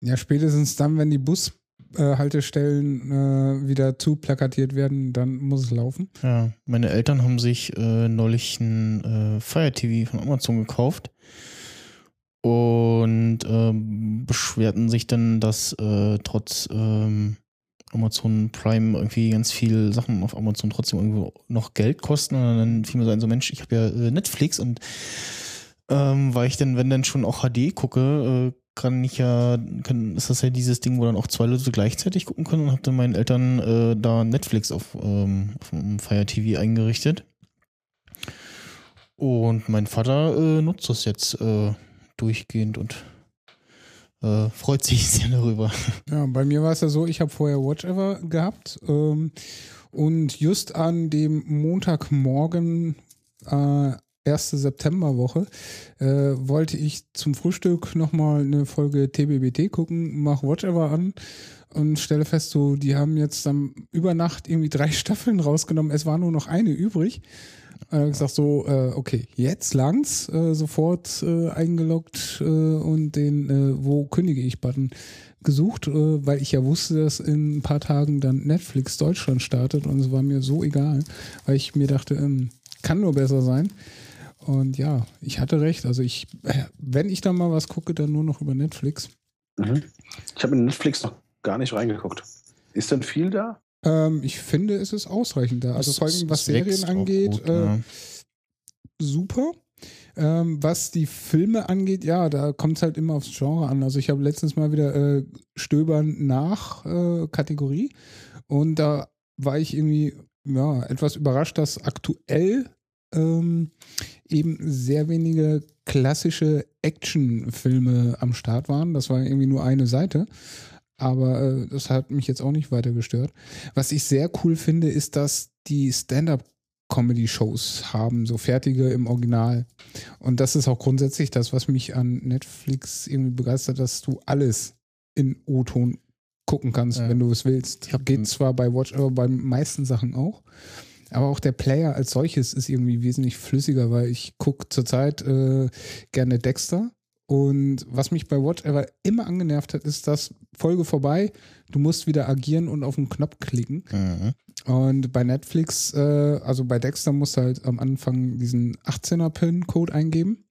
ja, spätestens dann, wenn die Bus äh, Haltestellen äh, wieder zu plakatiert werden, dann muss es laufen. Ja, meine Eltern haben sich äh, neulich ein äh, Fire TV von Amazon gekauft und ähm, beschwerten sich dann, dass äh, trotz ähm, Amazon Prime irgendwie ganz viele Sachen auf Amazon trotzdem irgendwo noch Geld kosten. Und dann fiel mir so ein, so Mensch, ich habe ja äh, Netflix und ähm, weil ich dann, wenn dann schon auch HD gucke, äh, kann ich ja, kann, ist das ja dieses Ding, wo dann auch zwei Leute gleichzeitig gucken können und habe dann meinen Eltern äh, da Netflix auf, ähm, auf dem Fire TV eingerichtet. Und mein Vater äh, nutzt das jetzt äh, durchgehend und äh, freut sich sehr darüber. Ja, bei mir war es ja so, ich habe vorher Watch Ever gehabt ähm, und just an dem Montagmorgen äh, erste Septemberwoche, äh, wollte ich zum Frühstück nochmal eine Folge TBBT gucken, mach Watchever an und stelle fest, so, die haben jetzt dann über Nacht irgendwie drei Staffeln rausgenommen. Es war nur noch eine übrig. Äh, gesagt so, äh, okay, jetzt langt's, äh, sofort äh, eingeloggt äh, und den äh, Wo kündige ich Button gesucht, äh, weil ich ja wusste, dass in ein paar Tagen dann Netflix Deutschland startet und es war mir so egal, weil ich mir dachte, ähm, kann nur besser sein. Und ja, ich hatte recht. Also ich, wenn ich da mal was gucke, dann nur noch über Netflix. Mhm. Ich habe in Netflix noch gar nicht reingeguckt. Ist denn viel da? Ähm, ich finde, es ist ausreichend da. Also vor allem, was Serien angeht, gut, äh, ja. super. Ähm, was die Filme angeht, ja, da kommt es halt immer aufs Genre an. Also ich habe letztens mal wieder äh, Stöbern nach äh, Kategorie und da war ich irgendwie ja, etwas überrascht, dass aktuell ähm, eben sehr wenige klassische Actionfilme am Start waren. Das war irgendwie nur eine Seite. Aber äh, das hat mich jetzt auch nicht weiter gestört. Was ich sehr cool finde, ist, dass die Stand-up Comedy-Shows haben, so fertige im Original. Und das ist auch grundsätzlich das, was mich an Netflix irgendwie begeistert, dass du alles in O-Ton gucken kannst, ja. wenn du es willst. Geht zwar bei Watch, aber bei meisten Sachen auch. Aber auch der Player als solches ist irgendwie wesentlich flüssiger, weil ich gucke zurzeit äh, gerne Dexter. Und was mich bei Whatever immer angenervt hat, ist, dass Folge vorbei, du musst wieder agieren und auf den Knopf klicken. Mhm. Und bei Netflix, äh, also bei Dexter musst du halt am Anfang diesen 18er-Pin-Code eingeben.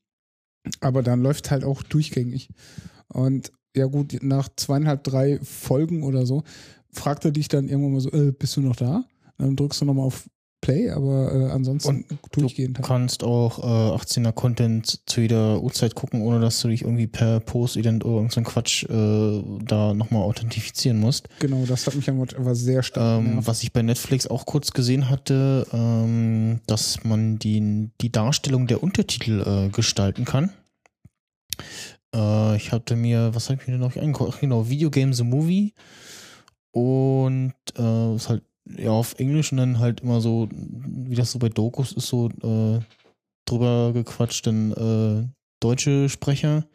Aber dann läuft halt auch durchgängig. Und ja gut, nach zweieinhalb, drei Folgen oder so, fragt er dich dann irgendwann mal so, äh, bist du noch da? Dann drückst du nochmal auf Play, aber äh, ansonsten und durchgehend. Du kannst auch äh, 18er Content zu jeder Uhrzeit gucken, ohne dass du dich irgendwie per Post-Ident oder irgendein Quatsch äh, da nochmal authentifizieren musst. Genau, das hat mich aber sehr stark. Ähm, was ich bei Netflix auch kurz gesehen hatte, ähm, dass man die, die Darstellung der Untertitel äh, gestalten kann. Äh, ich hatte mir, was habe ich mir noch angeguckt? Genau, Video Game The Movie. Und äh, ist halt ja, auf Englisch und dann halt immer so, wie das so bei Dokus ist, so äh, drüber gequatscht, dann äh, deutsche Sprecher.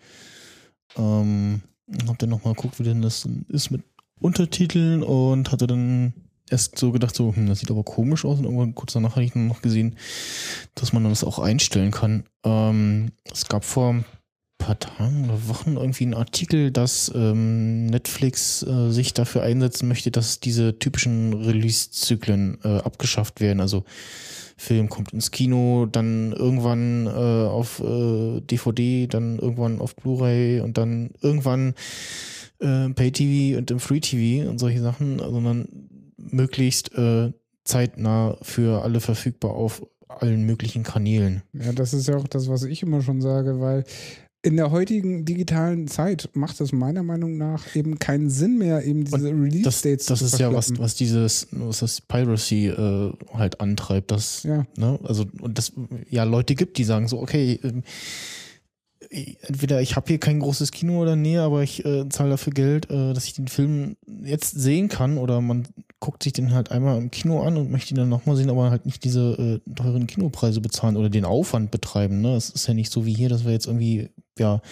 Ähm, hab dann nochmal geguckt, wie denn das ist mit Untertiteln und hatte dann erst so gedacht, so, hm, das sieht aber komisch aus und irgendwann kurz danach hatte ich dann noch gesehen, dass man das auch einstellen kann. Ähm, es gab vor paar Tagen oder Wochen irgendwie einen Artikel, dass ähm, Netflix äh, sich dafür einsetzen möchte, dass diese typischen Release-Zyklen äh, abgeschafft werden. Also Film kommt ins Kino, dann irgendwann äh, auf äh, DVD, dann irgendwann auf Blu-ray und dann irgendwann äh, Pay-TV und im Free-TV und solche Sachen, sondern möglichst äh, zeitnah für alle verfügbar auf allen möglichen Kanälen. Ja, das ist ja auch das, was ich immer schon sage, weil in der heutigen digitalen Zeit macht es meiner Meinung nach eben keinen Sinn mehr, eben diese Release-Dates Das, das ist ja was, was dieses, was das Piracy äh, halt antreibt, dass, ja. ne, also, und das ja Leute gibt, die sagen so, okay, äh, entweder ich habe hier kein großes Kino oder Nähe, aber ich äh, zahle dafür Geld, äh, dass ich den Film jetzt sehen kann oder man guckt sich den halt einmal im Kino an und möchte ihn dann nochmal sehen, aber halt nicht diese äh, teuren Kinopreise bezahlen oder den Aufwand betreiben. Ne? Es ist ja nicht so wie hier, dass wir jetzt irgendwie ja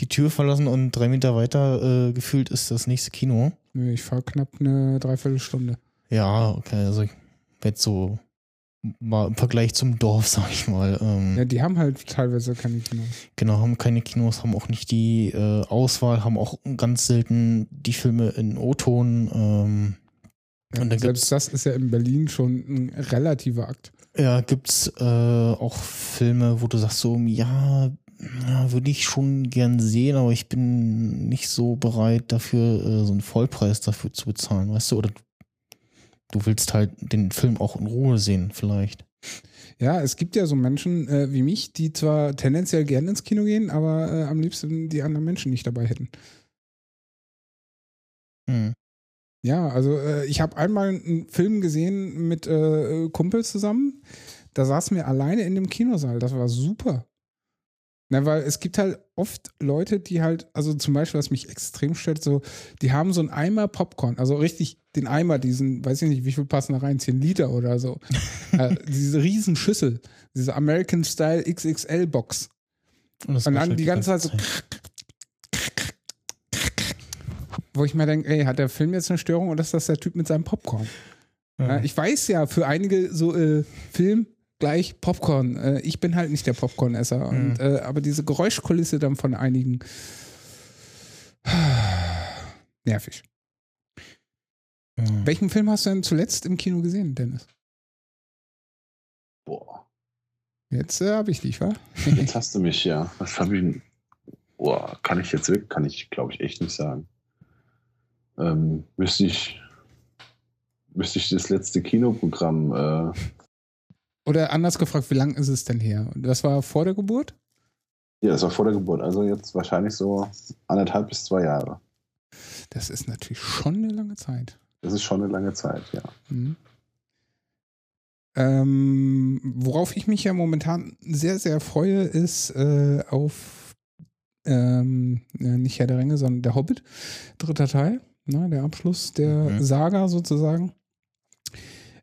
die Tür verlassen und drei Meter weiter äh, gefühlt ist das nächste Kino. Ich fahre knapp eine Dreiviertelstunde. Ja, okay, also ich werde so mal im Vergleich zum Dorf, sag ich mal. Ähm, ja, die haben halt teilweise keine Kinos. Genau, haben keine Kinos, haben auch nicht die äh, Auswahl, haben auch ganz selten die Filme in O-Ton. Ähm, ja, und dann selbst das ist ja in Berlin schon ein relativer Akt. Ja, gibt's äh, auch Filme, wo du sagst so, ja, ja, würde ich schon gern sehen, aber ich bin nicht so bereit dafür, äh, so einen Vollpreis dafür zu bezahlen, weißt du? Oder du willst halt den Film auch in Ruhe sehen, vielleicht. Ja, es gibt ja so Menschen äh, wie mich, die zwar tendenziell gerne ins Kino gehen, aber äh, am liebsten die anderen Menschen nicht dabei hätten. Hm. Ja, also äh, ich habe einmal einen Film gesehen mit äh, Kumpels zusammen. Da saßen wir alleine in dem Kinosaal. Das war super. Na, weil es gibt halt oft Leute, die halt, also zum Beispiel, was mich extrem stört, so, die haben so einen Eimer Popcorn, also richtig den Eimer, diesen, weiß ich nicht, wie viel passen da rein, 10 Liter oder so. äh, diese riesen Schüssel, diese American Style XXL Box. Und, Und dann die ganze Zeit so. Wo ich mir denke, ey, hat der Film jetzt eine Störung oder ist das der Typ mit seinem Popcorn? Ja. ich weiß ja, für einige so äh, Film, gleich Popcorn. Äh, ich bin halt nicht der Popcornesser. Mhm. Und, äh, aber diese Geräuschkulisse dann von einigen nervig. Mhm. Welchen Film hast du denn zuletzt im Kino gesehen, Dennis? Boah. Jetzt äh, habe ich dich, wa? Jetzt hast du mich, ja. Was habe ich Boah, kann ich jetzt wirklich, kann ich, glaube ich, echt nicht sagen. Ähm, müsste ich, müsste ich das letzte Kinoprogramm äh, oder anders gefragt, wie lang ist es denn her? Das war vor der Geburt? Ja, das war vor der Geburt. Also jetzt wahrscheinlich so anderthalb bis zwei Jahre. Das ist natürlich schon eine lange Zeit. Das ist schon eine lange Zeit, ja. Mhm. Ähm, worauf ich mich ja momentan sehr, sehr freue, ist äh, auf ähm, nicht Herr der Ringe, sondern der Hobbit, dritter Teil. Ne, der Abschluss der mhm. Saga sozusagen.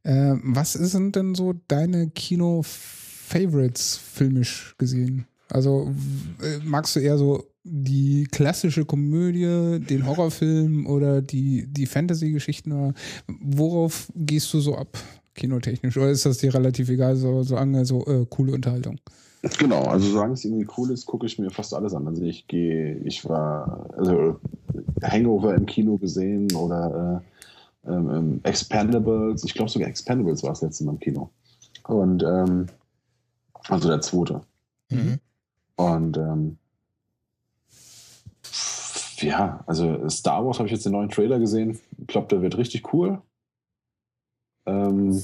Äh, was sind denn so deine Kino-Favorites filmisch gesehen? Also äh, magst du eher so die klassische Komödie, den Horrorfilm oder die, die Fantasy-Geschichten? Worauf gehst du so ab, kinotechnisch? Oder ist das dir relativ egal, so, solange so äh, coole Unterhaltung? Genau, also solange es irgendwie cool ist, gucke ich mir fast alles an. Also ich gehe, ich war, also Hangover im Kino gesehen oder äh, ähm, ähm Expendables, ich glaube sogar Expendables war es letzte Mal im Kino. Und ähm, also der zweite. Mhm. Und ähm, ja, also Star Wars habe ich jetzt den neuen Trailer gesehen. Ich glaube, der wird richtig cool. Ähm,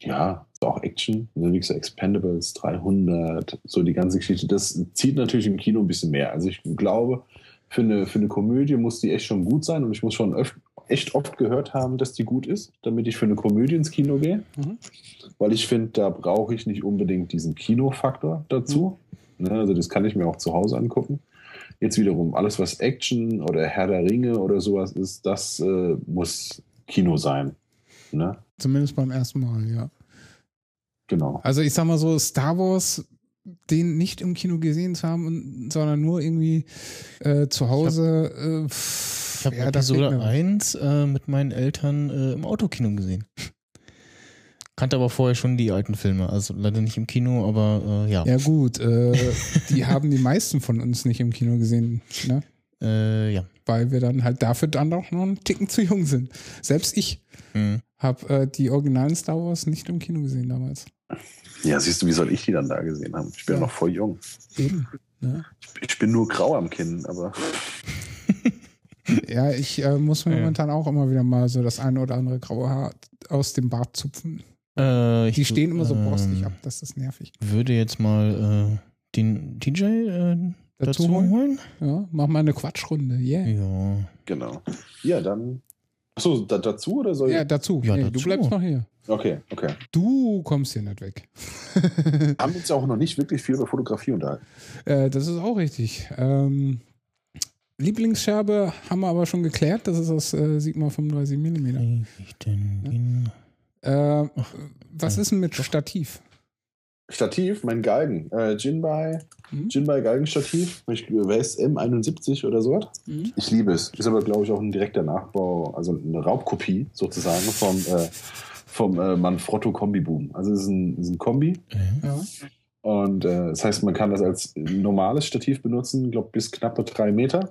ja, auch Action, also wie gesagt, Expendables 300, so die ganze Geschichte. Das zieht natürlich im Kino ein bisschen mehr. Also ich glaube, für eine, für eine Komödie muss die echt schon gut sein und ich muss schon öf echt oft gehört haben, dass die gut ist, damit ich für eine Komödie ins Kino gehe. Mhm. Weil ich finde, da brauche ich nicht unbedingt diesen Kinofaktor dazu. Mhm. Ne, also das kann ich mir auch zu Hause angucken. Jetzt wiederum, alles was Action oder Herr der Ringe oder sowas ist, das äh, muss Kino sein. Ne? Zumindest beim ersten Mal, ja. Genau. Also ich sag mal so, Star Wars, den nicht im Kino gesehen zu haben, sondern nur irgendwie äh, zu Hause. Ich habe äh, hab ja, Episode 1 äh, mit meinen Eltern äh, im Autokino gesehen. Kannte aber vorher schon die alten Filme, also leider nicht im Kino, aber äh, ja. Ja gut, äh, die haben die meisten von uns nicht im Kino gesehen, ne? Äh, ja. Weil wir dann halt dafür dann auch noch einen Ticken zu jung sind. Selbst ich mhm. habe äh, die originalen Star Wars nicht im Kino gesehen damals. Ja, siehst du, wie soll ich die dann da gesehen haben? Ich bin ja, noch voll jung. Eben. Ja. Ich, ich, bin nur grau am Kinn, aber. ja, ich äh, muss mir ja. momentan auch immer wieder mal so das eine oder andere graue Haar aus dem Bart zupfen. Äh, die stehen immer so borstig ab, das ist nervig. Würde jetzt mal äh, den DJ äh, dazu, dazu holen? holen? Ja, mach mal eine Quatschrunde, yeah. Ja. Genau. Ja, dann. Achso, da, dazu oder soll ich? Ja, dazu. Ja, nee, dazu. Du bleibst noch hier. Okay, okay. Du kommst hier nicht weg. haben uns ja auch noch nicht wirklich viel über Fotografie unterhalten. Äh, das ist auch richtig. Ähm, Lieblingsscherbe haben wir aber schon geklärt. Das ist das äh, Sigma 35 mm. Ich denn ja. äh, was ist denn mit Stativ? Stativ, mein Galgen. Äh, Jinbei, mhm. Jinbei Galgenstativ. Ich weiß M71 oder so. Mhm. Ich liebe es. Ist aber, glaube ich, auch ein direkter Nachbau, also eine Raubkopie sozusagen vom äh, vom äh, Manfrotto Kombi-Boom. Also es ist ein, ist ein Kombi. Ja. Und äh, das heißt, man kann das als normales Stativ benutzen, glaube bis knappe drei Meter.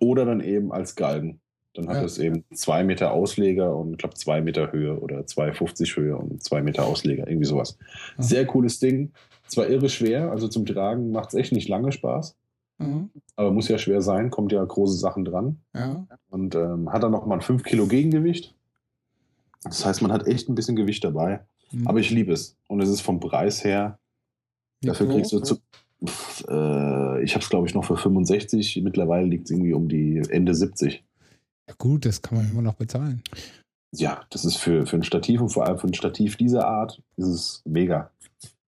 Oder dann eben als Galgen. Dann hat ja. es eben zwei Meter Ausleger und ich glaube zwei Meter Höhe oder 2,50 Höhe und zwei Meter Ausleger, irgendwie sowas. Mhm. Sehr cooles Ding. Zwar irre schwer, also zum Tragen macht es echt nicht lange Spaß. Mhm. Aber muss ja schwer sein, kommt ja große Sachen dran. Ja. Und ähm, hat dann nochmal ein 5 Kilo Gegengewicht. Das heißt, man hat echt ein bisschen Gewicht dabei. Mhm. Aber ich liebe es. Und es ist vom Preis her, Wie dafür kriegst du zu. Äh, ich habe es, glaube ich, noch für 65. Mittlerweile liegt es irgendwie um die Ende 70. Ja, gut, das kann man immer noch bezahlen. Ja, das ist für, für ein Stativ und vor allem für ein Stativ dieser Art ist es mega.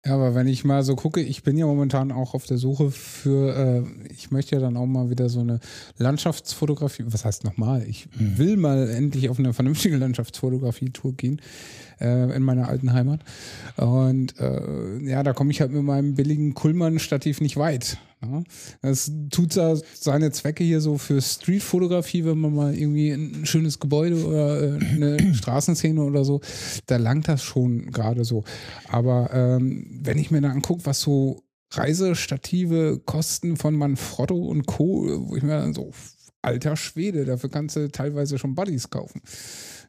Ja, aber wenn ich mal so gucke, ich bin ja momentan auch auf der Suche für, äh, ich möchte ja dann auch mal wieder so eine Landschaftsfotografie, was heißt nochmal, ich hm. will mal endlich auf eine vernünftige Landschaftsfotografie-Tour gehen äh, in meiner alten Heimat. Und äh, ja, da komme ich halt mit meinem billigen Kullmann-Stativ nicht weit. Ja. Das tut da seine Zwecke hier so für Streetfotografie, wenn man mal irgendwie ein schönes Gebäude oder äh, eine Straßenszene oder so, da langt das schon gerade so. Aber ähm, wenn ich mir da angucke, was so Reisestative kosten von Manfrotto und Co., wo ich mir dann so, alter Schwede, dafür kannst du teilweise schon Buddies kaufen.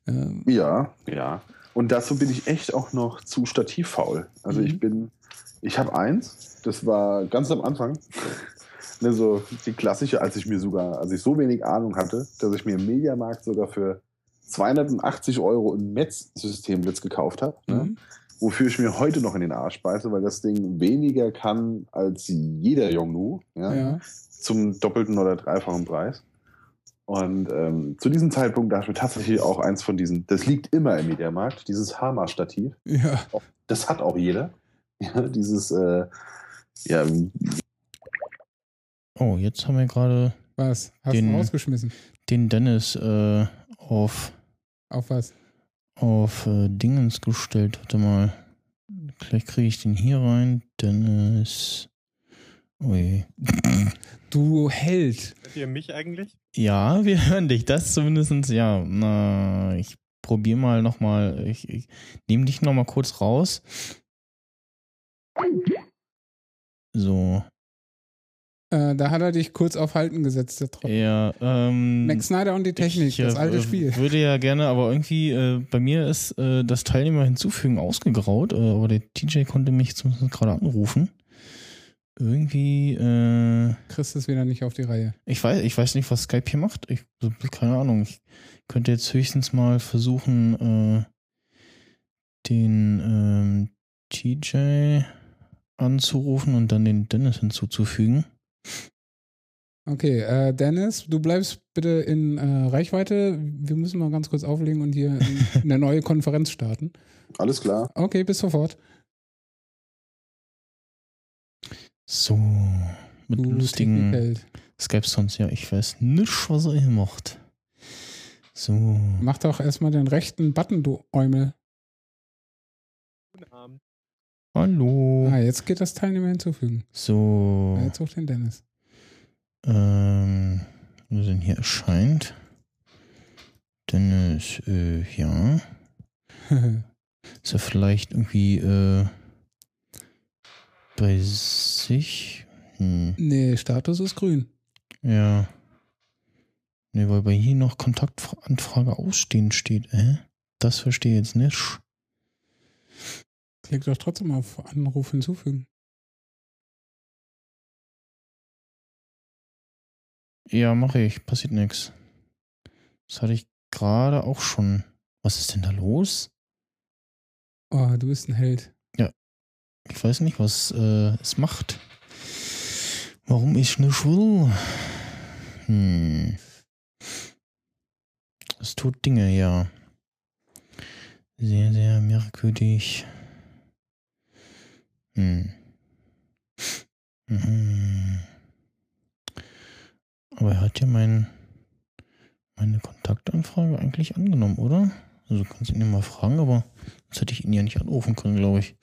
Ähm, ja, ja. Und dazu bin ich echt auch noch zu stativfaul. Also mhm. ich bin, ich habe eins, das war ganz am Anfang. ne, so die klassische, als ich mir sogar, als ich so wenig Ahnung hatte, dass ich mir im Mediamarkt sogar für 280 Euro ein Metz-Systemblitz gekauft habe. Ne? Mhm. Wofür ich mir heute noch in den Arsch beiße, weil das Ding weniger kann als jeder Yongnu. Ja? ja. Zum doppelten oder dreifachen Preis. Und ähm, zu diesem Zeitpunkt dachte ich mir tatsächlich auch eins von diesen, das liegt immer im Mediamarkt, dieses Hama-Stativ. Ja. Das hat auch jeder. Ja, dieses, äh, ja. Oh, jetzt haben wir gerade Was? Hast Den- du rausgeschmissen? den Dennis äh, auf, Auf was? auf äh, Dingens gestellt. Warte mal. Gleich kriege ich den hier rein. Dennis. Ui. Du Held. Hört ihr mich eigentlich? Ja, wir hören dich. Das zumindest, ja. Na, ich probiere mal nochmal. Ich, ich nehme dich nochmal kurz raus. So. Äh, da hat er dich kurz auf Halten gesetzt, der Trottel. Ja, ähm. Max Snyder und die Technik, ich, das äh, alte Spiel. Würde ja gerne, aber irgendwie, äh, bei mir ist äh, das Teilnehmer hinzufügen ausgegraut, äh, aber der TJ konnte mich zumindest gerade anrufen. Irgendwie, äh, Kriegst es wieder nicht auf die Reihe. ich weiß, ich weiß nicht, was Skype hier macht. Ich, keine Ahnung. Ich könnte jetzt höchstens mal versuchen, äh, den ähm, TJ anzurufen und dann den Dennis hinzuzufügen. Okay, äh, Dennis, du bleibst bitte in äh, Reichweite. Wir müssen mal ganz kurz auflegen und hier in- eine neue Konferenz starten. Alles klar. Okay, bis sofort. So, mit Du lustigen Technikheld. Skype-Sounds. Ja, ich weiß nicht, was er hier macht. So. Mach doch erstmal den rechten Button, du Eumel. Guten Abend. Hallo. Ah, jetzt geht das Teilnehmer hinzufügen. So. Ah, jetzt sucht den Dennis. Ähm, wo denn hier erscheint? Dennis, äh, ja. Ist er vielleicht irgendwie, äh, bei sich? Hm, nee, Status ist grün. ja. Nee, weil bei hier noch Kontaktanfrage ausstehend steht, äh? Das verstehe ich jetzt nicht. Klick doch trotzdem auf Anruf hinzufügen. Ja, mache ich. Passiert nichts. Das hatte ich gerade auch schon. Was ist denn da los? Oh, du bist ein Held. Ich weiß nicht, was äh, es macht. Warum ich nicht will? Hm. Es tut Dinge, ja. Sehr, sehr merkwürdig. Hm. Mhm. Aber er hat ja mein, meine Kontaktanfrage eigentlich angenommen, oder? Also du kannst ihn ja mal fragen, aber sonst hätte ich ihn ja nicht anrufen können, glaube ich.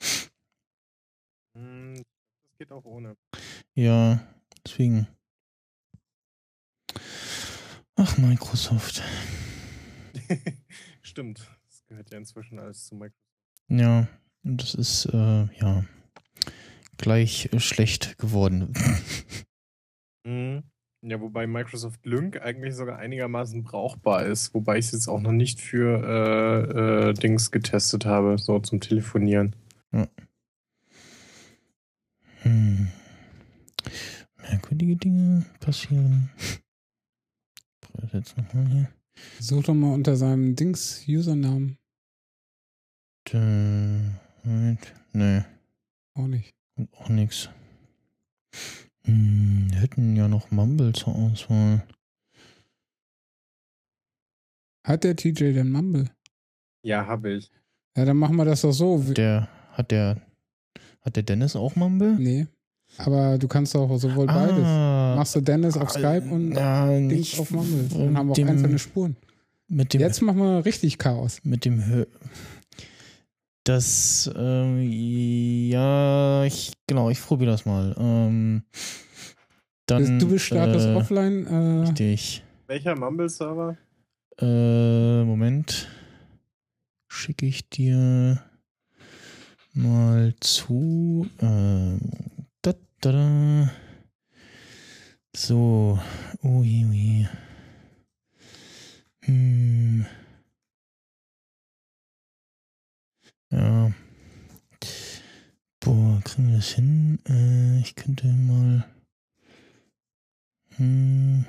Geht auch ohne. Ja, deswegen. Ach, Microsoft. Stimmt. Das gehört ja inzwischen alles zu Microsoft. Ja, und das ist, äh, ja, gleich schlecht geworden. Mhm. Ja, wobei Microsoft Lync eigentlich sogar einigermaßen brauchbar ist, wobei ich es jetzt auch noch nicht für äh, äh, Dings getestet habe, so zum Telefonieren. Hm. Merkwürdige Dinge passieren. Jetzt nochmal hier. Such doch mal unter seinem Dings-Usernamen. Äh, Moment. Nee, Auch nicht. kommt auch nix. Hm, wir hätten ja noch Mumble zur Auswahl. Hat der TJ denn Mumble? Ja, habe ich. Ja, dann machen wir das doch so. Der, hat der, hat der Dennis auch Mumble? Nee. Aber du kannst doch sowohl beides. Ah, Machst du Dennis auf Skype und ja, Dings nicht auf Mumble. Dann haben wir auch dem- einzelne Spuren. Mit dem, Jetzt machen wir richtig Chaos. mit dem Hö Das, ähm, ja, ich, genau, ich probiere das mal. Ähm, dann, du bist Status äh, offline. Äh, Richtig. Welcher Mumble-Server? Äh, Moment. Schicke ich dir mal zu. Ähm, da, da, da. So. Ui, ui. Hm. Ja. Boah, kriegen wir das hin? Äh, ich könnte mal. Hm.